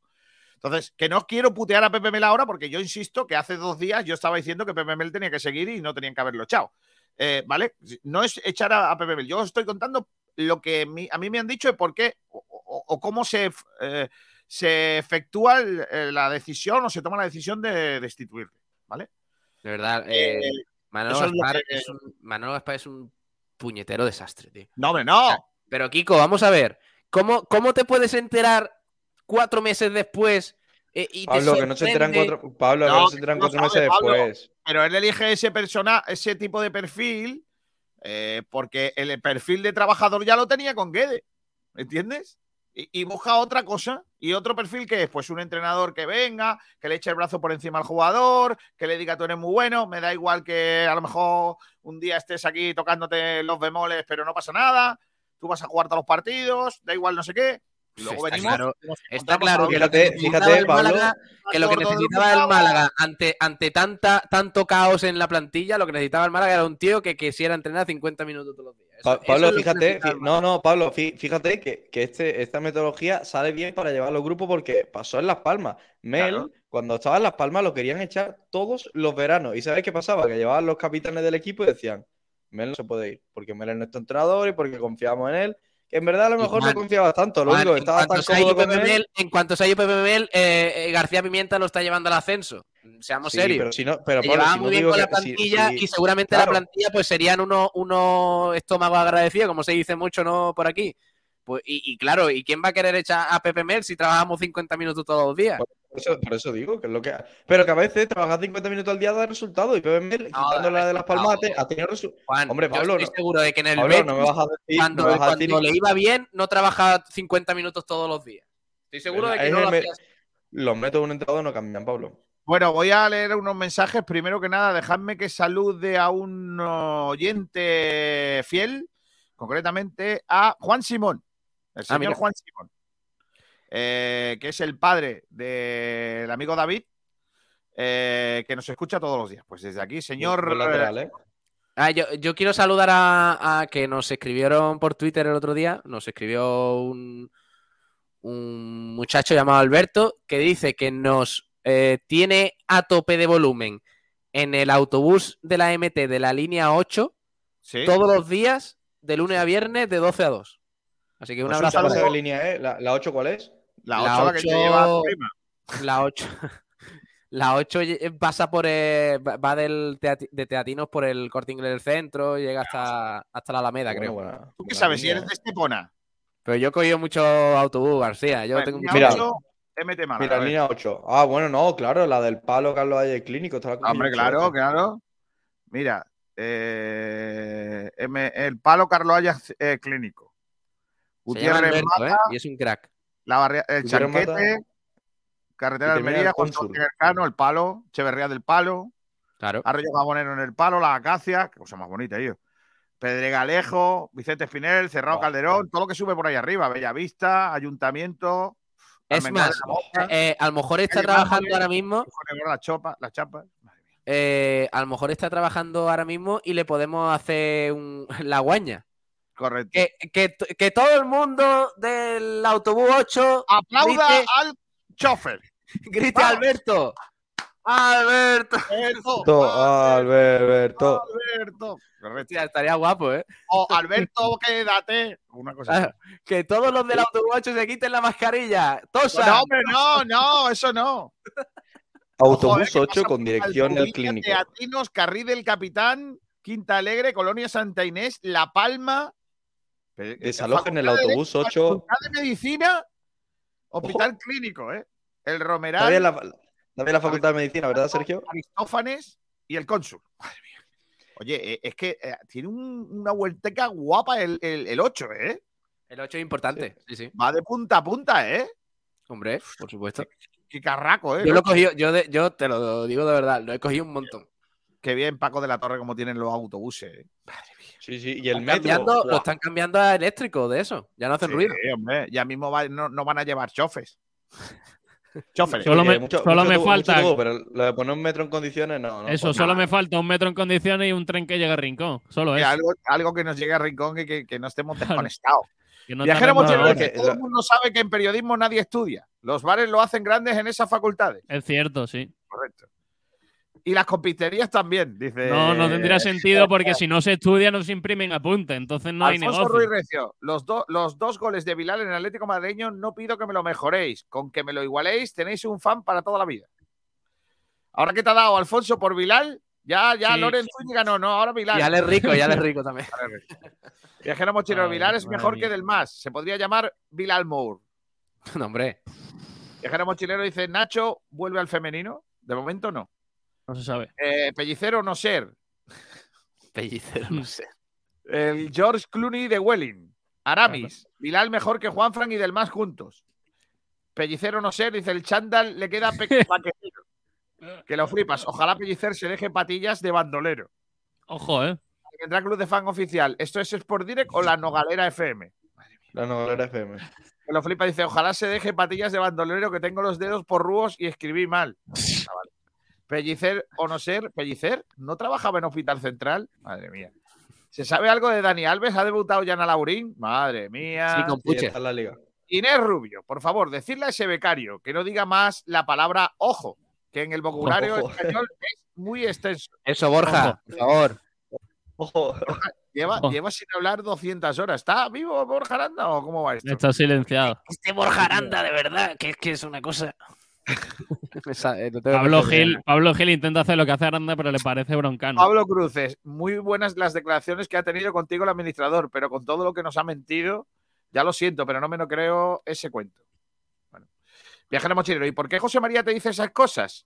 Entonces, que no quiero putear a Pepe Mel ahora porque yo insisto que hace dos días yo estaba diciendo que Pepe tenía que seguir y no tenían que haberlo echado. eh, ¿vale? No es echar a, a. Yo os estoy contando lo que a mí me han dicho y por qué o, cómo se, eh, se efectúa eh, la decisión o se toma la decisión de destituirle, ¿vale? De verdad, Eh, eh, Manolo, eso es lo Gaspar que- es un, Manolo Gaspar es un puñetero desastre, tío. No, hombre, no. Pero Kiko, vamos a ver. ¿Cómo, cómo te puedes enterar cuatro meses después eh, y te Pablo, que no se enteran cuatro, Pablo, que No, no se enteran no cuatro meses Pablo. después. Pero él elige ese persona, ese tipo de perfil, eh, porque el perfil de trabajador ya lo tenía con Guede. ¿Entiendes? Y, y busca otra cosa. Y otro perfil que es, pues, un entrenador que venga, que le eche el brazo por encima al jugador, que le diga tú eres muy bueno. Me da igual que a lo mejor un día estés aquí tocándote los bemoles, pero no pasa nada. Tú vas a jugar todos los partidos, da igual no sé qué. Luego Está venimos. claro, Está claro que lo que Fíjate, necesitaba fíjate, el Pablo. Málaga, que lo que necesitaba el Málaga ante, ante tanta, tanto caos en la plantilla, lo que necesitaba el Málaga era un tío que quisiera entrenar 50 minutos todos los días. Pa- Pablo, fíjate, no, no, Pablo, fí- fíjate que, que este, esta metodología sale bien para llevar los grupos porque pasó en Las Palmas. Mel, Claro. cuando estaba en Las Palmas, lo querían echar todos los veranos. ¿Y sabes qué pasaba? Que llevaban los capitanes del equipo y decían, Mel no se puede ir, porque Mel es nuestro entrenador y porque confiamos en él. Que en verdad a lo mejor no confiabas tanto, lo único estaba tan cómodo con. Mel- en cuanto se ha ido Pepe Mel, eh, eh, García Pimienta lo está llevando al ascenso. Seamos Sí, serios. pero si no, pero Se Pablo, llevaba si no muy bien con la plantilla si- y seguramente claro. la plantilla pues serían unos unos estómagos agradecidos, como se dice mucho no por aquí. Pues, y, y claro, ¿y quién va a querer echar a Pepe Mel si trabajamos 50 minutos todos los días? Por eso, por eso digo que es lo que. Pero que a veces trabajar 50 minutos al día da resultado y Pepe Mel, quitándola de las palmas, ha- tenido resultados. Hombre, yo Pablo, estoy no- seguro de que en el Pablo, no me vas a decir. cuando, no me vas a cuando decir- le iba bien, no trabajaba 50 minutos todos los días. Estoy seguro de que no lo hacía. Los métodos de un entrenador no cambian, Pablo. Bueno, voy a leer unos mensajes. Primero que nada, dejadme que salude a un oyente fiel, concretamente a Juan Simón, el Ah, señor. Juan Simón, eh, que es el padre del amigo David, eh, que nos escucha todos los días. Pues desde aquí, señor. Lateral, ¿eh? Ah, yo, yo quiero saludar a, a que nos escribieron por Twitter el otro día. Nos escribió un, un muchacho llamado Alberto que dice que nos eh, tiene a tope de volumen en el autobús de la MT de la línea 8 Sí. todos los días de lunes a viernes de 12 a 2. Así que un Pues un abrazo. saludo. ¿Sabes para qué línea es? ¿La, la 8 cuál es? La la 8 la que te ocho- lleva tu prima. La 8. La 8 pasa por el- va del teati- de Teatinos por el Corte Inglés del centro, llega hasta, hasta la Alameda, Bueno, creo. buena- ¿Tú qué sabes? Si línea, eres de Estepona. Pero yo he cogido mucho autobús, García. Yo Pues, tengo Mira. 8, MT Málaga, Mira, a ver. línea 8. Ah, bueno, no, claro, la del palo Carlos Valle Clínico. la cogí Hombre, claro, claro. Mira, eh, M- el palo Carlos Haya eh, Clínico. Gutiérrez Mata, ¿eh? Y es un crack. la barria- el Chanquete, Mata. Carretera de Almería, el Juan Elcano, el palo, Echeverría del Palo, Claro. Arroyo Jabonero en el palo, la Acacia, qué cosa más bonita, yo. Pedregalejo, Vicente Espinel, Cerrado Oh. Calderón, todo lo que sube por ahí arriba, Bellavista, Ayuntamiento. Es más, la Moja, eh, a lo mejor está trabajando ahora mismo. Conejo, la chopa. Madre mía. eh, a lo mejor está trabajando ahora mismo y le podemos hacer un- la guaña. Correcto. Que, que, que todo el mundo del autobús 8 Aplauda grite, al chofer. grite Vamos. Alberto. Alberto. Alberto, Alberto. Alberto. Correcto. Hostia, estaría guapo, ¿eh? O Alberto, quédate. Una cosa así. Ah, Que todos los del autobús 8 se quiten la mascarilla. Tosa. No, hombre, no, no, eso no. Autobús Joder, ¿qué 8 pasa con dirección al clínico. Teatinos, Carril del Capitán, Quinta Alegre, Colonia Santa Inés, La Palma. Desalojen el de autobús Derecho, 8. Facultad de Medicina, Hospital Clínico, ¿eh? El Romeral, la, también la Facultad de Medicina, ¿verdad, Sergio? Aristófanes y el Cónsul. Madre mía. Oye, eh, es que eh, tiene un- una vuelteca guapa el, el, el 8, ¿eh? El 8 es importante. Sí, sí. Va de punta a punta, ¿eh? Hombre, por supuesto. Qué carraco, ¿eh? Yo lo he cogido, yo, de- yo te lo digo de verdad, lo he cogido un montón. Qué bien Paco de la Torre como tienen los autobuses, ¿eh? Sí, sí. Y el Están metro. cambiando- lo están cambiando a eléctrico de eso. Ya no hacen Sí, ruido. hombre, ya mismo va- no, no van a llevar chofes. Chofes. Solo me- mucho- solo mucho me tubo, falta- tubo, pero lo de poner un metro en condiciones, no. no Eso, pues solo nada. me falta un metro en condiciones y un tren que llegue a Rincón. Solo eso. algo, algo que nos llegue a Rincón y que, que no estemos desconectados. Que no Viajero mochilero, que- todo el mundo sabe que en periodismo nadie estudia. Los bares lo hacen grandes en esas facultades. Es cierto, sí. Correcto. Y las compiterías también, dice. No, no tendría sentido porque si no se estudia no se imprimen apuntes, entonces no hay Alfonso negocio. Ruiz Recio, los, do- los dos goles de Bilal en el Atlético Madrileño no pido que me lo mejoréis. Con que me lo igualéis tenéis un fan para toda la vida. Ahora que te ha dado Alfonso por Bilal, ya, ya Sí. Loren Zúñiga no, no, ahora Bilal. Ya le es rico, ya le es rico también. Viajero mochilero, Ay, Bilal es mejor mía. que del más. Se podría llamar Bilal Moore. No, hombre. Viajero mochilero dice, Nacho vuelve al femenino. De momento no. No se sabe. Eh, pellicero no ser. Pellicero, no sé. El George Clooney de Welling. Aramis. Bilal mejor que Juanfran y del más juntos. Pellicero no ser, dice el chándal le queda. Que lo flipas. Ojalá Pellicer se deje patillas de bandolero. Ojo, ¿eh? Vendrá Club de Fan Oficial. ¿Esto es Sport Direct o la Nogalera FM? La novelera FM. Que lo flipa, dice, ojalá se deje patillas de bandolero que tengo los dedos por rúos y escribí mal. Ah, vale. Pellicer o no ser, Pellicer, ¿no trabajaba en Hospital Central? Madre mía. ¿Se sabe algo de Dani Alves? ¿Ha debutado ya en Alaurín? Madre mía. Sí, con Sí, Puche. está en la liga. Inés Rubio, por favor, decirle a ese becario que no diga más la palabra ojo, que en el vocabulario Ojo. español es muy extenso. Eso, Borja, Ojo. por favor. Ojo. Lleva, Ojo. lleva sin hablar 200 horas. ¿Está vivo Borja Aranda o cómo va esto? Está silenciado. Este Borja Aranda, de verdad, que es que es una cosa. Eh, Pablo que Gil. Pablo Gil intenta hacer lo que hace Aranda, pero le parece broncano. Pablo Cruces, muy buenas las declaraciones que ha tenido contigo el administrador, pero con todo lo que nos ha mentido, ya lo siento, pero no me lo creo ese cuento. Bueno. Viajero mochilero, ¿y por qué José María te dice esas cosas?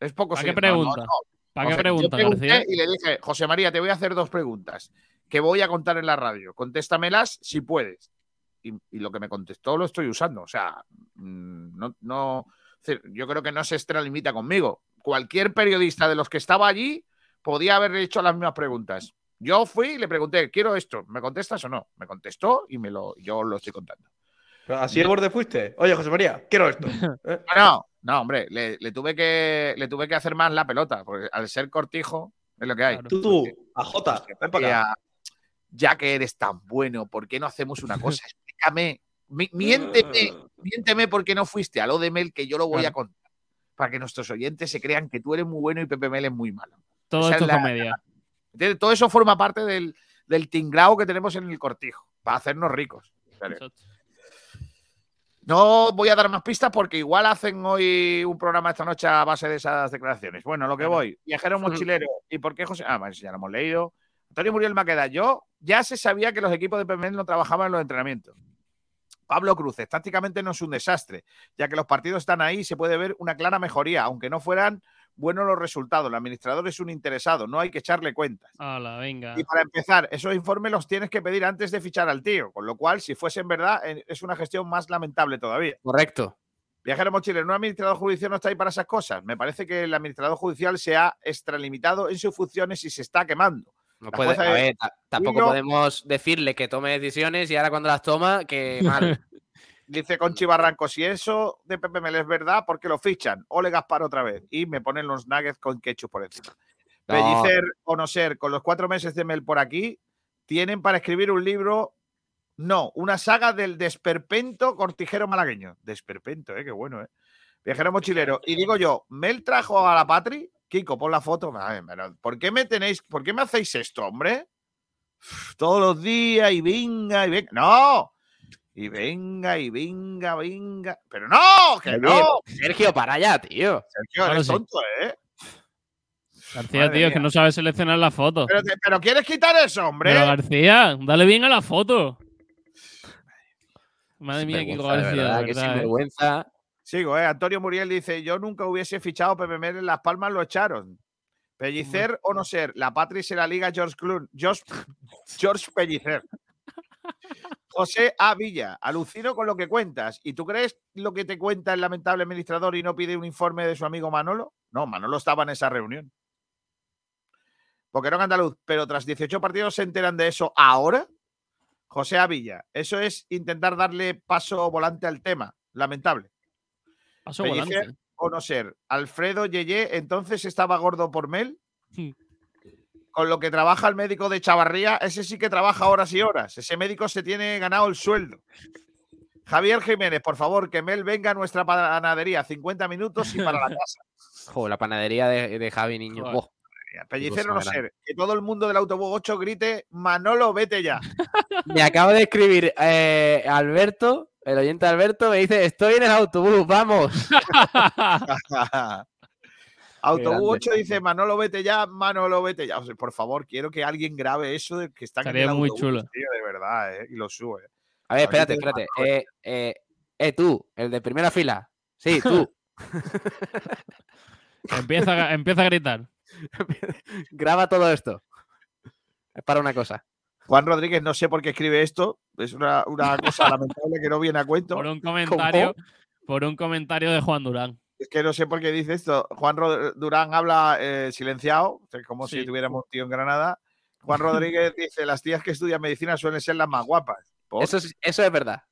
Es poco ¿Para qué pregunta? No, no, ¿Para O qué sea, pregunta, García? Y le dije, José María, te voy a hacer dos preguntas que voy a contar en la radio. Contéstamelas si puedes. Y, y lo que me contestó lo estoy usando. O sea, mm, no, no, yo creo que no se extralimita conmigo. Cualquier periodista de los que estaba allí podía haber hecho las mismas preguntas. Yo fui y le pregunté, quiero esto, ¿me contestas o no? Me contestó y me lo, yo lo estoy contando. Pero ¿Así de borde fuiste? Oye, José María, quiero esto. ¿Eh? No, no, hombre, le, le tuve que, le tuve que hacer más la pelota, porque al ser cortijo es lo que hay. Claro. Tú, tú, a Jota, ven para acá. Ya, ya que eres tan bueno, ¿por qué no hacemos una cosa? Explícame, mi- miénteme, miénteme por qué no fuiste a lo de Mel, que yo lo voy Claro. a contar. Para que nuestros oyentes se crean que tú eres muy bueno y Pepe Mel es muy malo. Todo esa esto es la- comedia. Todo eso forma parte del, del tinglao que tenemos en el cortijo, para hacernos ricos. No voy a dar más pistas porque igual hacen hoy un programa esta noche a base de esas declaraciones. Bueno, lo que voy. Viajero mochilero. ¿Y por qué José? Ah, bueno, ya lo hemos leído. Antonio Muriel Maqueda. Yo ya se sabía que los equipos de PML no trabajaban en los entrenamientos. Pablo Cruces, tácticamente no es un desastre, ya que los partidos están ahí y se puede ver una clara mejoría, aunque no fueran buenos los resultados. El administrador es un interesado, no hay que echarle cuentas. Venga. Y para empezar, esos informes los tienes que pedir antes de fichar al tío, con lo cual, si fuesen verdad, eh, es una gestión más lamentable todavía. Correcto. Viajero mochilero, ¿un administrador judicial no está ahí para esas cosas? Me parece que el administrador judicial se ha extralimitado en sus funciones y se está quemando. No puede, a ver, ta- tampoco podemos decirle que tome decisiones y ahora cuando las toma, que mal. Dice Conchi Barranco, si eso de Pepe Mel es verdad, ¿por qué lo fichan? Ole Gaspar otra vez. Y me ponen los nuggets con ketchup por encima. No. Pellicer o no ser, con los cuatro meses de Mel por aquí, tienen para escribir un libro, no, una saga del desperpento cortijero malagueño. Desperpento, ¿eh? Qué bueno, ¿eh? Viajero mochilero. Y digo yo, ¿Mel trajo a la Patri? Kiko, pon la foto. ¿Por qué me tenéis, por qué me hacéis esto, hombre? Todos los días y venga y venga. ¡No! Y venga y venga, venga. Pero no, que no. Sergio, para allá, tío. Sergio, Claro, eres sí. tonto, ¿eh? García, Madre tío, es que mía. no sabe seleccionar la foto. Pero, te- pero ¿quieres quitar eso, hombre? Pero García, dale bien a la foto. Madre mía, Kiko García. verdad, que verdad, ¿eh? sinvergüenza. Sigo, ¿eh? Antonio Muriel dice: Yo nunca hubiese fichado Pepe Mel en Las Palmas, lo echaron. Pellicer o no ser, la Patri se la liga George Clun. George, George Pellicer. José A. Villa, alucino con lo que cuentas. ¿Y tú crees lo que te cuenta el lamentable administrador y no pide un informe de su amigo Manolo? No, Manolo estaba en esa reunión. Porque no andaluz, pero tras 18 partidos se enteran de eso ahora. José A. Villa, eso es intentar darle paso volante al tema. Lamentable. Paso Pellicer volante. o no ser. Alfredo Yeye entonces estaba gordo por Mel. Sí. Con lo que trabaja el médico de Chavarría, ese sí que trabaja horas y horas. Ese médico se tiene ganado el sueldo. Javier Jiménez, por favor, que Mel venga a nuestra panadería. 50 minutos y para la casa. Jo, la panadería de, de Javi Niño. Joder. Cosa no ser. Que todo el mundo del autobús 8 grite, Manolo, vete ya. Me acabo de escribir eh, Alberto, el oyente Alberto, me dice, estoy en el autobús, vamos. autobús grande. 8 dice, Manolo, vete ya, Manolo, vete ya. O sea, por favor, quiero que alguien grabe eso de que están en Estaría el muy autobús, chulo. tío, de verdad, ¿eh? y lo sube. A ver, espérate, espérate. Eh, eh, eh, tú, el de primera fila. Sí, tú. empieza, a- empieza a gritar. Graba todo esto. Es para una cosa. Juan Rodríguez, no sé por qué escribe esto. Es una, una cosa lamentable que no viene a cuento. Por un comentario, por un comentario de Juan Durán. Es que no sé por qué dice esto. Juan Rod- Durán habla eh, silenciado, como si tuviéramos un tío en Granada. Juan Rodríguez dice: Las tías que estudian medicina suelen ser las más guapas. ¿Por? Eso es, eso es verdad.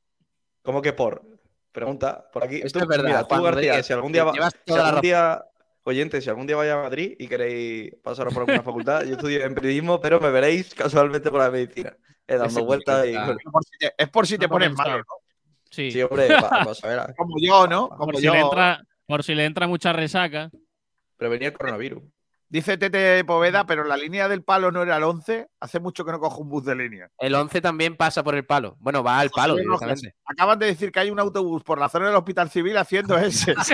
¿Cómo que por? Pregunta, por aquí. Esto Tú, es verdad, Mira, tú, García, Rodríguez, si algún día, va- llevas si toda la algún día, oyente, si algún día vais a Madrid y queréis pasaros por alguna facultad, yo estudio en periodismo, pero me veréis casualmente por la medicina, eh, dando vueltas y... Es por si te, es por si te No pones malo, ¿no? Sí. Sí, hombre, para saber, a- Como yo, ¿no? Como por, si yo. le entra, por si le entra mucha resaca. prevenir el coronavirus. Dice Tete Poveda, pero la línea del palo no era el 11. Hace mucho que no cojo un bus de línea. El 11 también pasa por el palo. Bueno, va al palo directamente. Acaban de decir que hay un autobús por la zona del Hospital Civil haciendo ese.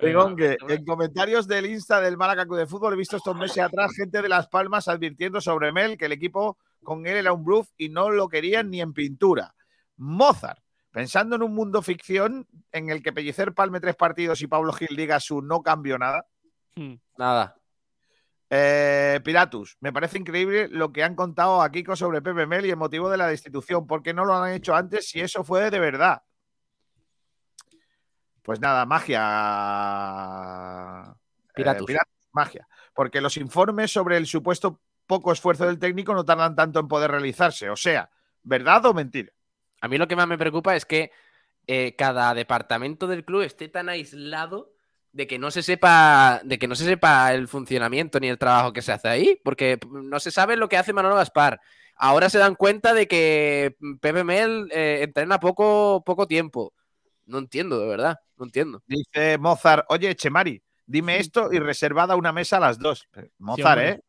Digo que en comentarios del Insta del Málaga de Fútbol he visto estos meses atrás gente de Las Palmas advirtiendo sobre Mel que el equipo con él era un bluff y no lo querían ni en pintura. Mozart, pensando en un mundo ficción en el que Pellicer palme tres partidos y Pablo Gil diga su no cambio nada. Hmm. Nada. Eh, Piratus, me parece increíble lo que han contado a Kiko sobre Pepe Mel y el motivo de la destitución. ¿Por qué no lo han hecho antes si eso fue de verdad? Pues nada, magia. Piratus. Eh, magia. Porque los informes sobre el supuesto poco esfuerzo del técnico no tardan tanto en poder realizarse. O sea, ¿verdad o mentira? A mí lo que más me preocupa es que eh, cada departamento del club esté tan aislado de que no se sepa de que no se sepa el funcionamiento ni el trabajo que se hace ahí, porque no se sabe lo que hace Manolo Gaspar. Ahora se dan cuenta de que Pepe Mel eh, entrena poco, poco tiempo. No entiendo, de verdad, no entiendo. Dice Mozart, oye, Chemari, dime esto y reservada una mesa a las dos. Mozart, hombre. ¿eh?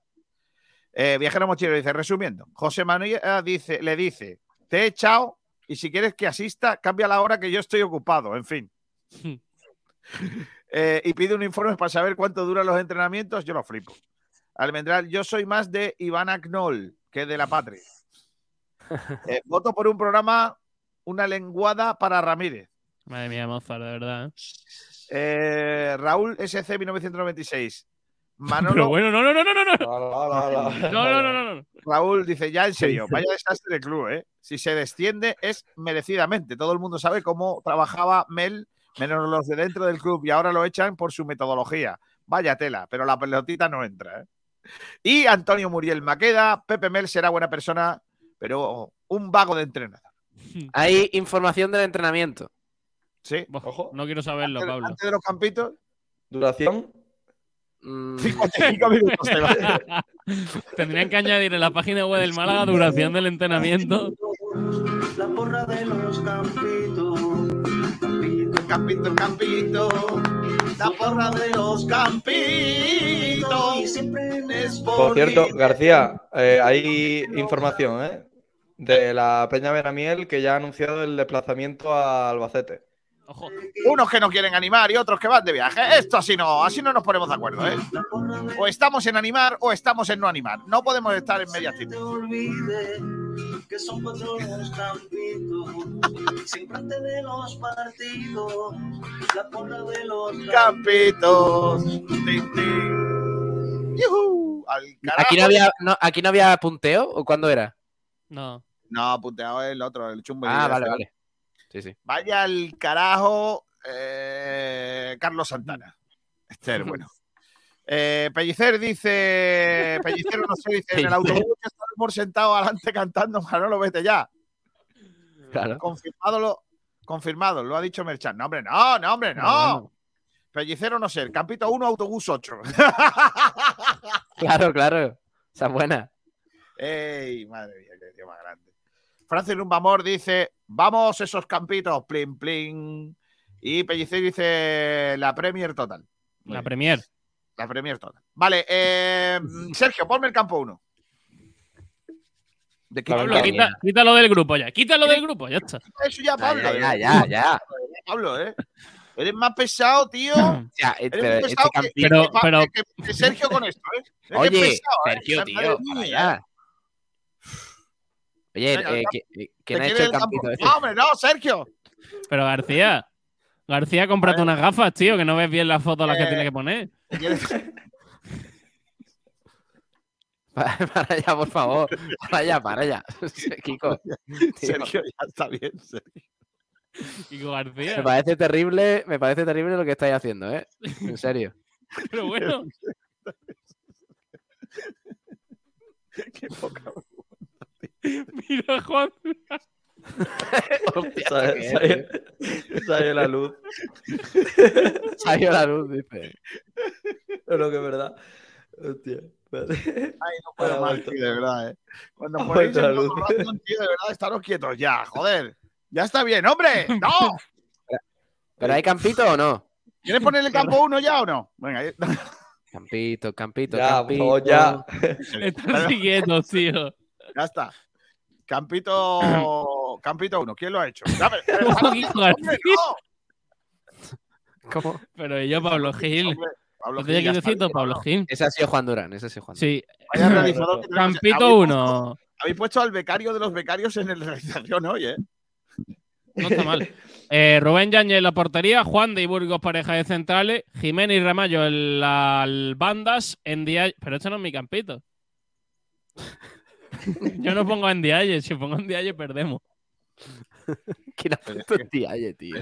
Eh, Viajero Mochilero dice, resumiendo, José Manuel eh, dice, le dice, te he echado y si quieres que asista, cambia la hora que yo estoy ocupado, en fin. Eh, y pide un informe para saber cuánto duran los entrenamientos, yo lo flipo. Almendral, yo soy más de Ivana Knoll que de la Patria. Eh, voto por un programa, una lenguada para Ramírez. Madre mía, Mozart, de verdad. ¿eh? Eh, Raúl SC 1996. Manolo, Pero bueno, no, no, no, no. No, no, no, no, no. Raúl dice, ya en serio, vaya desastre de club, ¿eh? Si se desciende es merecidamente. Todo el mundo sabe cómo trabajaba Mel, menos los de dentro del club, y ahora lo echan por su metodología. Vaya tela, pero la pelotita no entra, ¿eh? Y Antonio Muriel Maqueda, Pepe Mel será buena persona, pero un vago de entrenador. Hay información del entrenamiento. ¿Sí? Ojo. No quiero saberlo, Antes, Pablo. antes de los campitos, Duración, Mm, 55 minutos. te va. Tendrían que añadir en la página web del Málaga duración del entrenamiento. La porra de los campitos. Campito, Campito, campito, la porra de los campitos. Por cierto, García, eh, hay información ¿eh? de la Peña Benamiel que ya ha anunciado el desplazamiento a Albacete. Ojo. Unos que no quieren animar y otros que van de viaje. Esto así no, así no nos ponemos de acuerdo, ¿eh? O estamos en animar o estamos en no animar. No podemos estar en que son cuatro los campitos. Siempre antes de los partidos. La. ¿Aquí, no había, no, ¿Aquí no había punteo o cuándo era? No. No, puteado el otro, el chumbo. Ah, vale, vale. Sí, sí. Vaya al carajo, eh, Carlos Santana. Este es bueno. Eh, Pellicer dice, Pellicero no sé, dice, en el autobús que estamos sentados adelante cantando, Manolo, vete ya. Claro. Confirmado, lo, confirmado, lo ha dicho Merchan. No, hombre, no, no, hombre, no. No, Pellicero no sé, Campito 1, autobús 8. Claro, claro. Esa es buena. Ey, madre mía, qué tío más grande. Francis Lumbamor dice, vamos esos campitos, plin, plin. Y Pellicer dice, la Premier total. Muy La bien, Premier. La Premier total. Vale, eh, Sergio, ponme el campo 1. ¿De Pablo, quita- quítalo del grupo ya. Quítalo del grupo, ya está. Eso ya, Pablo. Ya, ya, ya, ya. Pablo, ¿eh? Eres más pesado, tío. O sea, eh, Eres pero más este que, campito- Pero- que- pero- que- que Sergio con esto, ¿eh? Oye, pesado, ¿eh? Sergio, Madre tío, mía. para allá. Oye, Venga, eh, venga. ¿qui- eh, ¿Te ¿quién ha hecho el campito este? No, hombre, no, Sergio. Pero García. García, cómprate unas gafas, tío, que no ves bien las fotos las que Eh, tiene que poner. ¿Te quieres- Para, para allá, por favor. Para allá, para allá. Kiko, tío, Sergio, ya está bien, Sergio. Kiko García. me parece terrible, me parece terrible lo que estáis haciendo, ¿eh? En serio. Pero bueno, Qué poca. mira, Juan. Sale- ¿qué es, sale-? Sale la luz. Salió la luz, dice. Pero que es verdad. Hostia. Ay, no puedo más, tío, de verdad, ¿eh? Cuando ponéis el luz. random, tío, de verdad, estaros quietos ya, joder. Ya está bien, hombre. ¡No! ¿Pero hay campito o no? ¿Quieres poner el campo 1 ya o no? Venga, ahí- Campito, campito, Ya, campito. ya. Están siguiendo, tío. ya está. Campito, Campito 1, ¿quién lo ha hecho? Dame, no. ¿Cómo? Pero yo, Pablo Gil. Hombre, Pablo Gil, que Pablo Gil. Ese ha sido Juan Durán, ese ha sido Juan Durán. Sí. Vaya realizador que tenemos. Campito Habéis 1. Habéis puesto al becario de los becarios en la realización hoy, ¿eh? No está mal. Eh, Rubén Yañez en la portería, Juan de y Burgos pareja de centrales, Jiménez y Ramallo en las bandas, en Pero esto no es mi campito. Yo no pongo en Dialle, si pongo en Dialle perdemos. ¿Quién ha puesto el Dialle, tío?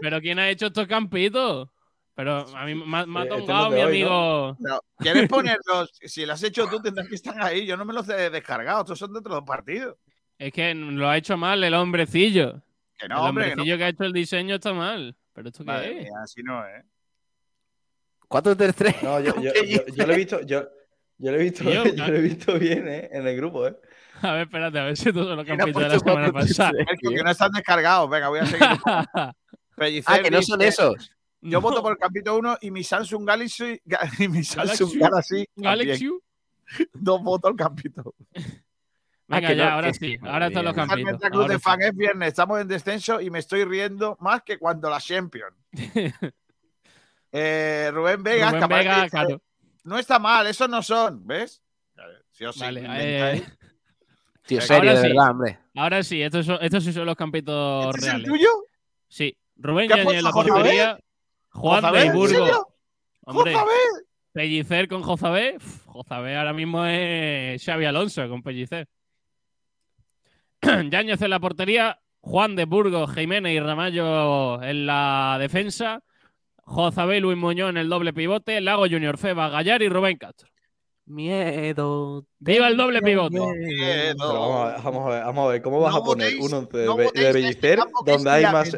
Pero ¿quién ha hecho estos campitos? Pero a mí me, ha- me ha Eh, este lo mi hoy, amigo. Pero, ¿Quieres ponerlos? Si los has hecho tú, tendrás que estar ahí. Yo no me los he descargado. Estos son de otros partidos. Es que lo ha hecho mal el hombrecillo. Que el hombre. que no. hombrecillo que ha hecho el diseño está mal. ¿Pero esto qué es? mía, así no, ¿eh? 4-3-3. No, yo, yo, yo, yo lo he visto, yo, yo lo he visto, yo lo he visto bien, ¿eh? En el grupo, ¿eh? A ver, espérate, a ver si todos los ¿Quién ha campitos de la semana 4-3-3? pasada. Que no están descargados. Venga, voy a seguir. Pellicer Ah, que no son esos. Yo No, voto por el capítulo 1 y mi Samsung Galaxy, Ga- y mi Samsung Galaxy. Galaxy, dos votos al capítulo. Venga, que ya, no, ahora sí. Ahora están los campitos. De fan es viernes, estamos en descenso y me estoy riendo más que cuando la Champions. Eh, Rubén Vega, Rubén Vega, dice, claro. No está mal, esos no son, ¿ves? Si os Vale, inventáis. eh, Tío, Ahora serio, de sí. verdad, hombre. ahora sí, estos, son, estos sí son los campitos ¿Este es el reales. tuyo? Sí. Rubén ¿Qué ha Yañez en la portería. Juan de ¿En Burgos. serio? Hombre. Pellicer con Jozabé. Jozabé ahora mismo es Xavi Alonso con Pellicer. Yáñez en la portería. Juan de Burgos, Jiménez y Ramallo en la defensa. Jozabé y Luis Muñoz en el doble pivote. Lago Junior, Feba, Gallar y Rubén Castro. Miedo. ¡Viva el doble pivote! Vamos a ver, vamos a ver, vamos a ver, ¿cómo vas No a poner votéis- un 11 de, no de este es donde hay más...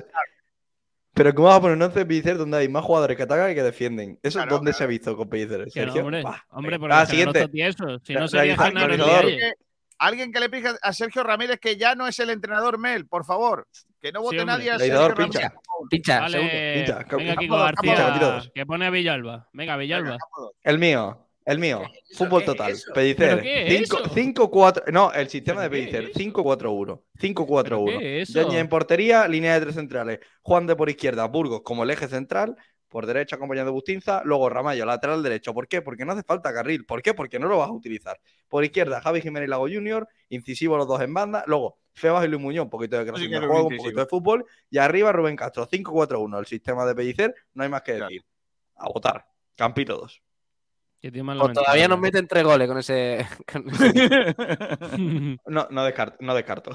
Pero ¿cómo vas a poner un 11 de Bellicer donde hay más jugadores que atacan y que defienden? ¿Eso Claro, dónde claro. se ha visto con Pellicer? No, Sergio? hombre, hombre, porque Ah, siguiente. tieso. Si no sería. Ndiaye. Alguien que le pije a Sergio Ramírez que ya no es el entrenador Mel, por favor. Que no vote Sí, nadie a Sergio pincha. Ramírez. Pincha, segundo. Vale, Pincha, venga, Kiko dos, campo dos, García, campo dos. que pone a Villalba. Venga, Villalba. El mío, el mío. Fútbol ¿Qué es total. Pellicer. ¿Pero qué es 5 eso? 5-4. No, el sistema de ¿Pero qué Pellicer. es eso? 5-4-1. 5-4-1. ¿Pero qué es eso? Yañez en portería, línea de tres centrales. Juan de por izquierda, Burgos como el eje central. Por derecha acompañado de Bustinza. Luego Ramallo, lateral derecho. ¿Por qué? Porque no hace falta carril. ¿Por qué? Porque no lo vas a utilizar. Por izquierda, Javi Jiménez y Lago Junior. Incisivo los dos en banda. Luego, Febas y Luis Muñoz. Un poquito de creación de juego, un poquito de fútbol. Y arriba Rubén Castro. 5-4-1. El sistema de Pellicer. No hay más que Claro. decir. A votar. Campito 2. Que tío más Pues todavía nos meten tres goles con ese. con ese- No, no descarto. No descarto.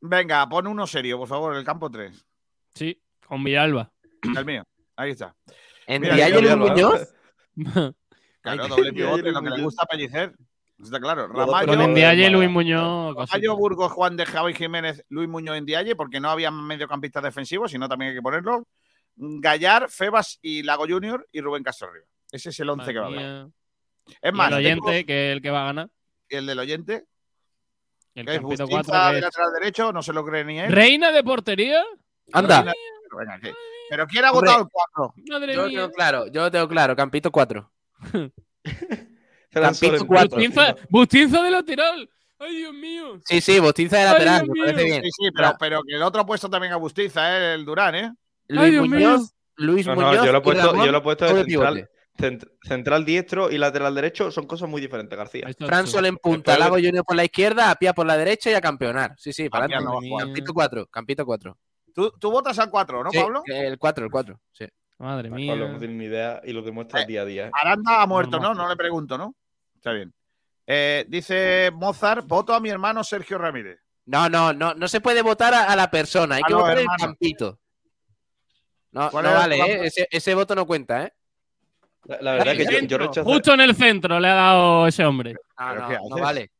Venga, pon uno serio, por favor, el campo 3. sí, con Villalba. El mío. Ahí está. ¿En yo Luis. Muñoz? Claro, doble pivote, lo que le gusta a Pellicer. Está claro. Ramallo, Con Yo- Ndiaye y Málaga. Luis Muñoz. Ramallo, Burgos, Juan de Javi Jiménez, Luis Muñoz en Dialle, porque no había mediocampistas defensivos, sino también hay que ponerlos. Gallar, Febas y Lago Junior y Rubén Castro arriba. Ese es el 11 que va a haber. Es Y más, el tengo oyente, que es el que va a ganar. el del oyente. El ¿Qué es Bustinza 4 de lateral derecho? No se lo cree ni él. ¿Reina de portería? Anda. Reina- venga, ¿qué? ¿Pero quién ha Hombre. votado el 4? Madre Yo lo mía. tengo claro, yo lo tengo claro. Campito 4. Ferran Campito Soler, cuatro. Bustinza, Bustinza de lateral. Ay, Dios mío. Sí, sí, Bostinza de Ay, lateral, Dios me parece mío. bien. Sí, sí, pero, pero que el otro ha puesto también a Bustiza, ¿eh? el Durán, ¿eh? Ay, Luis Dios mío. Muñoz, Luis No, Muñoz no, yo lo he puesto, Ramón, yo lo he puesto de central, cent- central diestro y lateral derecho son cosas muy diferentes, García. Fran Sol en punta, Lago Junior por la izquierda, Apia por la derecha y a campeonar. Sí, sí, para adelante. no a. Campito 4, Campito 4. Tú, tú votas al 4, ¿no, Sí, Pablo? El 4, el 4. Sí. Madre Pablo no mía. tiene ni idea y lo demuestra Eh, día a día. ¿eh? Aranda ha muerto. ¿no? No le pregunto, ¿no? Está bien. Eh, dice Mozart, voto a mi hermano Sergio Ramírez. No, no, no, no se puede votar a, a la persona, hay A que votar el hermanos. Campito. No, ¿Cuál no el vale? ¿eh? ese, ese voto no cuenta, ¿eh? La, la verdad que yo, rechazo. Justo en el centro le ha dado ese hombre. No, ¿Pero no, no vale.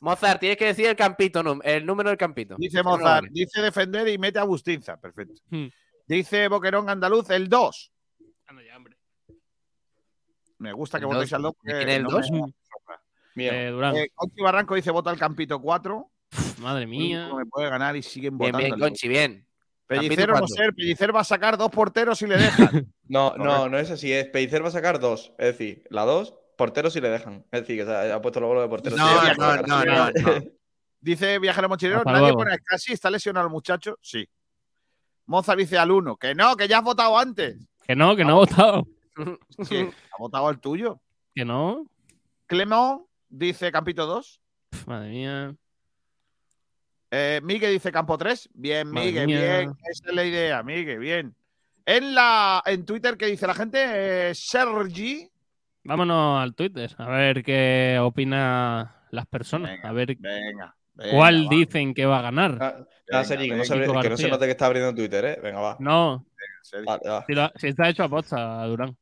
Mozart, tienes que decir el campito, el número del campito. Dice Mozart, dice defender y mete a Bustinza. Perfecto. Hmm. Dice Boquerón Andaluz, el 2. Anda ya, hombre. Me gusta que votéis al 2. ¿De quién es el dos? Mío. Eh, Durán. Eh, Conchi Barranco dice vota al Campito 4. Madre mía. No me puede ganar y siguen Bien, votando. bien, Conchi, bien. Pellicer no ser, Pellicer va a sacar dos porteros y le dejan. No, no, no es así. Es Pellicer va a sacar dos. Es decir, la dos, porteros si le dejan. Es decir, que ha, ha puesto los goles de porteros. No, Sí, no, no, no, no. dice Viajero Mochilero, Hasta nadie luego. pone casi, está lesionado el muchacho. Sí. Mozart dice al 1, que no, que ya has votado antes. Que no, que no ha votado. Sí, ha votado el tuyo. Que no. Clemón dice Campito 2. Pf, Madre mía. Eh, Miguel dice Campo 3. Bien, Madre Miguel, mía. bien. Esa es la idea, Miguel, bien. En la en Twitter, ¿qué dice la gente? Eh, Sergi. Vámonos al Twitter a ver qué opina las personas. Venga, a ver Venga. venga, cuál va. dicen que va a ganar. Ah, Sergi, que, no se, que no se García. note que está abriendo Twitter, ¿eh? Venga, va. No, Sergi. Vale, va. si, lo- si está hecho a posta, Durán.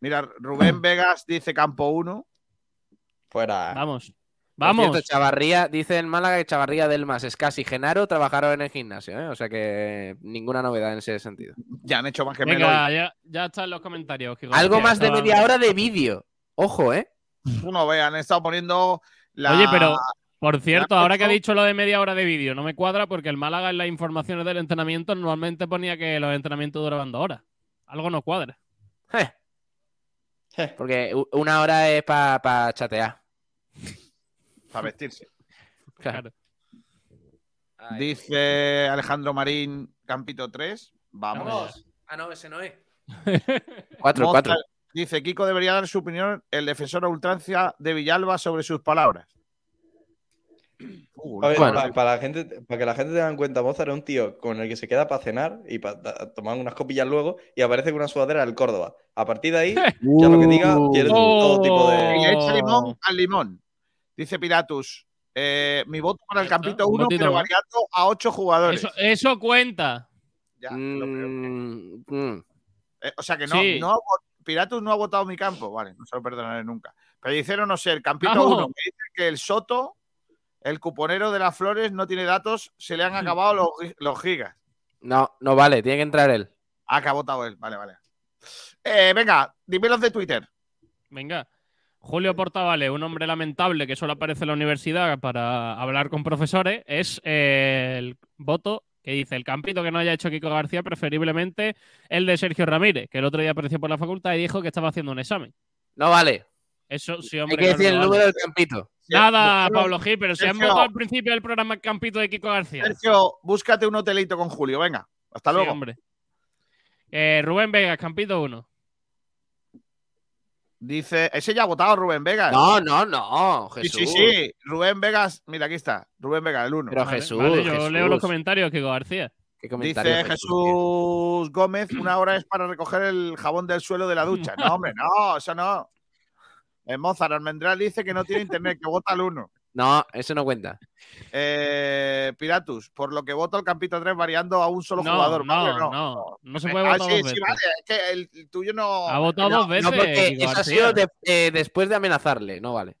Mira, Rubén Vegas dice Campo 1. Fuera. Vamos. Por Vamos. cierto, Chavarría, dice en Málaga que Chavarría, Delmas, Escasi y Genaro trabajaron en el gimnasio, ¿eh? O sea que ninguna novedad en ese sentido. Ya han hecho más que menos. Venga, ya, ya está en los comentarios. Kiko Algo más de media hora de vídeo. Ojo, ¿eh? Tú no veas, han estado poniendo la. Oye, pero por cierto, ahora que ha dicho lo de media hora de vídeo, no me cuadra porque el Málaga en las informaciones del entrenamiento normalmente ponía que los entrenamientos duraban dos horas. Algo no cuadra. Eh, Je. Porque una hora es para chatear. Para vestirse. Claro. Dice Alejandro Marín, Campito 3. Vamos. Vamos. Ah, no, ese no es. Cuatro, Mozart cuatro. Dice Kiko debería dar su opinión el defensor a ultrancia de Villalba sobre sus palabras. Uh, A ver, Bueno. para, para la gente, para que la gente tenga en cuenta, Mozart es un tío con el que se queda para cenar y para tomar unas copillas luego y aparece con una sudadera del Córdoba. A partir de ahí, ya lo que diga, Uh. quiere todo tipo y de. le echa limón al limón. Dice Piratus. eh, mi voto para el Campito un 1, votito pero variando a 8 jugadores. Eso, eso cuenta. Ya, lo creo. Mm, mm. Eh, o sea que no, Sí. no Piratus no ha votado mi campo. Vale, no se lo perdonaré nunca. Pellicero no sé, el Campito Vamos. 1 que dice que el Soto, el cuponero de las flores, no tiene datos, se le han acabado los, los gigas. No, no vale, tiene que entrar él. Ah, que ha votado él. Vale, vale. Eh, venga, dímelos de Twitter. Venga. Julio Portavale, un hombre lamentable que solo aparece en la universidad para hablar con profesores, es eh, el voto que dice el campito que no haya hecho Kiko García, preferiblemente el de Sergio Ramírez, que el otro día apareció por la facultad y dijo que estaba haciendo un examen. No vale. Eso sí, Hay hombre. que claro, decir el no vale. número del campito. Nada, Sergio, Pablo Gil, pero si han votado al principio del programa el campito de Kiko García. Sergio, búscate un hotelito con Julio. Venga, hasta Sí, luego. hombre. Eh, Rubén Vegas, campito 1. Dice, ese ya ha votado Rubén Vegas. No, no, no. sí, Jesús. sí, sí. Rubén Vegas, mira, aquí está. Rubén Vegas, el 1. Pero Vale, Jesús, vale, yo Jesús. leo los comentarios, Kiko García. ¿Qué comentario, Dice Jesús Gómez, una hora es para recoger el jabón del suelo de la ducha. No, hombre, no, eso no. Eh, Mozart Almendral dice que no tiene internet, que vota al 1. No, eso no cuenta. Eh, Piratus, por lo que vota el Campito 3 variando a un solo No, jugador. no, ¿vale? no, no se puede Ah, votar sí, dos sí, veces. vale, es que el, el tuyo no. Ha votado no, dos veces. No, porque eso ha sido de- eh, después de amenazarle. No vale.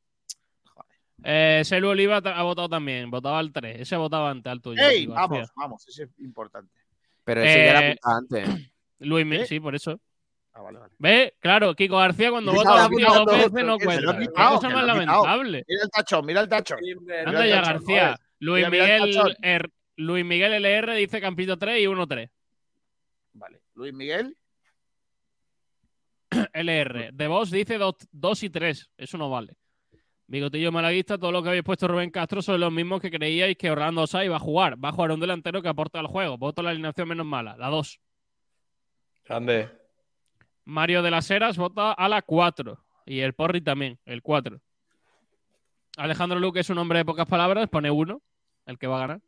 Eh, Selu Oliva ha votado también, votaba al 3. Ese ha votado antes al tuyo. ¡Ey! Vamos, vamos, ese es importante. Pero ese ya Eh, era puta antes. Luis, ¿Qué? sí, por eso. Ah, vale, vale. ¿Ves? Claro, Kiko García cuando vota a García dos veces no cuenta. Qué cosa más lamentable. Mira el tachón, mira el tachón. Anda Mira ya, García. Luis Mira, mira el Miguel. R- Luis Miguel LR dice Campito 3 y 1-3. Vale. Luis Miguel. LR. De Vos dice 2 y 3. Eso no vale. Bigotillo Malaguista, todo lo que habéis puesto Rubén Castro son los mismos que creíais que Orlando Sá iba a jugar. Va a jugar un delantero que aporta al juego. Voto la alineación menos mala, la 2. Grande. Mario de las Heras vota a la 4. Y el Porri también, el 4. Alejandro Luque es un hombre de pocas palabras, pone 1, el que va a ganar.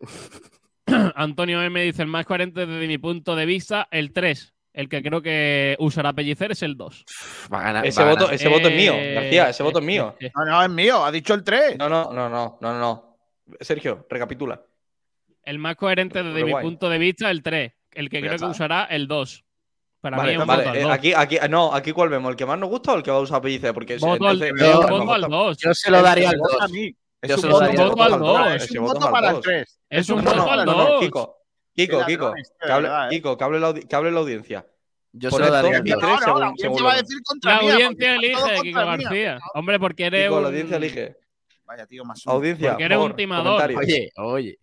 Antonio M dice el más coherente desde mi punto de vista, el 3. El que creo que usará Pellicer es el 2. Va a ganar. Ese va a voto, ganar. ese voto es mío, Eh, García, ese voto es eh, mío. eh, No, no, es mío. Ha dicho el 3. No, no, no, no, no, no, no. Sergio, recapitula. El más coherente desde mi punto de vista, el 3. El que Ya creo que está. usará el 2. Para mí Vale, es un vale. voto al eh, 2. aquí, aquí, no, aquí cuál vemos, el que más nos gusta o el que va a usar Pellicer, porque Voto al, entonces- yo no, voto no, al no, 2. Yo se lo daría al Vota a 2. mí. Es Yo un se lo voto, daría al voto al dos. dos. Es Ese un voto al para el dos. 3. Es un voto al no, no, 2. Kiko, Kiko, Kiko, que hable, eh. Kiko, que hable la, audi- que hable la audiencia. Yo se lo daría al y dos. tres No, no, según- la audiencia va a decir contra La mía, audiencia elige, Kiko. García. Hombre, porque eres Kiko, un... la audiencia elige. Vaya tío más. Audiencia, Porque eres un timador. Oye, oye.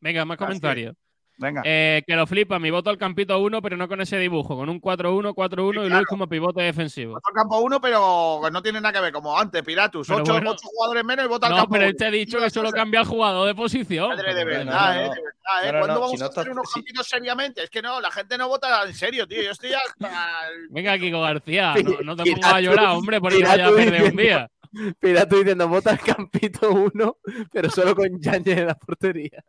Venga, más es. comentarios. Venga. Eh, que lo flipa, mi voto al campito 1, pero no con ese dibujo, con un 4-1, 4-1 Sí, y claro. Luis como pivote defensivo. Vota al campo 1, pero no tiene nada que ver. Como antes, Piratus. Pero 8 bueno. jugadores menos y vota al No, campo pero uno. él te ha dicho que solo cambia el jugador de posición. Madre de Pero verdad, bueno. no, eh, no. de verdad, eh. No, no, ¿Cuándo no, vamos si no a hacer unos campitos seriamente? Es que no, la gente no vota en serio, tío. Yo estoy hasta el- Venga, Kiko García, no, no te pongas a llorar, hombre, porque vaya a perder un día. Mira tú diciendo, vota al campito 1, pero solo con Yañez en la portería.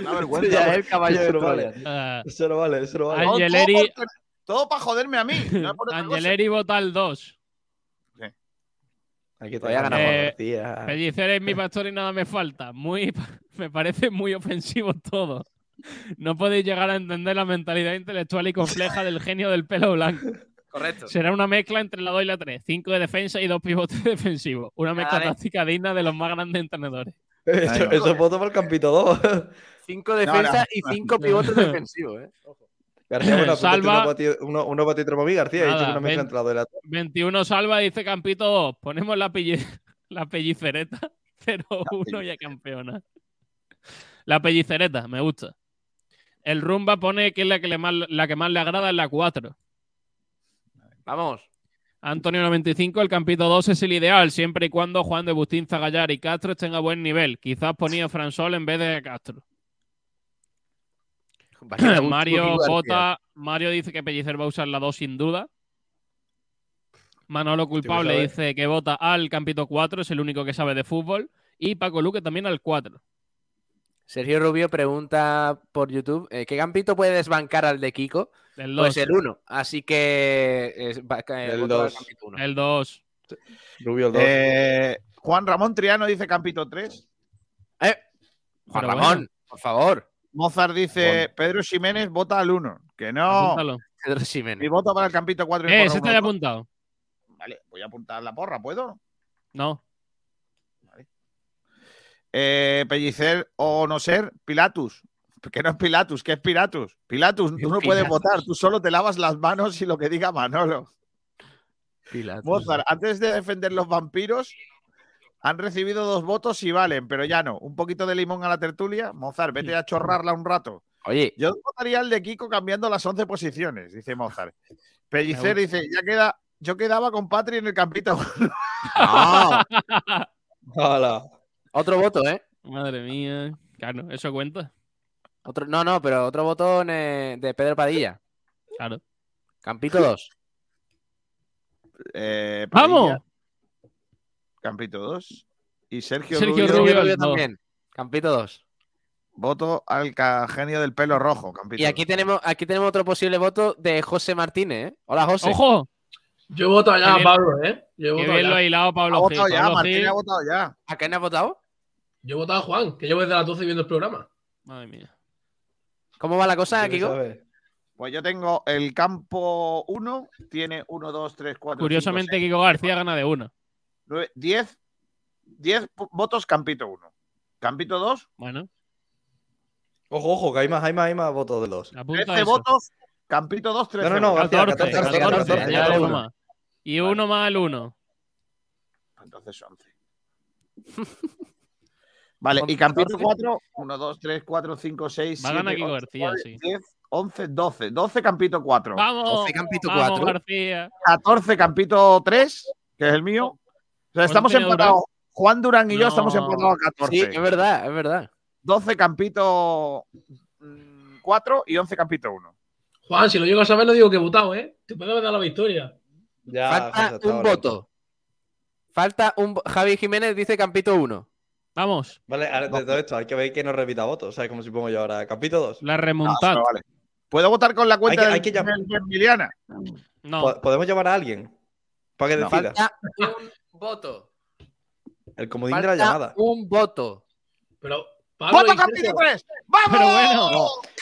Una vergüenza. Ya es el caballo de Eso no Troya. vale. Ah, Eso no vale, eso no vale. Angeleri- todo para joderme a mí. no. Angeleri vota al 2. Aquí Todavía ganamos, Eh, García. Pellicer es mi pastor y nada me falta. Muy, me parece muy ofensivo todo. No podéis llegar a entender la mentalidad intelectual y compleja del genio del pelo blanco. Correcto. Será una mezcla entre la 2 y la 3. 5 de defensa y dos pivotes defensivos. Una mezcla táctica digna de los más grandes entrenadores. Eso, eso es voto para el campito 2. 5 defensas no. y 5 pivotes defensivos, ¿eh? García, bueno, Salva-. Uno para ti, uno, uno para ti, García. He Nada, una mezcla ven. entre la dos y la 21 salva, dice Campito 2. Ponemos la, la pellicereta, pero uno ya campeona. La pellicereta, me gusta. El Rumba pone que es la que, le más, la que más le agrada es la 4. Vamos. Antonio 95, el Campito 2 es el ideal, siempre y cuando Juan de Bustín, Zagallar y Castro estén a buen nivel. Quizás ponía Fransol en vez de Castro. Mario vota. Mario dice que Pellicer va a usar la 2 sin duda. Manolo culpable dice que vota al Campito 4, es el único que sabe de fútbol. Y Paco Luque también al 4. Sergio Rubio pregunta por YouTube, eh, ¿qué campito puede desbancar al de Kiko? El 2. Pues el 1. Así que... eh, El voto al dos. campito uno. El 2. Rubio el 2. Eh, Juan Ramón Triano dice Campito 3. Eh, Juan Pero Ramón, bueno. por favor. Mozart dice Pedro Jiménez vota al 1. Que no. Apúntalo. Pedro Mi Jiménez. voto para el Campito 4. y Eh, está ya dos. apuntado. Vale, voy a apuntar la porra, ¿puedo? No. Eh, Pellicer o no ser, Pilatus. Que no es Pilatus, que es Pilatus. Pilatus, tú no puedes Pilatus. votar, tú solo te lavas las manos y lo que diga Manolo. Mozart, antes de defender los vampiros, han recibido dos votos y valen, pero ya no. Un poquito de limón a la tertulia. Mozart, vete a chorrarla un rato. Oye, Yo votaría al de Kiko cambiando las 11 posiciones, dice Mozart. Pellicer dice, ya queda, yo quedaba con Patri en el campito. no. Hala. Otro voto, ¿eh? Madre mía. Claro, eso cuenta. Otro, no, no, pero otro voto eh, de Pedro Padilla. Claro. Campito 2. Eh, ¡Vamos! Campito 2. Y Sergio, Sergio Rubio, Rubio. dos. también. Campito 2. voto al genio del pelo rojo. Campito Y aquí 2. tenemos, aquí tenemos otro posible voto de José Martínez, ¿eh? Hola, José. ¡Ojo! Yo voto allá, Pablo, ¿eh? Yo voto lo ha allá. hilado ha Pablo Gil. votado ya, Pablo Martín ha votado ya. ¿A quién has votado? Yo he votado a Juan, que llevo desde las 12 viendo el programa. Madre mía. ¿Cómo va la cosa, ¿Quién Kiko? Pues yo tengo el campo 1, tiene 1, 2, 3, 4, Curiosamente, Kiko García gana de una. 10, 10 votos Campito 1. Campito 2, Bueno, Ojo, ojo, que hay más, hay más, hay más votos de dos. Apunta 13 eso. votos, Campito 2, 13 No, no, no. García, 14, 14, 14, 14, ya 14. uno más. Y uno más el uno. Entonces 11. Vale, y Campito 4, 1, 2, 3, 4, 5, 6, Va a 7, ganar Kiko 8, García, 9, sí. 10, 11, 12. 12 Campito 4. Vamos, 12 Campito vamos, 4. García. 14 Campito 3, que es el mío. O sea, estamos empatados. Juan Durán y yo estamos No. empatados a 14. Sí, es verdad, es verdad. 12 Campito 4 y 11 Campito 1. Juan, si lo llego a saber, no digo que he votado, ¿eh? Te puedo dar la victoria. Ya, Falta un voto. Falta un. Javi Jiménez dice Campito 1. Vamos, Vale, ahora de todo esto hay que ver que no repita votos. ¿Sabes cómo si pongo yo ahora? Capítulo 2. la remontada. vale. ¿Puedo votar con la cuenta Hay que- del- hay que de Emiliana? No, ¿Podemos llamar a alguien? Para que No. decida. Falta un voto. El comodín de la llamada. un voto. Pero, Pablo ¡Voto Sergio, 3! ¡Vamos! pero bueno.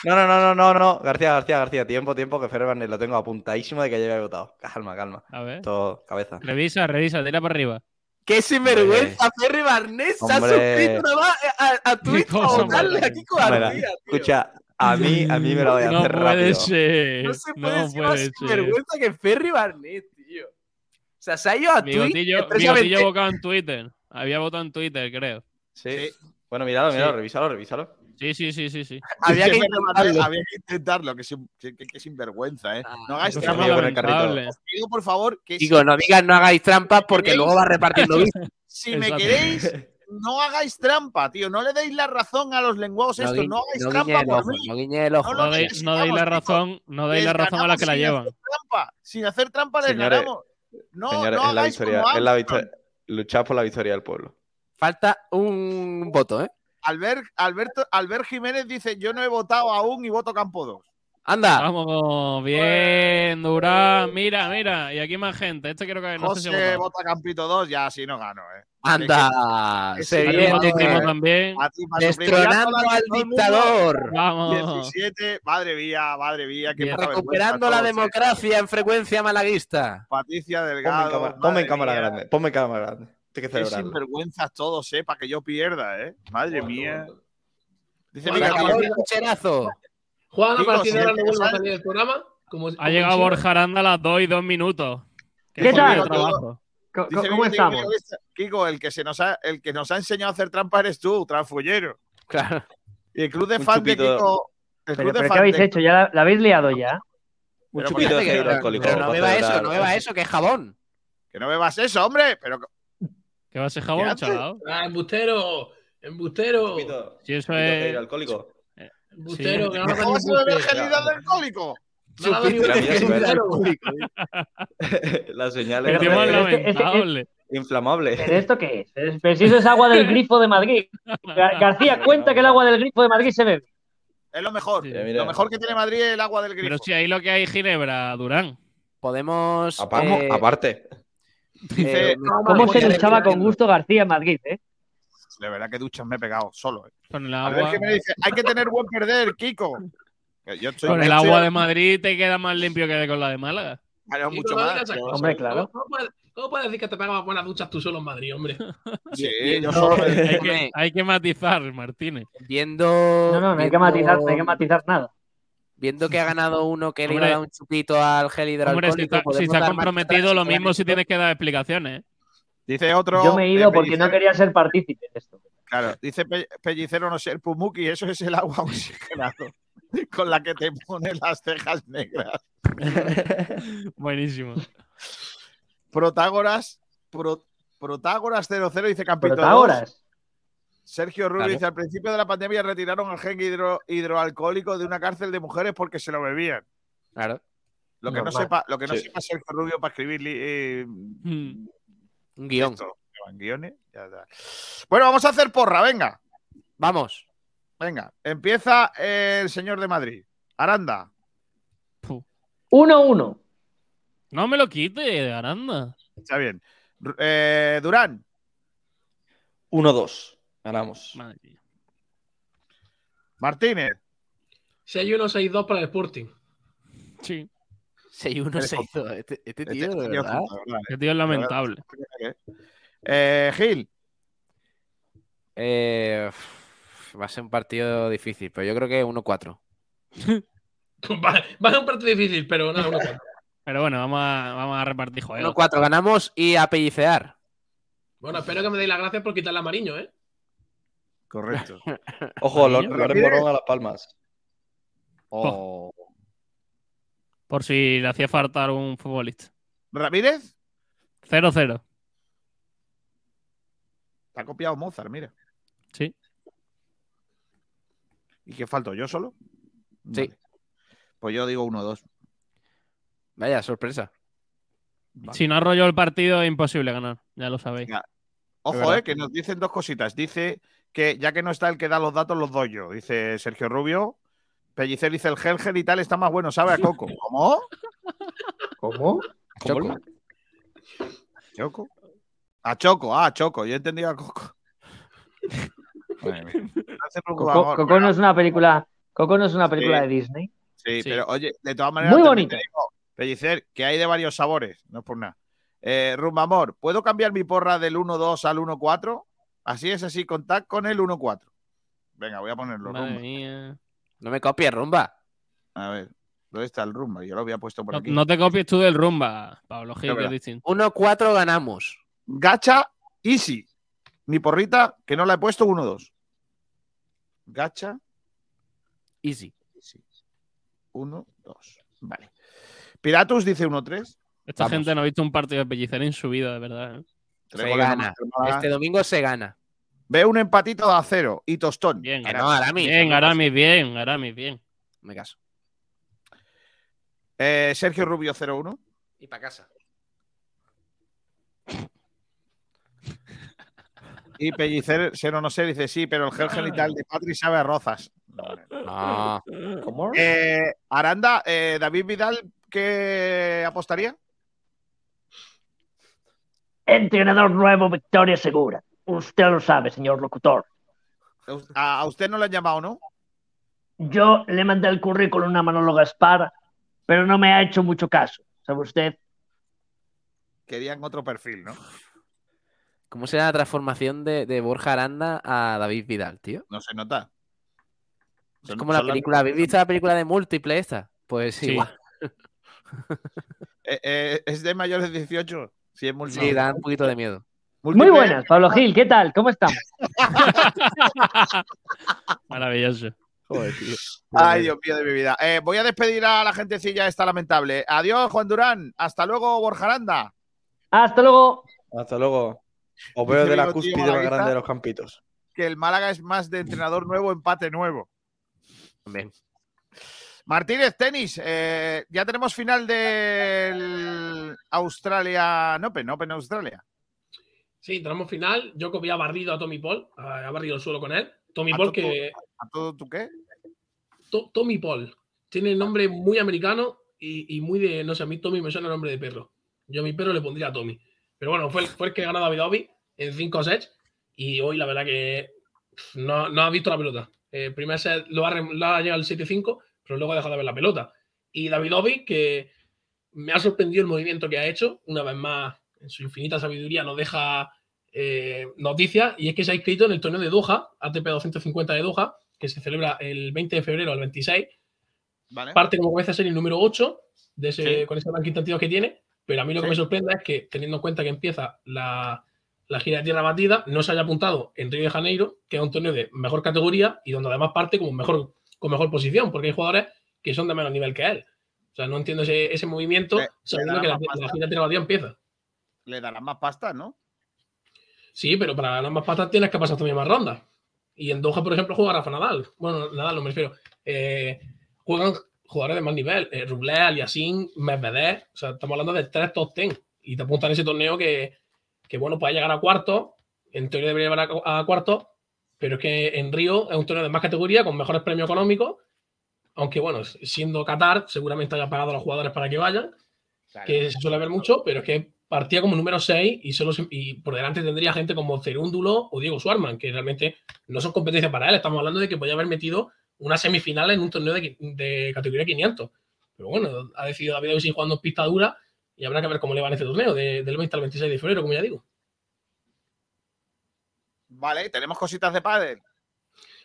No, no, no, no, no, no. García, García, García. Tiempo, tiempo, que Barnett lo tengo apuntadísimo de que ya había votado. Calma, calma. A ver. Todo, cabeza. Revisa, revisa, tira para arriba. ¡Qué sinvergüenza! Ferry Barnet se ha suscrito nada más a, a Twitch para cosa votarle más a Kiko Mira, García, tío. escucha, a mí, a mí me lo voy a No hacer puede rápido. ser. No se puede No ser más puede ser. sinvergüenza que Ferry Barnet, tío. O sea, se ha ido a Twitch Bigotillo, expresamente- Bigotillo votado en Twitter. Había votado en Twitter, creo. Sí. Bueno, míralo, Sí. míralo, revísalo, revísalo. Sí, sí, sí, sí, sí. Había que intentarlo. había que intentarlo, que, sin- que, que- que sinvergüenza, ¿eh? Ah, No hagáis trampa. el carrito. Os pido, por favor, que Digo, no digas no hagáis trampas porque ¿Queréis? luego va repartiendo si, si me queréis, no hagáis trampa, tío. No le deis la razón a los lenguados estos. guiñe- No hagáis no trampa por ojo, mí. no guiñe el ojo. No No deis, no deis la razón, no deis la razón a los que la llevan. trampa. Sin hacer trampa les Señores, ganamos. No, Señores, no es la victoria, como es la victoria. Luchad por la victoria del pueblo. Falta un voto, ¿eh? Albert, Alberto, Albert Jiménez dice: Yo no he votado aún y voto campo 2. Anda. Vamos, bien, Durán. Mira, mira. Y aquí más gente. Este creo que no sé si José votado. vota Campito 2, ya así no gano, ¿eh? Anda. Se viene. también. Destronando al dictador. Vamos. 17, madre mía, madre mía, qué Recuperando la ¿eh? democracia en frecuencia malaguista. Patricia Ponme en Delgado. ponme en cámara grande. Ponme en cámara grande. Tienes que Qué celebrarlo. sinvergüenzas todos, ¿eh? Para que yo pierda, ¿eh? Madre mía. Dice Bueno, Miguel acabó Díaz, el cocherazo. Juan, a partir de ahora no vuelvo a salir del programa. Como, Ha llegado Borja Aranda a las 2 y 2 minutos. ¿Qué jodido tal? trabajo. Dice ¿Cómo Miguel estamos? Kiko, el que, se nos ha, el que nos ha enseñado a hacer trampa eres tú, transfullero. Claro. Y el club de fans de. Kiko. El Pero, club de pero ¿qué habéis de- hecho? ¿Ya la, la habéis liado ya? Un Pero chupito de Pero, alcohólico. pero no beba eso, no beba eso, que es jabón. Que no bebas eso, hombre. Pero Que va a ser jabón, ¿Qué chaval. Ah, embustero. Embustero. Si eso es. alcohólico. Embustero. Que no hagas ¿cómo vas a gel hidroalcohólico? No ves. embustero. La señal es lamentable. inflamable. ¿Pero esto qué es? Es- Pero si eso es agua del grifo de Madrid. Gar- García, cuenta que el agua del grifo de Madrid se bebe. Es lo mejor. Sí. Lo mejor que tiene Madrid es el agua del grifo. Pero si ahí lo que hay Ginebra, Durán. Podemos. Aparte, eh, aparte. Dice- eh, ¿Cómo se ya luchaba con gusto García en Madrid, eh? De verdad que duchas me he pegado solo. eh. Con el A ver qué me dice. Hay que tener buen perder, Kiko. Que Yo estoy, Con el agua de Madrid te queda más limpio que con la de Málaga. Claro, mucho más. Hombre, claro. ¿Cómo, cómo puedes, cómo puedes decir que te pegabas buenas duchas tú solo en Madrid, hombre? Sí, yo no, solo me- Hay que, hay que matizar, Martínez. Viendo. No, no, no hay que matizar, no hay que matizar nada. Viendo que ha ganado uno que le iba Hombre. a dar un chupito al gel Hombre, hidroalcohólico. si está, si está dar marcha comprometido, lo mismo si tienes que dar explicaciones. ¿eh? Dice otro. Yo me he ido porque no quería ser partícipe de esto. Claro, dice Pe- Pellicero no ser Pumuki, eso es el agua oxigenado con la que te pones las cejas negras. Buenísimo. Protágoras, Pro- Protágoras 00 dice Campito 2. Protágoras. Sergio Rubio Claro. dice, al principio de la pandemia retiraron el gen hidro- hidroalcohólico de una cárcel de mujeres porque se lo bebían. Claro. Lo que no sepa, lo que no Sí. sepa Sergio Rubio para escribir eh, Mm. Un guion. esto, ¿llevan guiones? Ya. Bueno, vamos a hacer porra, venga. Vamos. Venga, empieza el señor de Madrid. Aranda. 1-1. No me lo quite, Aranda. Está bien. Eh, Durán. 1-2. Ganamos. Madre mía. Martínez. 6-1, 6-2 para el Sporting. Sí. 6-1, Eres 6-2. Este, este tío, Este- de este tío verdad. es verdad, Qué tío es lamentable. eh. Eh, Gil. Eh, Va a ser un partido difícil, pero yo creo que 1-4. Va, va a ser un partido difícil, pero nada, uno cuatro. Pero bueno, vamos a, vamos a repartir juegos. 1-4 ganamos y a pellicear. Bueno, espero que me deis las gracias por quitarle a Mariño, ¿eh? Correcto. Ojo, Mariño. Loren Morón a las palmas. Oh. Por si le hacía falta algún futbolista. ¿Ramírez? 0-0. Te ha copiado Mozart, mira. Sí. ¿Y qué falto? ¿Yo solo? Sí. Vale. Pues yo digo 1-2. Vaya, sorpresa. Vale. Si no arrolló el partido, es imposible ganar. Ya lo sabéis. Ojo, eh, que nos dicen dos cositas. Dice que ya que no está el que da los datos, los doy yo. Dice Sergio Rubio. Pellicer dice el Helger y tal está más bueno, sabe a coco. ¿Cómo? ¿Cómo? Choco. ¿Choco? A Choco, ah, a Choco. Yo he entendido a Coco. Madre mía. Hace poco Coco, Coco no es una película. Coco no es una película Sí. de Disney. Sí, Sí. pero oye, de todas maneras. Muy te digo, Pellicer, que hay de varios sabores, no es por nada. Eh, Rumba Amor, ¿puedo cambiar mi porra del 1-2 al 1-4? Así es, así, contact con el 1-4. Venga, voy a ponerlo. Madre Rumba. mía. No me copies, rumba. A ver, ¿dónde está el Rumba? Yo lo había puesto por No, aquí. no te copies tú del rumba, Pablo Gil, que es distinto. 1-4 ganamos. Gacha, easy. Mi porrita, que no la he puesto 1-2. Gacha, Easy. easy. 1-2. Vale. Piratus dice 1-3. Esta Vamos. gente no ha visto un partido de pellicer en su vida, de verdad. ¿eh? Tres Se gana. Este domingo se gana. Ve un empatito a cero y tostón. Bien, Aramis. no, Aramis. Bien, Aramis, bien, Aramis, bien. Me caso. Eh, Sergio Rubio 0-1. Y para casa. Y Pellicer, cero no sé, dice sí, pero el gel genital de Patri sabe a rozas. No. ¿Cómo? Eh, Aranda, eh, David Vidal, ¿qué apostaría? Entrenador nuevo, victoria segura. Usted lo sabe, señor locutor. A, usted no le han llamado, ¿no? Yo le mandé el currículum a Manolo Gaspar, pero no me ha hecho mucho caso. ¿Sabe usted? Querían otro perfil, ¿no? ¿Cómo será la transformación de, de Borja Aranda a David Vidal, tío? No se nota. Es Son- como la son película. ¿Habéis visto la película de múltiple esta? Pues sí. Sí. igual. Eh, eh, ¿Es de mayores de 18? Sí, es muy Sí, da un poquito de miedo. Muy buenas, Pablo Gil, ¿qué tal? ¿Cómo estamos? Maravilloso. Joder, tío. Ay, Dios mío de mi vida. Eh, voy a despedir a la gentecilla esta lamentable. Adiós, Juan Durán. Hasta luego, Borja Aranda. Hasta luego. Hasta luego. Os veo de la cúspide más grande de los campitos. Que el Málaga es más de entrenador nuevo, empate nuevo. Bien. Martínez, tenis. eh, ya tenemos final del Australia Open, Open Australia. Sí, tenemos final. Djokovic había barrido a Tommy Paul, ha ha barrido el suelo con él. Tommy ¿A Paul que... ¿A todo tu qué? To- Tommy Paul. Tiene el nombre muy americano y, y muy de... No sé, a mí Tommy me suena el nombre de perro. Yo a mi perro le pondría Tommy. Pero bueno, fue el, fue el que ganó a David Ovi en 5 sets y hoy la verdad que no, no ha visto la pelota. El primer set lo ha, lo ha llegado al 7-5, pero luego ha dejado de ver la pelota. Y David Ovi, que me ha sorprendido el movimiento que ha hecho, una vez más, en su infinita sabiduría, nos deja eh, noticias, y es que se ha inscrito en el torneo de Doha, ATP 250 de Doha, que se celebra el 20 de febrero al 26. Vale. Parte como comienza a ser el número 8 de ese, Sí. con ese ranking tantidos que tiene, pero a mí lo que me sorprende es que, teniendo en cuenta que empieza la, la gira de tierra batida, no se haya apuntado en Río de Janeiro, que es un torneo de mejor categoría y donde además parte como mejor, con mejor posición, porque hay jugadores que son de menos nivel que él. O sea, no entiendo ese, ese movimiento, Le- sabiendo le que la, la pasta. gira de empieza. Le darán más pasta, ¿no? Sí, pero para ganar más patas tienes que pasar también más rondas. Y en Doha, por ejemplo, juega Rafa Nadal. Bueno, Nadal no me refiero. Eh, juegan jugadores de más nivel. Eh, Rublev, Aliassime, Medvedev. O sea, estamos hablando de tres top ten. Y te apuntan ese torneo que, que, bueno, puede llegar a cuarto. En teoría debería llegar a, a cuarto. Pero es que en Río es un torneo de más categoría, con mejores premios económicos. Aunque, bueno, siendo Qatar, seguramente haya pagado a los jugadores para que vayan que se suele ver mucho, pero es que partía como número 6 y, solo se- y por delante tendría gente como Cerúndulo o Diego Suarman, que realmente no son competencias para él. Estamos hablando de que podía haber metido una semifinal en un torneo de, categoría 500. Pero bueno, ha decidido David Oisi jugando en pista dura y habrá que ver cómo le va en este torneo, de- del 20 al 26 de febrero, como ya digo. Vale, tenemos cositas de pádel.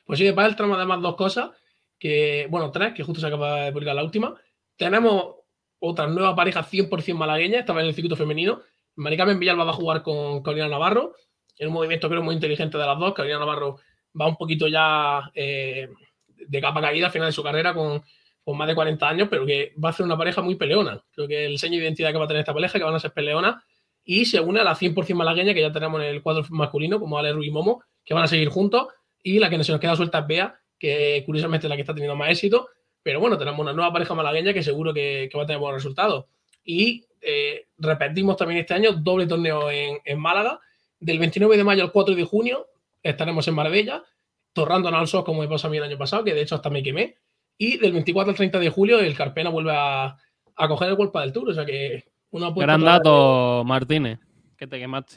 Pues sí, de pádel tenemos además dos cosas, que, bueno, tres, que justo se acaba de publicar la última. Tenemos otra nueva pareja 100% malagueña, estaba en el circuito femenino. Maricarmen Villalba va a jugar con Carolina Navarro, en un movimiento creo muy inteligente de las dos. Carolina Navarro va un poquito ya eh, de capa caída al final de su carrera con, con más de 40 años, pero que va a ser una pareja muy peleona. Creo que el sello de identidad que va a tener esta pareja, que van a ser peleonas, y se une a la 100% malagueña que ya tenemos en el cuadro masculino, como Ale Ruiz y Momo, que van a seguir juntos, y la que se nos queda suelta es Bea, que curiosamente es la que está teniendo más éxito, pero bueno, tenemos una nueva pareja malagueña que seguro que, va a tener buenos resultados. Y eh, repetimos también este año doble torneo en, en, Málaga. Del 29 de mayo al 4 de junio estaremos en Marbella, torrando al sol como me pasó a mí el año pasado, que de hecho hasta me quemé. Y del 24 al 30 de julio el Carpena vuelve a, a coger el golpe del Tour. O sea que una Gran dato, Martínez, que te quemaste.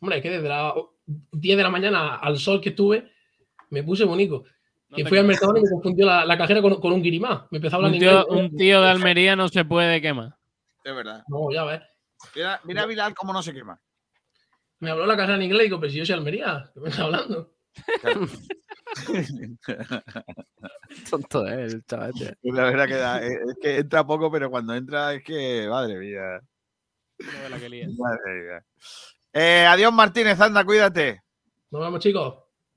Hombre, que desde las 10 de la mañana al sol que estuve, me puse bonito. No y fui al mercado y me confundió la, la cajera con, con, un guirimá. Me empezó a hablar un tío, un tío de Almería no se puede quemar. Es verdad. No, ya ves. Mira, mira Bilal cómo no se quema. Me habló la cajera en inglés y digo, pero si yo soy Almería, ¿qué me está hablando? Tonto es el chaval. La verdad que da, es que entra poco, pero cuando entra es que, madre mía. La que madre mía. Eh, adiós Martínez, anda, cuídate. Nos vemos, chicos.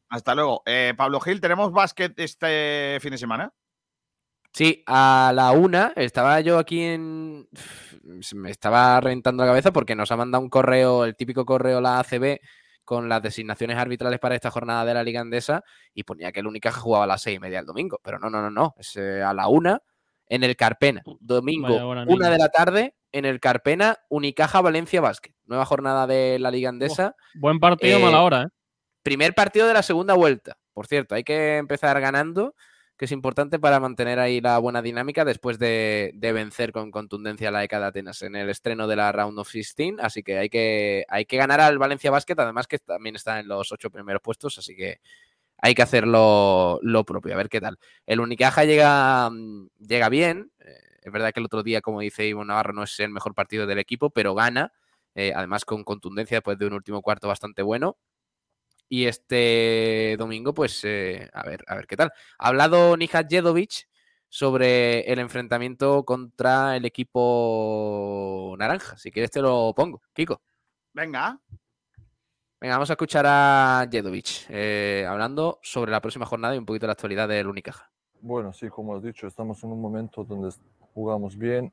Hasta luego. Eh, Pablo Gil, ¿tenemos básquet este fin de semana? Sí, a la una estaba yo aquí en. Me estaba reventando la cabeza porque nos ha mandado un correo, el típico correo la ACB, con las designaciones arbitrales para esta jornada de la Liga Andesa y ponía que el Unicaja jugaba a las seis y media el domingo. Pero no, no, no, no. Es eh, a la una en el Carpena. Domingo, una de la tarde en el Carpena, Unicaja Valencia Básquet. Nueva jornada de la Liga Andesa. Oh, buen partido, Eh, mala hora, ¿eh? Primer partido de la segunda vuelta. Por cierto, hay que empezar ganando, que es importante para mantener ahí la buena dinámica después de, de vencer con contundencia la ECA de Atenas en el estreno de la Round of 16. Así que hay que, hay que ganar al Valencia Basket, además que también está en los ocho primeros puestos, así que hay que hacer lo, lo propio, a ver qué tal. El Unicaja llega, mm, llega bien. eh, Es verdad que el otro día, como dice Ivo Navarro, no es el mejor partido del equipo, pero gana, eh, además con contundencia después de un último cuarto bastante bueno. Y este domingo, pues, eh, a ver, a ver qué tal. Ha hablado Nihat Jedovic sobre el enfrentamiento contra el equipo naranja. Si quieres te lo pongo, Kiko. Venga. Venga, vamos a escuchar a Jedovic eh, hablando sobre la próxima jornada y un poquito de la actualidad del Unicaja. Bueno, sí, como has dicho, estamos en un momento donde jugamos bien,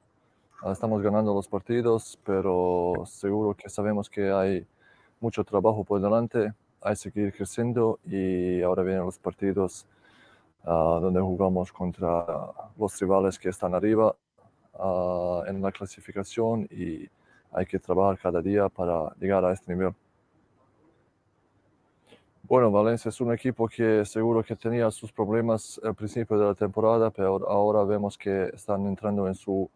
ah, estamos ganando los partidos, pero seguro que sabemos que hay mucho trabajo por delante, hay que seguir creciendo y ahora vienen los partidos ah, donde jugamos contra los rivales que están arriba ah, en la clasificación y hay que trabajar cada día para llegar a este nivel. Bueno, Valencia es un equipo que seguro que tenía sus problemas al principio de la temporada, pero ahora vemos que están entrando en su,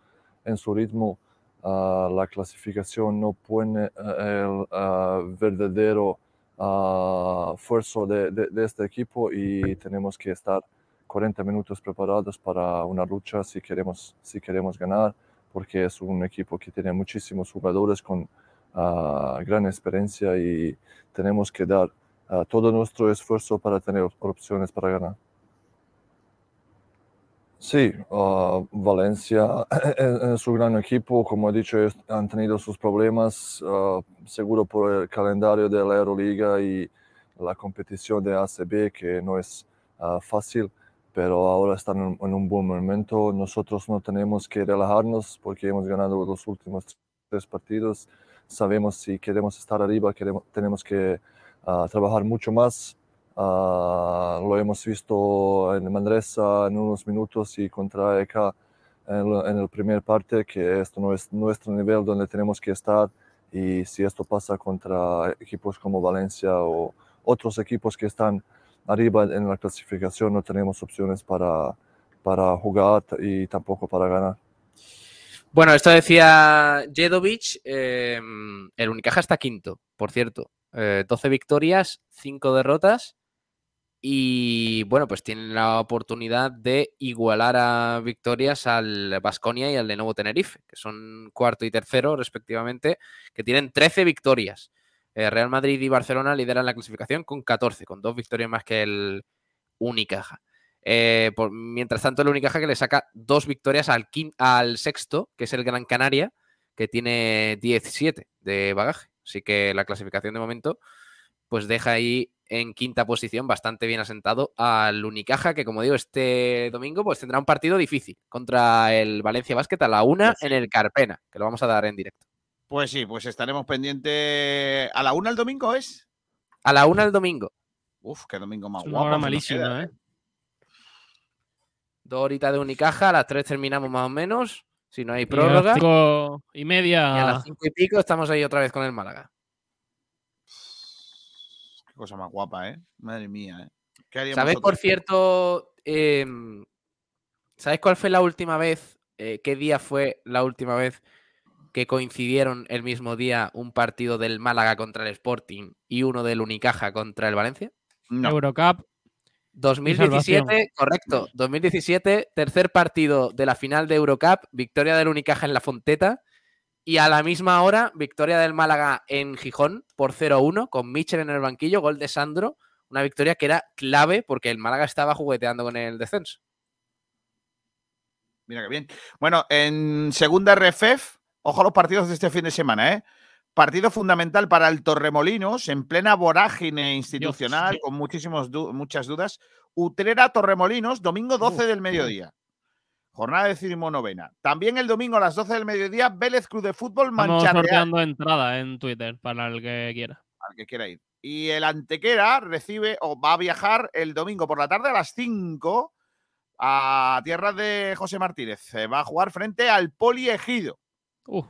en su ritmo. Ah, la clasificación no pone eh, el verdadero ah, esfuerzo de, de- este equipo y tenemos que estar 40 minutos preparados para una lucha si queremos, si queremos ganar, porque es un equipo que tiene muchísimos jugadores con ah, gran experiencia y tenemos que dar ah, todo nuestro esfuerzo para tener op- opciones para ganar. Sí, ah, Valencia es, es un gran equipo, como he dicho, han tenido sus problemas, ah, seguro por el calendario de la Euroliga y la competición de ACB, que no es ah, fácil, pero ahora están en, en un buen momento. Nosotros no tenemos que relajarnos porque hemos ganado los últimos tres partidos. Sabemos si queremos estar arriba, queremos, tenemos que trabajar mucho más. Ah, lo hemos visto en Manresa en unos minutos y contra EK en, en el primer parte, que esto no es nuestro nivel donde tenemos que estar. Y si esto pasa contra equipos como Valencia o otros equipos que están arriba en la clasificación, no tenemos opciones para, para jugar y tampoco para ganar. Bueno, esto decía Jedovic. eh, el Unicaja está quinto, por cierto. Eh, 12 victorias, 5 derrotas. Y bueno, pues tienen la oportunidad de igualar a victorias al Basconia y al Lenovo Tenerife, que son cuarto y tercero, respectivamente, que tienen 13 victorias. Eh, Real Madrid y Barcelona lideran la clasificación con 14, con dos victorias más que el, Unicaja. Eh, mientras tanto, el Unicaja que le saca dos victorias al, al sexto, que es el Gran Canaria, que tiene 17 de bagaje. Así que la clasificación de momento, pues deja ahí en quinta posición, bastante bien asentado al Unicaja, que como digo, este domingo pues tendrá un partido difícil contra el Valencia Basket a la una en el Carpena, que lo vamos a dar en directo. Pues sí, pues estaremos pendientes. ¿A la una el domingo es? A la una el domingo. Uf, qué domingo más guapo. hora malísima, queda, ¿eh? Dos horitas de Unicaja, a las tres terminamos más o menos, si no hay Y a las prórroga. cinco y Y a media. las cinco y pico estamos ahí otra vez con el Málaga. Cosa más guapa, ¿eh? Madre mía, ¿eh? ¿Qué haríamos ¿Sabes, por cierto, em, ¿sabes cuál fue la última vez, eh, qué día fue la última vez que coincidieron el mismo día un partido del Málaga contra el Sporting y uno del Unicaja contra el Valencia? No. Eurocup. 2017, correcto. 2017, tercer partido de la final de Eurocup, victoria del Unicaja en la Fonteta. Y a la misma hora, victoria del Málaga en Gijón por 0-1, con Mitchell en el banquillo, gol de Sandro. Una victoria que era clave porque el Málaga estaba jugueteando con el descenso. Mira qué bien. Bueno, en segunda RFEF, ojo a los partidos de este fin de semana, ¿eh? Partido fundamental para el Torremolinos, en plena vorágine institucional, con muchísimos du- muchas dudas. Utrera Torremolinos, domingo 12 del mediodía. Jornada decimonovena. También el domingo a las 12 del mediodía, Vélez Club de Fútbol Estamos Mancha Real, sorteando entrada en Twitter para el que quiera. al que quiera ir. Y el Antequera recibe o va a viajar el domingo por la tarde a las 5 a tierras de José Martínez. Eh, Va a jugar frente al Poli Ejido. Uh,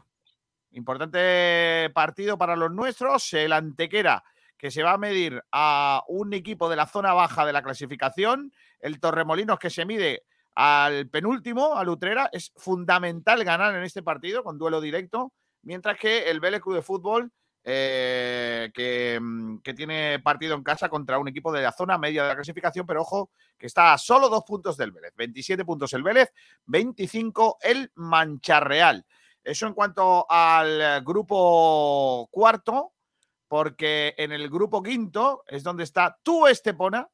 Importante partido para los nuestros. El Antequera, que se va a medir a un equipo de la zona baja de la clasificación. El Torremolinos, que se mide al penúltimo, al Utrera. Es fundamental ganar en este partido con duelo directo. Mientras que el Vélez Club de Fútbol, eh, que, mm, que tiene partido en casa contra un equipo de la zona media de la clasificación, pero ojo, que está a solo dos puntos del Vélez. 27 puntos el Vélez, 25 el Mancharreal. Eso en cuanto al grupo cuarto, porque en el grupo quinto es donde está tú, Estepona,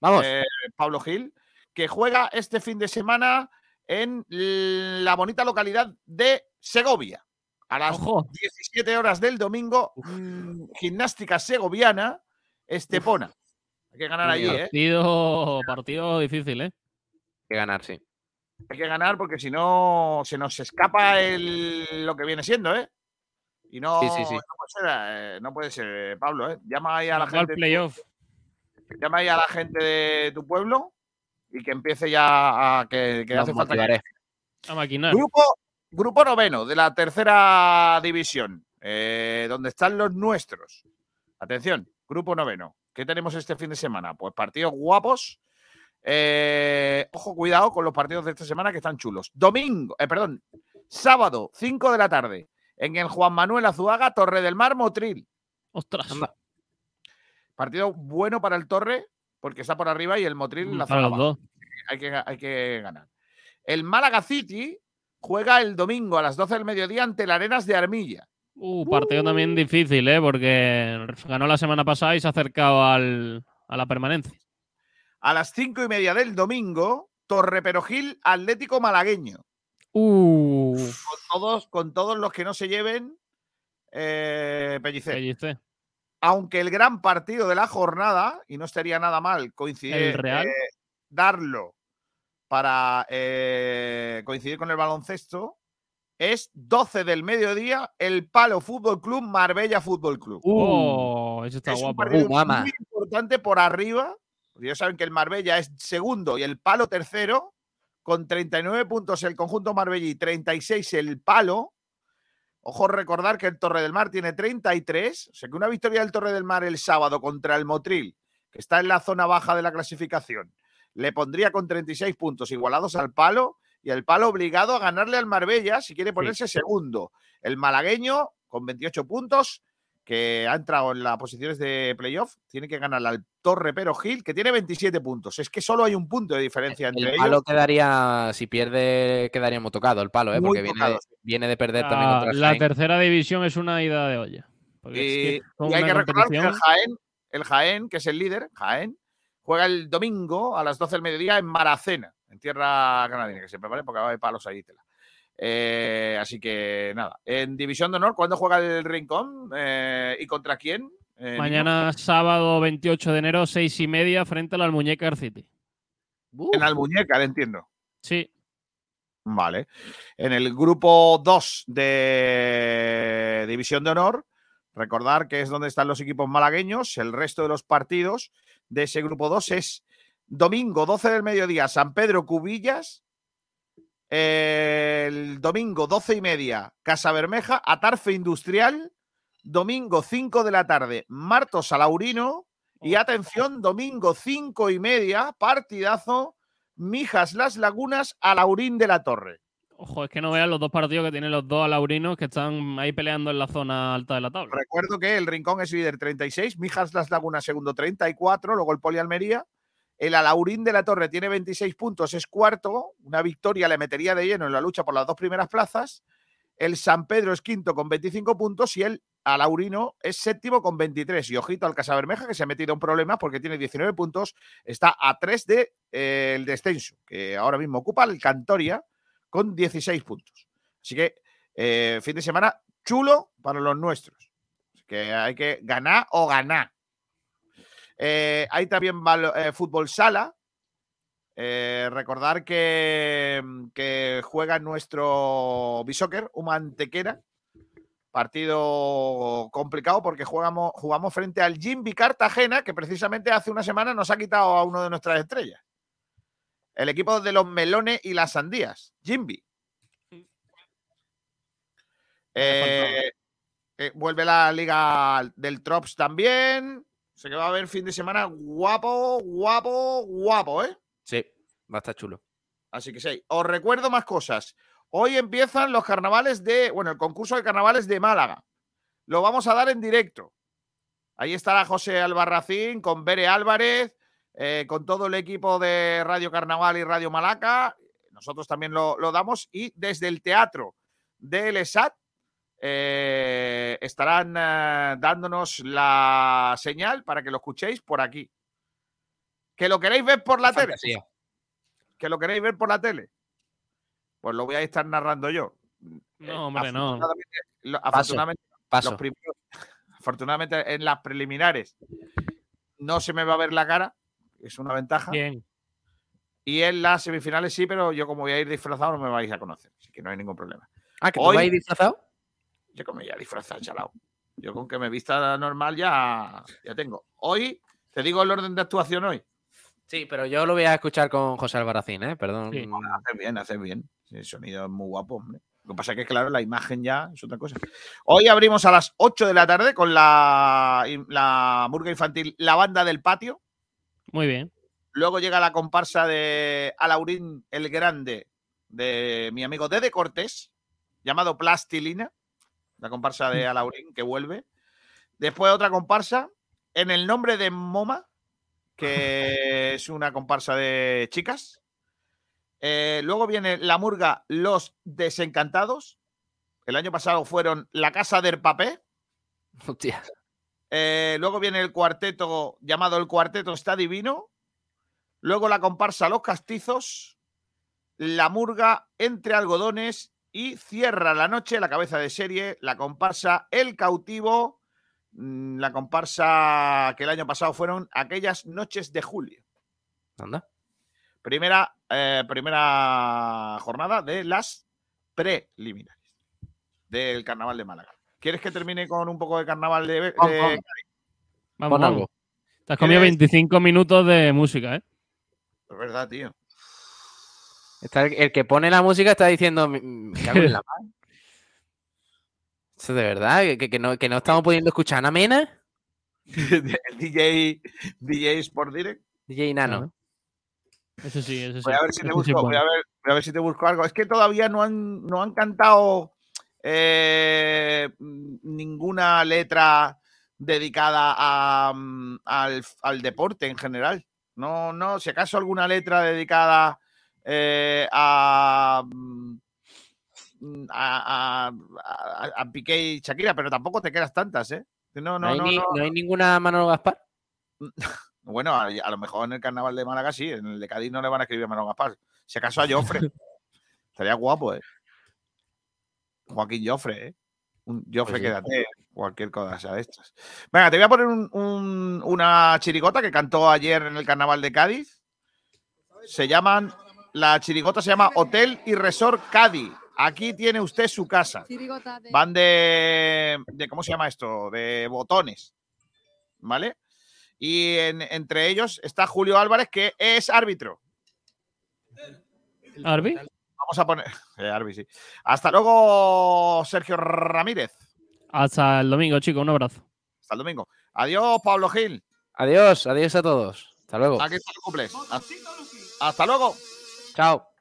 Vamos. eh, Pablo Gil, que juega este fin de semana en la bonita localidad de Segovia. A las Ojo. 17 horas del domingo, mm, gimnástica segoviana, Estepona. Hay que ganar allí, ¿eh? partido, partido difícil, ¿eh? Hay que ganar, sí. Hay que ganar porque si no se nos escapa el, lo que viene siendo, ¿eh? Y no, Sí, sí, sí. no puede ser, eh, no puede ser, eh, Pablo, ¿eh? Llama ahí a la gente. playoff. Llama ahí a la gente de tu pueblo y que empiece ya a que, hace falta que- motivaré. A maquinar. Grupo, grupo noveno de la tercera división, eh, donde están los nuestros. Atención, grupo noveno. ¿Qué tenemos este fin de semana? Pues partidos guapos. Eh, ojo, cuidado con los partidos de esta semana que están chulos. Domingo, eh, perdón, sábado, 5 de la tarde, en el Juan Manuel Azuaga, Torre del Mar, Motril. Ostras. Partido bueno para el Torre, porque está por arriba y el Motril en la zona dos. Hay que, hay que ganar. El Málaga City juega el domingo a las 12 del mediodía ante el Arenas de Armilla. Uh, partido también difícil, ¿eh? Porque ganó la semana pasada y se ha acercado al, a la permanencia. A las 5 y media del domingo, Torre Perojil Atlético Malagueño. Uh, Con todos, con todos los que no se lleven eh, Pellicer. Pellicer. Aunque el gran partido de la jornada, y no estaría nada mal coincidir, ¿El Real? eh, darlo para eh, coincidir con el baloncesto, es 12 del mediodía, el Palo Fútbol Club, Marbella Fútbol Club. Oh, eso está es un guapo. partido Uh, mama. muy importante por arriba. Ya saben que el Marbella es segundo y el Palo tercero, con 39 puntos el conjunto Marbella y 36 el Palo. Ojo recordar que el Torre del Mar tiene 33, o sea que una victoria del Torre del Mar el sábado contra el Motril, que está en la zona baja de la clasificación, le pondría con 36 puntos igualados al Palo y el Palo obligado a ganarle al Marbella si quiere ponerse segundo. El malagueño con 28 puntos, que ha entrado en las posiciones de playoff, tiene que ganarle al Torre Pero Gil, que tiene 27 puntos. Es que solo hay un punto de diferencia entre El ellos. palo quedaría, si pierde, quedaríamos tocado el palo, ¿eh? Muy porque viene, de, sí. viene de perder también La, contra el la Jaén. tercera división es una ida de olla. Es Y, que con y hay que recordar que el Jaén, el Jaén, que es el líder, Jaén, juega el domingo a las 12 del mediodía en Maracena, en tierra canadiense, que se prepare porque va a haber palos ahí. Tela. Eh, así que nada, en División de Honor, ¿cuándo juega el Rincón? Eh, ¿Y contra quién? Eh, Nico? Mañana sábado 28 de enero, seis y media, frente al Almuñécar City. En Almuñécar, entiendo. Sí. Vale. En el grupo 2 de División de Honor, recordar que es donde están los equipos malagueños. El resto de los partidos de ese grupo 2 es domingo 12 del mediodía, San Pedro Cubillas. El domingo 12 y media, Casa Bermeja, Atarfe Industrial. Domingo 5 de la tarde, Martos Alaurino. Y atención, domingo 5 y media, partidazo, Mijas Las Lagunas, Alaurín de la Torre. Ojo, es que no vean los dos partidos que tienen los dos alaurinos que están ahí peleando en la zona alta de la tabla. Recuerdo que el Rincón es líder 36, Mijas Las Lagunas segundo 34, luego el Poli Almería. El Alaurín de la Torre tiene 26 puntos, es cuarto. Una victoria le metería de lleno en la lucha por las dos primeras plazas. El San Pedro es quinto con 25 puntos y el Alaurino es séptimo con 23. Y ojito al Casabermeja que se ha metido en problemas porque tiene 19 puntos. Está a 3 del de, eh, el descenso, que ahora mismo ocupa el Cantoria con 16 puntos. Así que eh, fin de semana chulo para los nuestros. Que hay que ganar o ganar. Eh, hay también eh, fútbol sala. Eh, recordar que, que, juega nuestro Bisoccer, un mantequera. Partido complicado porque jugamos, jugamos frente al Jimby Cartagena, que precisamente hace una semana nos ha quitado a uno de nuestras estrellas. El equipo de los melones y las sandías. Jimby. Eh, vuelve la liga del Trops también. Sé que va a haber fin de semana guapo, guapo, guapo, ¿eh? Sí, va a estar chulo. Así que sí. Os recuerdo más cosas. Hoy empiezan los carnavales de, bueno, el concurso de carnavales de Málaga. Lo vamos a dar en directo. Ahí estará José Albarracín con Bere Álvarez, eh, con todo el equipo de Radio Carnaval y Radio Malaca. Nosotros también lo, lo damos. Y desde el teatro del ESAT eh, estarán eh, dándonos la señal para que lo escuchéis por aquí. ¿Que lo queréis ver por la, tele? ¿Que lo queréis ver por la tele? Pues lo voy a estar narrando yo. No, hombre, no. Afortunadamente, lo- afortunadamente, Paso. los primeros- afortunadamente en las preliminares no se me va a ver la cara, es una ventaja. Bien. Y en las semifinales sí, pero yo como voy a ir disfrazado no me vais a conocer, así que no hay ningún problema. Ah, que Hoy- ir disfrazado. Yo como ya disfrazado, chalao. Yo con que me vista normal ya, ya tengo. Hoy, te digo el orden de actuación hoy. Sí, pero yo lo voy a escuchar con José Albarracín, ¿eh? Perdón. Sí. Haces bien, haces bien. El sonido es muy guapo, hombre. Lo que pasa es que, claro, la imagen ya es otra cosa. Hoy abrimos a las 8 de la tarde con la, la murga infantil La Banda del Patio. Muy bien. Luego llega la comparsa de Alaurín el Grande de mi amigo Dede Cortés, llamado Plastilina, la comparsa de Alaurín que vuelve. Después otra comparsa en el nombre de Moma, que es una comparsa de chicas. Eh, luego viene la murga Los Desencantados. El año pasado fueron La Casa del Papel. Hostia. Eh, luego viene el cuarteto llamado El Cuarteto Está Divino. Luego la comparsa Los Castizos. La murga Entre Algodones. Y cierra la noche la cabeza de serie, la comparsa El Cautivo. mm, La comparsa que el año pasado fueron aquellas noches de julio. Anda. Primera, eh, primera jornada de las preliminares del carnaval de Málaga. ¿Quieres que termine con un poco de carnaval de, de-. Vamos, Pon vamos. algo. Te has comido ¿Quieres? 25 minutos de música, ¿eh? Es verdad, tío. Está el, el que pone la música está diciendo, "Me- me cago en la mar". Eso de verdad, que, que no, que no estamos pudiendo escuchar a Mena, El DJ, DJ Sport Direct. DJ Nano. Eso sí, eso sí. Voy a ver si te sí, busco, voy a ver, voy a ver si te busco algo. Es que todavía no han, no han cantado eh, ninguna letra dedicada a, mm, al, al deporte en general. No, no, si acaso alguna letra dedicada eh, a, mm, a, a, a- Piqué y Shakira, pero tampoco te quedas tantas, ¿eh? No, No, no, hay no, ni- no. no hay ninguna Manolo Gaspar. Bueno, a, lo mejor en el carnaval de Málaga sí, en el de Cádiz no le van a escribir a Manolo Gaspar. Si acaso a Joffre. Estaría guapo, ¿eh? Joaquín Joffre, ¿eh? Un Joffre, Pues sí. quédate. Cualquier cosa de estas. Venga, te voy a poner un- un- una chirigota que cantó ayer en el carnaval de Cádiz. Se llaman. La chirigota se llama Hotel y Resort Cádiz. Aquí tiene usted su casa. Van de, de. ¿Cómo se llama esto? De botones. ¿Vale? Y en- entre ellos está Julio Álvarez, que es árbitro. Arbi. Vamos a poner. Eh, Arbi, sí. Hasta luego, Sergio Ramírez. Hasta el domingo, chicos. Un abrazo. Hasta el domingo. Adiós, Pablo Gil. Adiós, adiós a todos. Hasta luego. Aquí está el cumples. Hasta luego. Chao.